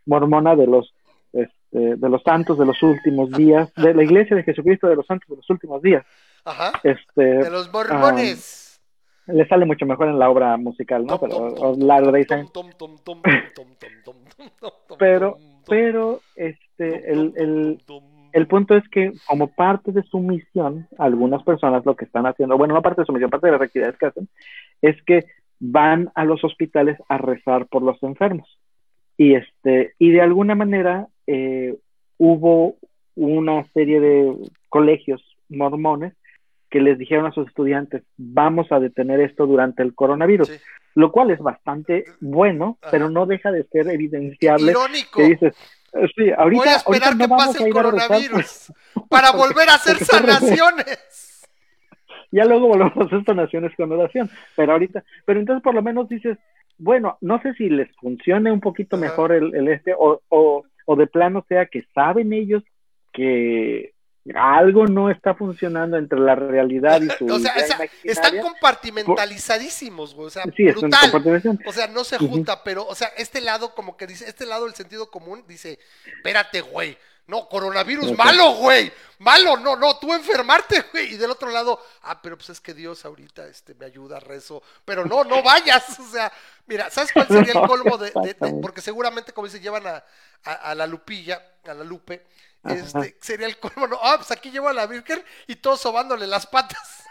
mormona de los, este, de los santos de los últimos días, de la iglesia de Jesucristo de los santos de los últimos días. Ajá. Este, de los mormones le sale mucho mejor en la obra musical, ¿no? Pero. Pero, pero, este, el, el, el punto es que como parte de su misión, algunas personas lo que están haciendo, bueno, no parte de su misión, parte de las actividades que hacen, es que van a los hospitales a rezar por los enfermos. Y este, y de alguna manera eh, hubo una serie de colegios mormones que les dijeron a sus estudiantes, vamos a detener esto durante el coronavirus, lo cual es bastante bueno, pero no deja de ser evidenciable. Irónico. Que dices, sí, ahorita, Voy a esperar que pase el coronavirus para volver a hacer sanaciones. ya luego volvemos a hacer sanaciones con oración, pero ahorita, pero entonces por lo menos dices, bueno, no sé si les funcione un poquito mejor el, el este, o, o, o de plano sea que saben ellos que algo no está funcionando entre la realidad y su o sea, están compartimentalizadísimos, güey, o sea, sí, brutal. O sea, no se junta, pero, o sea, este lado como que dice, este lado del sentido común dice, espérate, güey, no, coronavirus malo, güey, malo, no, no, tú enfermarte, güey, y del otro lado, ah, pero pues es que Dios ahorita, este, me ayuda, rezo, pero no, no vayas, o sea, mira, ¿sabes cuál sería el colmo de, porque seguramente, como dice, llevan a, a la Lupilla, a la Lupe, este, sería el colmo, no, ah, pues aquí llevo a la Virgen y todos sobándole las patas.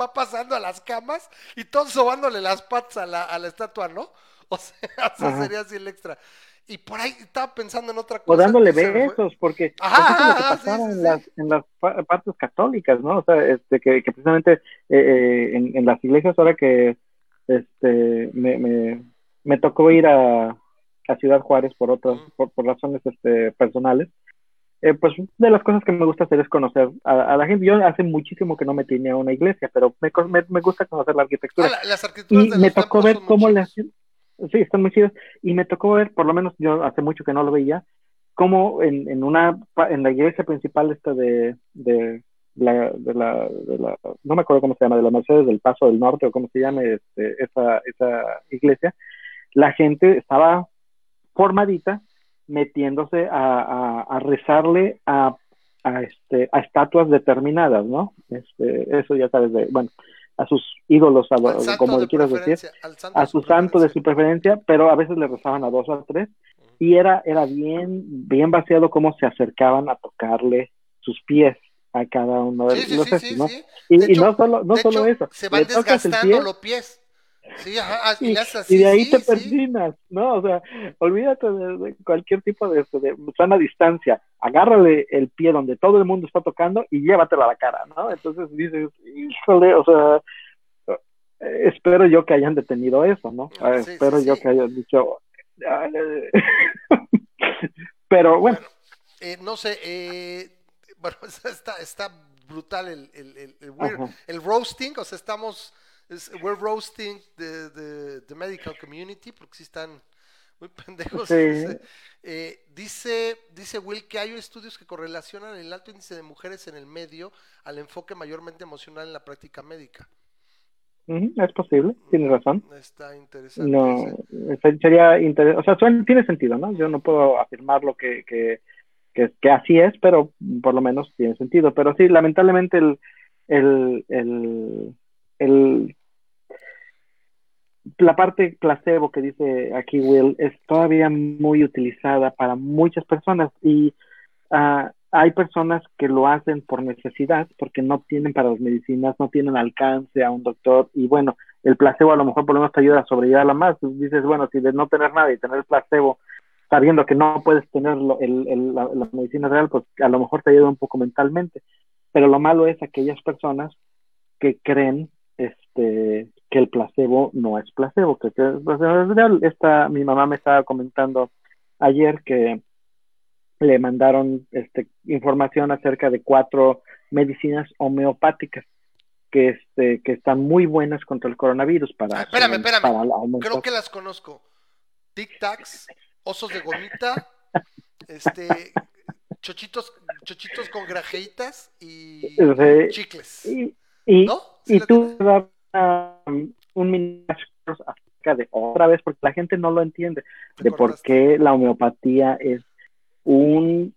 Va pasando a las camas y todos sobándole las patas a la, a la estatua, ¿no? O sea, sería así el extra. Y por ahí estaba pensando en otra cosa. O dándole besos, porque ajá, es lo que en, las, en las partes católicas, ¿no? O sea, este, que, que precisamente eh, eh, en, en, las iglesias, ahora que este, me, me, me tocó ir a, a Ciudad Juárez por otras, por, por razones este, personales, eh, pues de las cosas que me gusta hacer es conocer a, la gente. Yo hace muchísimo que no me tenía una iglesia, pero me, me, gusta conocer la arquitectura. Ah, y me tocó ver cómo le hacen. Sí, están muy chidas. Y me tocó ver, por lo menos yo hace mucho que no lo veía, cómo en, en una en la iglesia principal esta de, de la, de la, no me acuerdo cómo se llama, de la Mercedes del Paso del Norte o cómo se llame este, esa, esa iglesia, la gente estaba formadita metiéndose a, a, rezarle a, a, este, a estatuas determinadas, ¿no? Este, eso ya sabes, de, bueno, a sus ídolos, a, como le quieras decir, a su santo de su preferencia, pero a veces le rezaban a dos o a tres, y era, era bien, bien vaciado cómo se acercaban a tocarle sus pies a cada uno de los sí, ¿no? Y, no solo, no solo eso, se van desgastando los pies Sí, ajá, y, y, de ahí te persinas, ¿no? O sea, olvídate de, cualquier tipo de, de, sana distancia. Agárrale el pie donde todo el mundo está tocando y llévatelo a la cara, ¿no? Entonces dices, híjole, o sea, espero yo que hayan detenido eso, ¿no? Ah, espero yo que hayan dicho. Pero bueno. eh, no sé, eh, bueno, está, está brutal el, el, el, el, el roasting, o sea, estamos we're roasting the, the, the, medical community porque sí están muy pendejos. Eh, dice, dice Will que hay estudios que correlacionan el alto índice de mujeres en el medio al enfoque mayormente emocional en la práctica médica. es posible, tiene razón. Está interesante. No, sería interesante, o sea, tiene sentido, ¿no? Yo no puedo afirmar lo que, que, que, que, así es, pero por lo menos tiene sentido. Pero sí, lamentablemente el, el, el, el la parte placebo que dice aquí Will es todavía muy utilizada para muchas personas y ah, hay personas que lo hacen por necesidad porque no tienen para las medicinas, no tienen alcance a un doctor y bueno, el placebo a lo mejor por lo menos te ayuda a sobrellevarla más. Dices, bueno, si de no tener nada y tener placebo sabiendo que no puedes tener el, la, la medicina real, pues a lo mejor te ayuda un poco mentalmente. Pero lo malo es aquellas personas que creen este que el placebo no es placebo, que, es real. Esta, mi mamá me estaba comentando ayer que le mandaron este, información acerca de cuatro medicinas homeopáticas que, este, que están muy buenas contra el coronavirus. Para, ah, espérame, espérame. Creo que las conozco. Tic Tacs, osos de gomita, este, chochitos, chochitos con grajeitas y chicles. Y, y, y tú un mini acerca de otra vez, porque la gente no lo entiende, de por qué la homeopatía es un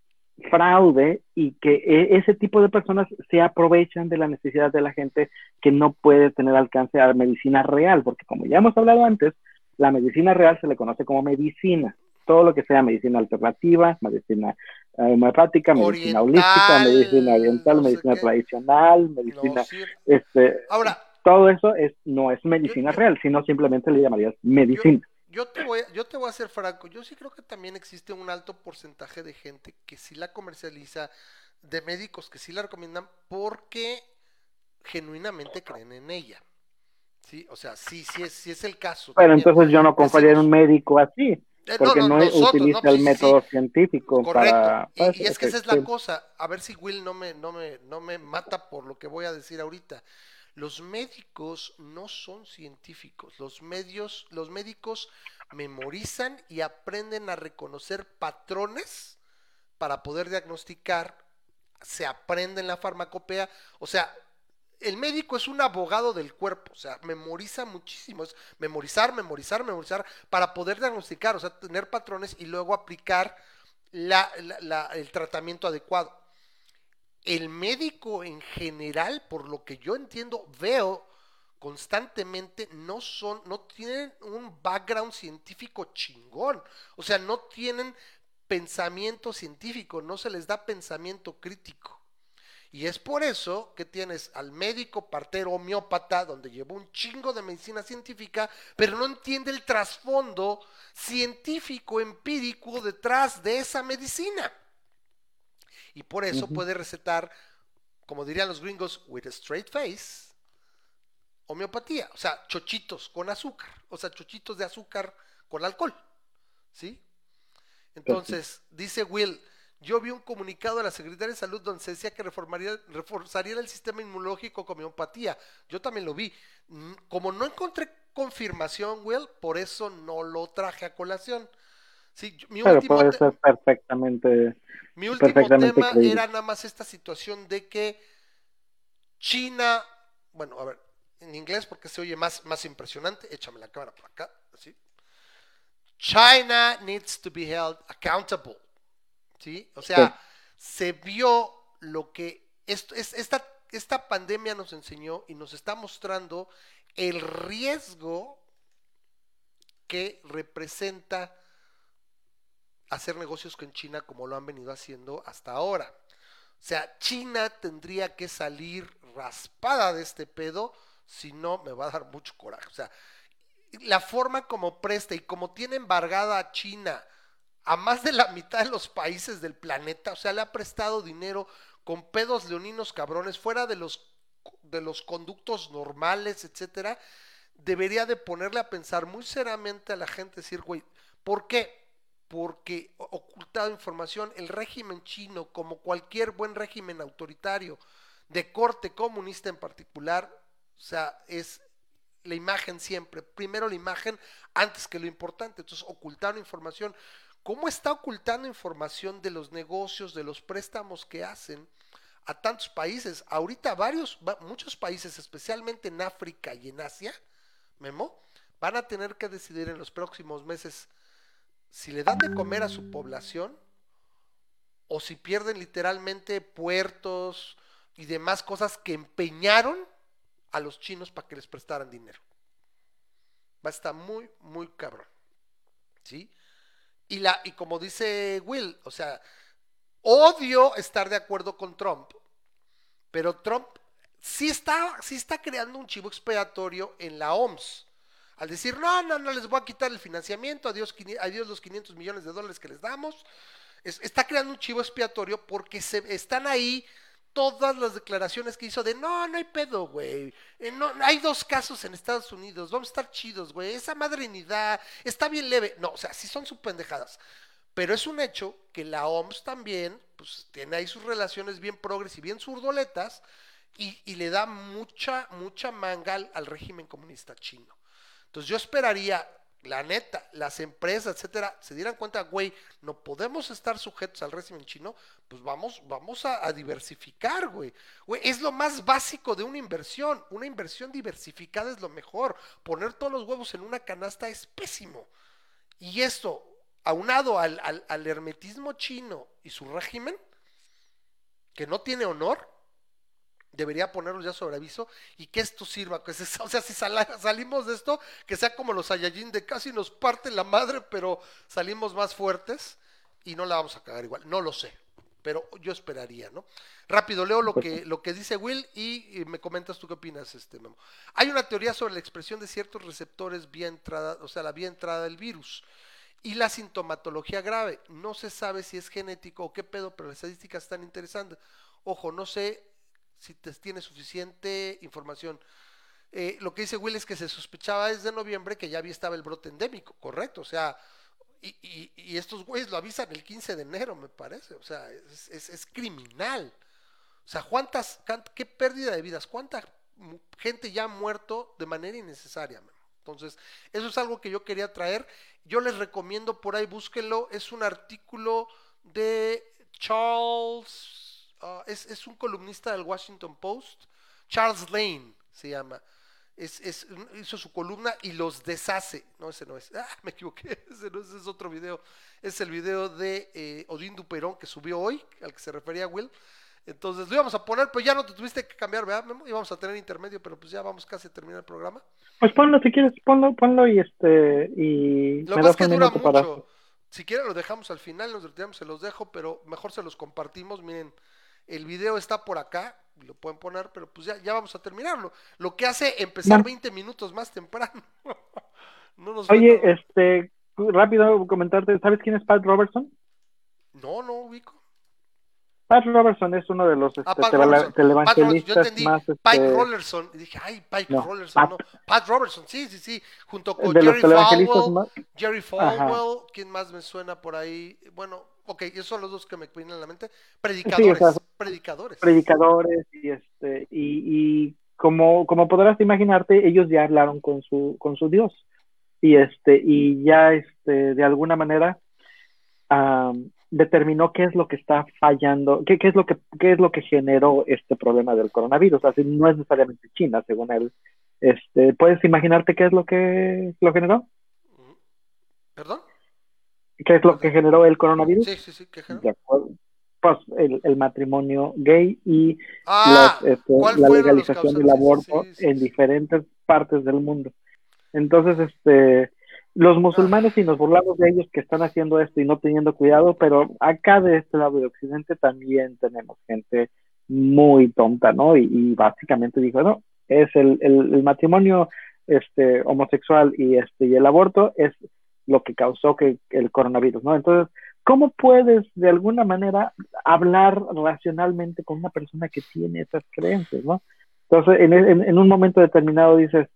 fraude y que e, ese tipo de personas se aprovechan de la necesidad de la gente que no puede tener alcance a la medicina real, porque como ya hemos hablado antes, la medicina real se le conoce como medicina. Todo lo que sea medicina alternativa, medicina eh, homeopática, medicina holística, medicina oriental, medicina tradicional, medicina... este, Ahora, todo eso es, no es medicina real, sino simplemente le llamarías medicina. Yo, te voy, yo te voy a ser franco, yo sí creo que también existe un alto porcentaje de gente que sí la comercializa, de médicos que sí la recomiendan porque genuinamente creen en ella. Sí, o sea, sí, sí es, sí es el caso. Pero entonces yo no confiaría en un médico así, eh, porque no, utiliza el método científico para... Y, y, es que esa es la cosa, a ver si Will no me, no me, no me mata por lo que voy a decir ahorita. Los médicos no son científicos. Los medios, los médicos memorizan y aprenden a reconocer patrones para poder diagnosticar se aprende en la farmacopea. O sea, el médico es un abogado del cuerpo, o sea, memoriza muchísimo, es memorizar, memorizar, memorizar, para poder diagnosticar, o sea, tener patrones y luego aplicar el tratamiento adecuado. El médico en general, por lo que yo entiendo, veo constantemente, no son, no tienen un background científico chingón, o sea, no tienen pensamiento científico, no se les da pensamiento crítico. Y es por eso que tienes al médico partero homeópata, donde llevó un chingo de medicina científica, pero no entiende el trasfondo científico, empírico detrás de esa medicina. Y por eso puede recetar, como dirían los gringos, with a straight face, homeopatía. O sea, chochitos con azúcar. O sea, chochitos de azúcar con alcohol. ¿Sí? Entonces, dice Will, yo vi un comunicado de la Secretaría de Salud donde se decía que reformaría, reforzaría el sistema inmunológico con homeopatía. Yo también lo vi. Como no encontré confirmación, Will, por eso no lo traje a colación. Sí, mi último puede ser perfectamente. Mi último tema era nada más esta situación de que China, bueno, a ver, en inglés porque se oye más, más impresionante, échame la cámara por acá, así. China needs to be held accountable. ¿Sí? O sea, se vio lo que esto, es, esta, esta pandemia nos enseñó y nos está mostrando el riesgo que representa hacer negocios con China como lo han venido haciendo hasta ahora. O sea, China tendría que salir raspada de este pedo, si no me va a dar mucho coraje. O sea, la forma como presta y como tiene embargada a China a más de la mitad de los países del planeta, o sea, le ha prestado dinero con pedos leoninos cabrones, fuera de los, de los conductos normales, etcétera, debería de ponerle a pensar muy seriamente a la gente, decir, güey, ¿por qué? Porque ocultado información, el régimen chino, como cualquier buen régimen autoritario, de corte comunista en particular, o sea, es la imagen siempre, primero la imagen antes que lo importante, entonces ocultaron información. ¿Cómo está ocultando información de los negocios, de los préstamos que hacen a tantos países? Ahorita varios, muchos países, especialmente en África y en Asia, Memo, van a tener que decidir en los próximos meses si le dan de comer a su población o si pierden literalmente puertos y demás cosas que empeñaron a los chinos para que les prestaran dinero. Va a estar muy, muy cabrón. ¿Sí? Y, la, y como dice Will, o sea, odio estar de acuerdo con Trump, pero Trump sí está, sí está creando un chivo expiatorio en la OMS. Al decir, no, no, no les voy a quitar el financiamiento, adiós, adiós los 500 millones de dólares que les damos. está creando un chivo expiatorio porque están ahí todas las declaraciones que hizo de no, no hay pedo, güey. Eh, hay dos casos en Estados Unidos, vamos a estar chidos, güey. Esa madrinidad está bien leve. No, o sea, sí son sus pendejadas. Pero es un hecho que la OMS también, pues tiene ahí sus relaciones bien progres y bien zurdoletas y, y le da mucha, mucha manga al régimen comunista chino. Entonces yo esperaría la neta, las empresas, etcétera, se dieran cuenta, güey, no podemos estar sujetos al régimen chino, pues vamos, vamos a, diversificar, güey. Güey, es lo más básico de una inversión. Una inversión diversificada es lo mejor. Poner todos los huevos en una canasta es pésimo. Y esto, aunado al, al hermetismo chino y su régimen, que no tiene honor, debería ponerlos ya sobre aviso y que esto sirva. Que o sea, si salimos de esto, que sea como los Saiyajin de casi nos parte la madre, pero salimos más fuertes y no la vamos a cagar igual. No lo sé, pero yo esperaría, ¿no? Rápido, leo lo que, lo que dice Will y, me comentas tú qué opinas, este Memo. Hay una teoría sobre la expresión de ciertos receptores vía entrada, o sea, la vía entrada del virus. Y la sintomatología grave, no se sabe si es genético o qué pedo, pero las estadísticas están interesantes. Ojo, no sé si te, tiene suficiente información. Eh, lo que dice Will es que se sospechaba desde noviembre que ya había estaba el brote endémico, correcto. O sea, y, y, estos güeyes lo avisan el 15 de enero, me parece. O sea, es, es, criminal. O sea, ¿cuántas, qué pérdida de vidas, cuánta gente ya ha muerto de manera innecesaria. Entonces, eso es algo que yo quería traer. Yo les recomiendo por ahí, búsquenlo. Es un artículo de Charles ah, es, es, un columnista del Washington Post, Charles Lane se llama. Es, es, hizo su columna y los deshace. No, ese no es. Ah, me equivoqué. Ese no ese es otro video. Es el video de eh, Odín Duperón que subió hoy, al que se refería Will. Entonces lo íbamos a poner, pero ya no te tuviste que cambiar, ¿verdad? Íbamos a tener intermedio, pero pues ya vamos casi a terminar el programa. Pues ponlo si quieres, ponlo, ponlo y este. Y lo más que dura mucho. Si quieren lo dejamos al final, nos retiramos, se los dejo, pero mejor se los compartimos. Miren, el video está por acá, lo pueden poner, pero pues ya, ya vamos a terminarlo. Lo que hace empezar 20 minutos más temprano. Oye, este, rápido comentarte, ¿sabes quién es Pat Robertson? No, no ubico. Pat Robertson es uno de los ah, este, televangelistas Yo entendí más. Este... Pike Rollerson. Y dije, ay, Pike no, Rollerson. Pat... No. Pat Robertson, sí, sí, sí. Junto con Jerry Falwell. Más... Jerry Falwell. ¿Quién más me suena por ahí? Bueno, ok, esos son los dos que me vienen a la mente. Predicadores. Sí, o sea, predicadores. Predicadores. Y, este, y, y como, como podrás imaginarte, ellos ya hablaron con su, con su Dios. Y, este, y ya este, de alguna manera. Um, determinó qué es lo que está fallando, qué, qué, es lo que qué es lo que generó este problema del coronavirus. Así no es necesariamente China, según él. Este, ¿puedes imaginarte qué es lo que lo generó? ¿Perdón? ¿Qué es lo que generó el coronavirus? Sí, sí, sí, ¿qué generó? Pues el, el, matrimonio gay y ah, este, la legalización del aborto en diferentes partes del mundo. Entonces, este, los musulmanes y nos burlamos de ellos que están haciendo esto y no teniendo cuidado, pero acá de este lado de Occidente también tenemos gente muy tonta, ¿no? Y, básicamente dijo, no, es el, el, matrimonio este, homosexual y, este, y el aborto es lo que causó que el coronavirus, ¿no? Entonces, ¿cómo puedes de alguna manera hablar racionalmente con una persona que tiene esas creencias, ¿no? Entonces, en, un momento determinado dices,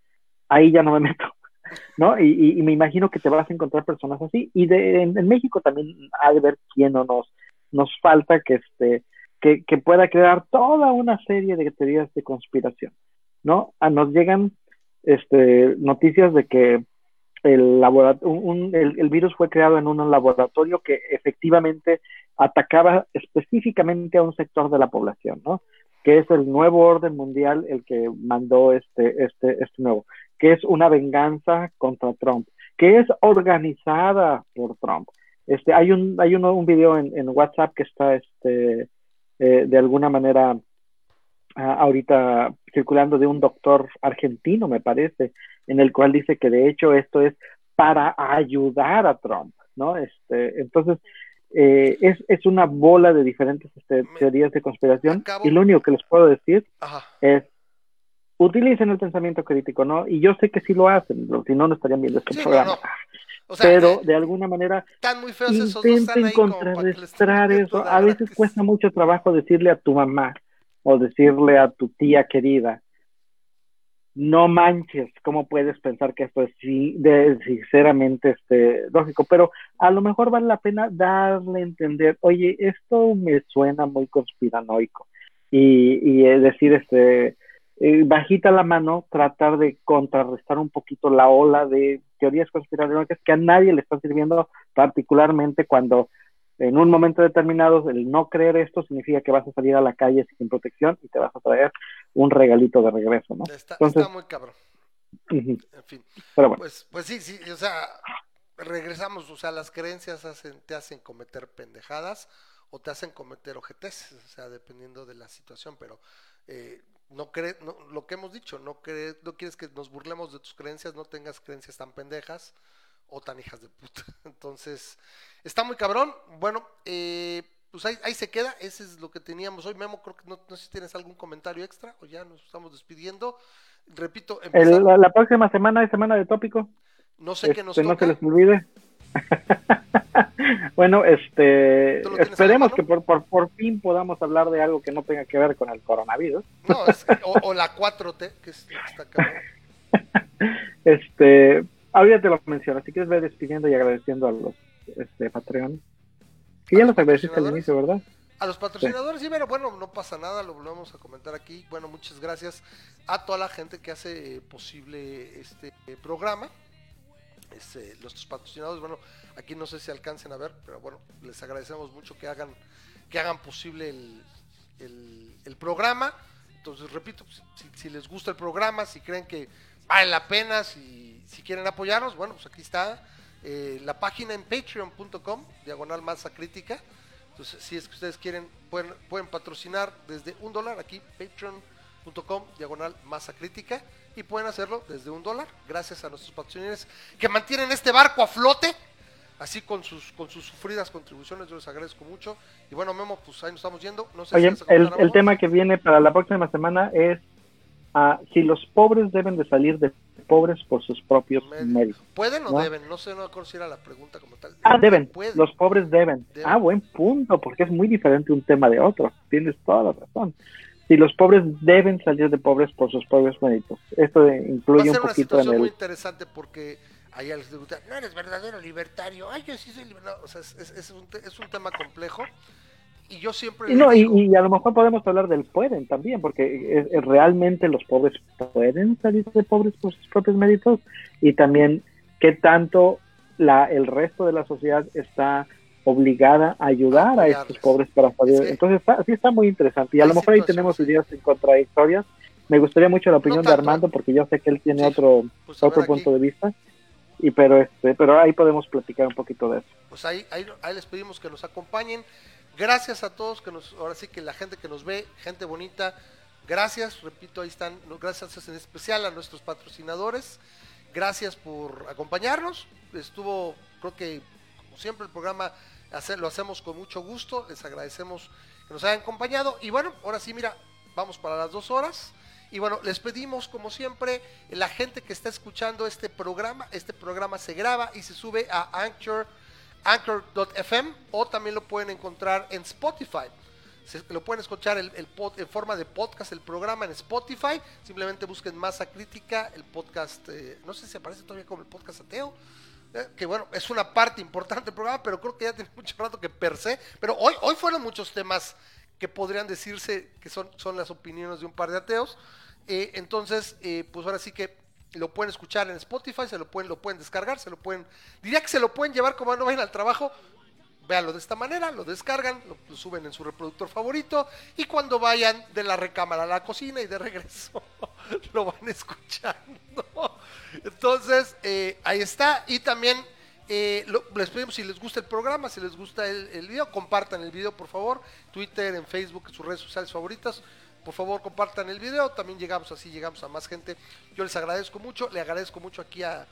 ahí ya no me meto, ¿no? Y, me imagino que te vas a encontrar personas así. Y de, en, México también hay de ver quién no nos, nos falta que, este, que, que pueda crear toda una serie de teorías de conspiración, ¿no? A nos llegan este, noticias de que el, un, el, virus fue creado en un laboratorio que efectivamente atacaba específicamente a un sector de la población, ¿no? Que es el nuevo orden mundial el que mandó este, este, este nuevo que es una venganza contra Trump, que es organizada por Trump. Este, hay un, hay un, video en, WhatsApp que está este, eh, de alguna manera ahorita circulando de un doctor argentino, me parece, en el cual dice que de hecho esto es para ayudar a Trump, ¿no? Este, entonces, eh, es, es, una bola de diferentes este, teorías de conspiración y lo único que les puedo decir es utilicen el pensamiento crítico, ¿no? Y yo sé que sí lo hacen, si no, no estarían viendo este programa. pero de alguna manera están muy feos esos intenten contrarrestar eso. A veces cuesta mucho trabajo decirle a tu mamá o decirle a tu tía querida, no manches, ¿cómo puedes pensar que esto es de, sinceramente este, lógico? Pero a lo mejor vale la pena darle a entender, oye, esto me suena muy conspiranoico. Y, y decir, este, eh, bajita la mano, tratar de contrarrestar un poquito la ola de teorías conspiranoicas que a nadie le está sirviendo, particularmente cuando en un momento determinado el no creer esto significa que vas a salir a la calle sin protección y te vas a traer un regalito de regreso, ¿no? Está, está muy cabrón. En fin. Pero bueno. Pues, pues sí, sí, o sea, regresamos, o sea, las creencias hacen, te hacen cometer pendejadas o te hacen cometer ojetes, o sea, dependiendo de la situación, pero eh, no cree, no, lo que hemos dicho, no, cree, no quieres que nos burlemos de tus creencias, no tengas creencias tan pendejas o tan hijas de puta. Entonces, está muy cabrón. Bueno, eh, pues ahí, ahí, se queda, ese es lo que teníamos hoy. Memo, creo que no, no sé si tienes algún comentario extra o ya nos estamos despidiendo. Repito, la, próxima semana es semana de tópico. No sé qué nos toca. Este, no se les olvide. bueno, este, esperemos que por, por, por, fin podamos hablar de algo que no tenga que ver con el coronavirus. No, es, o, la 4T, que es, está Este, ahorita te lo menciono, si quieres ver despidiendo y agradeciendo a los este, Patreon. Que ya los agradeciste al inicio, ¿verdad? A los patrocinadores, sí. pero bueno, no pasa nada, lo volvemos a comentar aquí. Bueno, muchas gracias a toda la gente que hace posible este programa. Este, los patrocinadores, bueno, aquí no sé si alcancen a ver, pero bueno, les agradecemos mucho que hagan, que hagan posible el, el, programa. Entonces, repito, pues, si, les gusta el programa, si creen que vale la pena, si, si quieren apoyarnos, bueno, pues aquí está eh, la página en patreon.com, diagonal masa crítica. Entonces, si es que ustedes quieren, pueden, pueden patrocinar desde un dólar aquí, patreon.com, diagonal masa crítica, y pueden hacerlo desde un dólar, gracias a nuestros patrocinadores que mantienen este barco a flote, así con sus, con sus sufridas contribuciones, yo les agradezco mucho. Y bueno, Memo, pues ahí nos estamos yendo. No sé Oye, el, el tema que viene para la próxima semana es uh, si los pobres deben de salir de pobres por sus propios medios. ¿Pueden o deben? No sé, no acuerdo si era la pregunta como tal. Ah, deben. Los pobres deben. Ah, buen punto, porque es muy diferente un tema de otro. Tienes toda la razón. Si los pobres deben salir de pobres por sus propios méritos. Esto incluye un poquito en el... muy interesante porque les pregunta, no eres verdadero libertario. Ay, yo sí soy libertario. O sea, es, es, un, es un tema complejo y yo siempre... no, y, a lo mejor podemos hablar del pueden también, porque realmente los pobres pueden salir de pobres por sus propios méritos y también qué tanto la, el resto de la sociedad está obligada a ayudar a estos pobres para salir. Entonces, está, sí está muy interesante. Y a lo mejor ahí tenemos ideas en contradictorias. Me gustaría mucho la opinión de Armando, porque yo sé que él tiene otro, pues otro punto de vista. Y pero este, pero ahí podemos platicar un poquito de eso. Pues ahí, ahí, ahí les pedimos que nos acompañen. Gracias a todos que nos, ahora sí que la gente que nos ve, gente bonita, gracias, repito, ahí están, gracias en especial a nuestros patrocinadores, gracias por acompañarnos, estuvo, creo que como siempre el programa lo hacemos con mucho gusto, les agradecemos que nos hayan acompañado y bueno, ahora sí, mira, vamos para las dos horas. Y bueno, les pedimos, como siempre, la gente que está escuchando este programa, este programa se graba y se sube a Anchor anchor.fm o también lo pueden encontrar en Spotify. lo pueden escuchar en forma de podcast, el programa en Spotify. Simplemente busquen Masa Crítica, el podcast, eh, no sé si aparece todavía como el podcast ateo. Eh, que bueno, es una parte importante del programa, pero creo que ya tiene mucho rato que per se. Pero hoy, hoy fueron muchos temas que podrían decirse que son, son las opiniones de un par de ateos. Eh, entonces, pues ahora sí que lo pueden escuchar en Spotify, se lo pueden, lo pueden descargar, se lo pueden, diría que se lo pueden llevar como no vayan al trabajo, véanlo de esta manera, lo descargan, lo, suben en su reproductor favorito y cuando vayan de la recámara a la cocina y de regreso lo van escuchando. Entonces, eh, ahí está. Y también eh, les pedimos si les gusta el programa, si les gusta el, el video, compartan el video por favor, Twitter, en Facebook, en sus redes sociales favoritas por favor compartan el video, también llegamos así, llegamos a más gente. Yo les agradezco mucho, le agradezco mucho aquí a,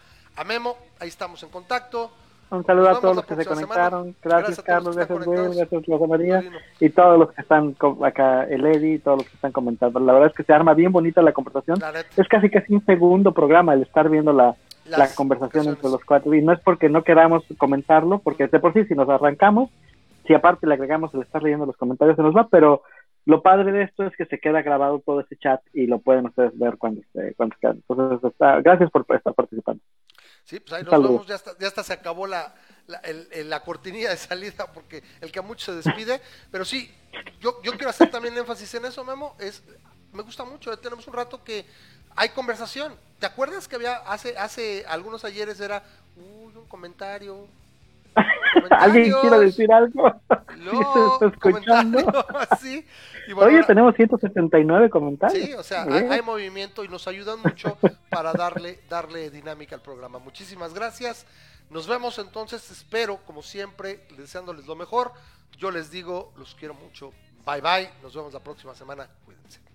Memo, ahí estamos en contacto. Un saludo a todos los que se conectaron. Gracias, Carlos, gracias Will, gracias Rosa María y todos los que están acá, el Eddie, todos los que están comentando. La verdad es que se arma bien bonita la conversación. es casi casi un segundo programa el estar viendo la, la conversación entre los cuatro. Y no es porque no queramos comentarlo, porque de por sí si nos arrancamos, si aparte le agregamos el estar leyendo los comentarios se nos va, pero lo padre de esto es que se queda grabado todo ese chat y lo pueden ustedes ver cuando esté, cuando Entonces, está, gracias por estar participando. Sí, pues ahí nos vemos, ya hasta, ya hasta se acabó la, la, la, cortinilla de salida porque el que a muchos se despide, pero sí, yo, yo quiero hacer también énfasis en eso, Memo, es, me gusta mucho, tenemos un rato que hay conversación. ¿Te acuerdas que había hace, hace algunos ayeres era, uy, un comentario, ¿Alguien quiere decir algo? No, escuchando? Oye, tenemos 179 comentarios. Sí, o sea, hay, movimiento y nos ayudan mucho para darle, darle dinámica al programa. Muchísimas gracias. Nos vemos entonces, espero, como siempre, deseándoles lo mejor. Yo les digo, los quiero mucho. Bye bye. Nos vemos la próxima semana. Cuídense.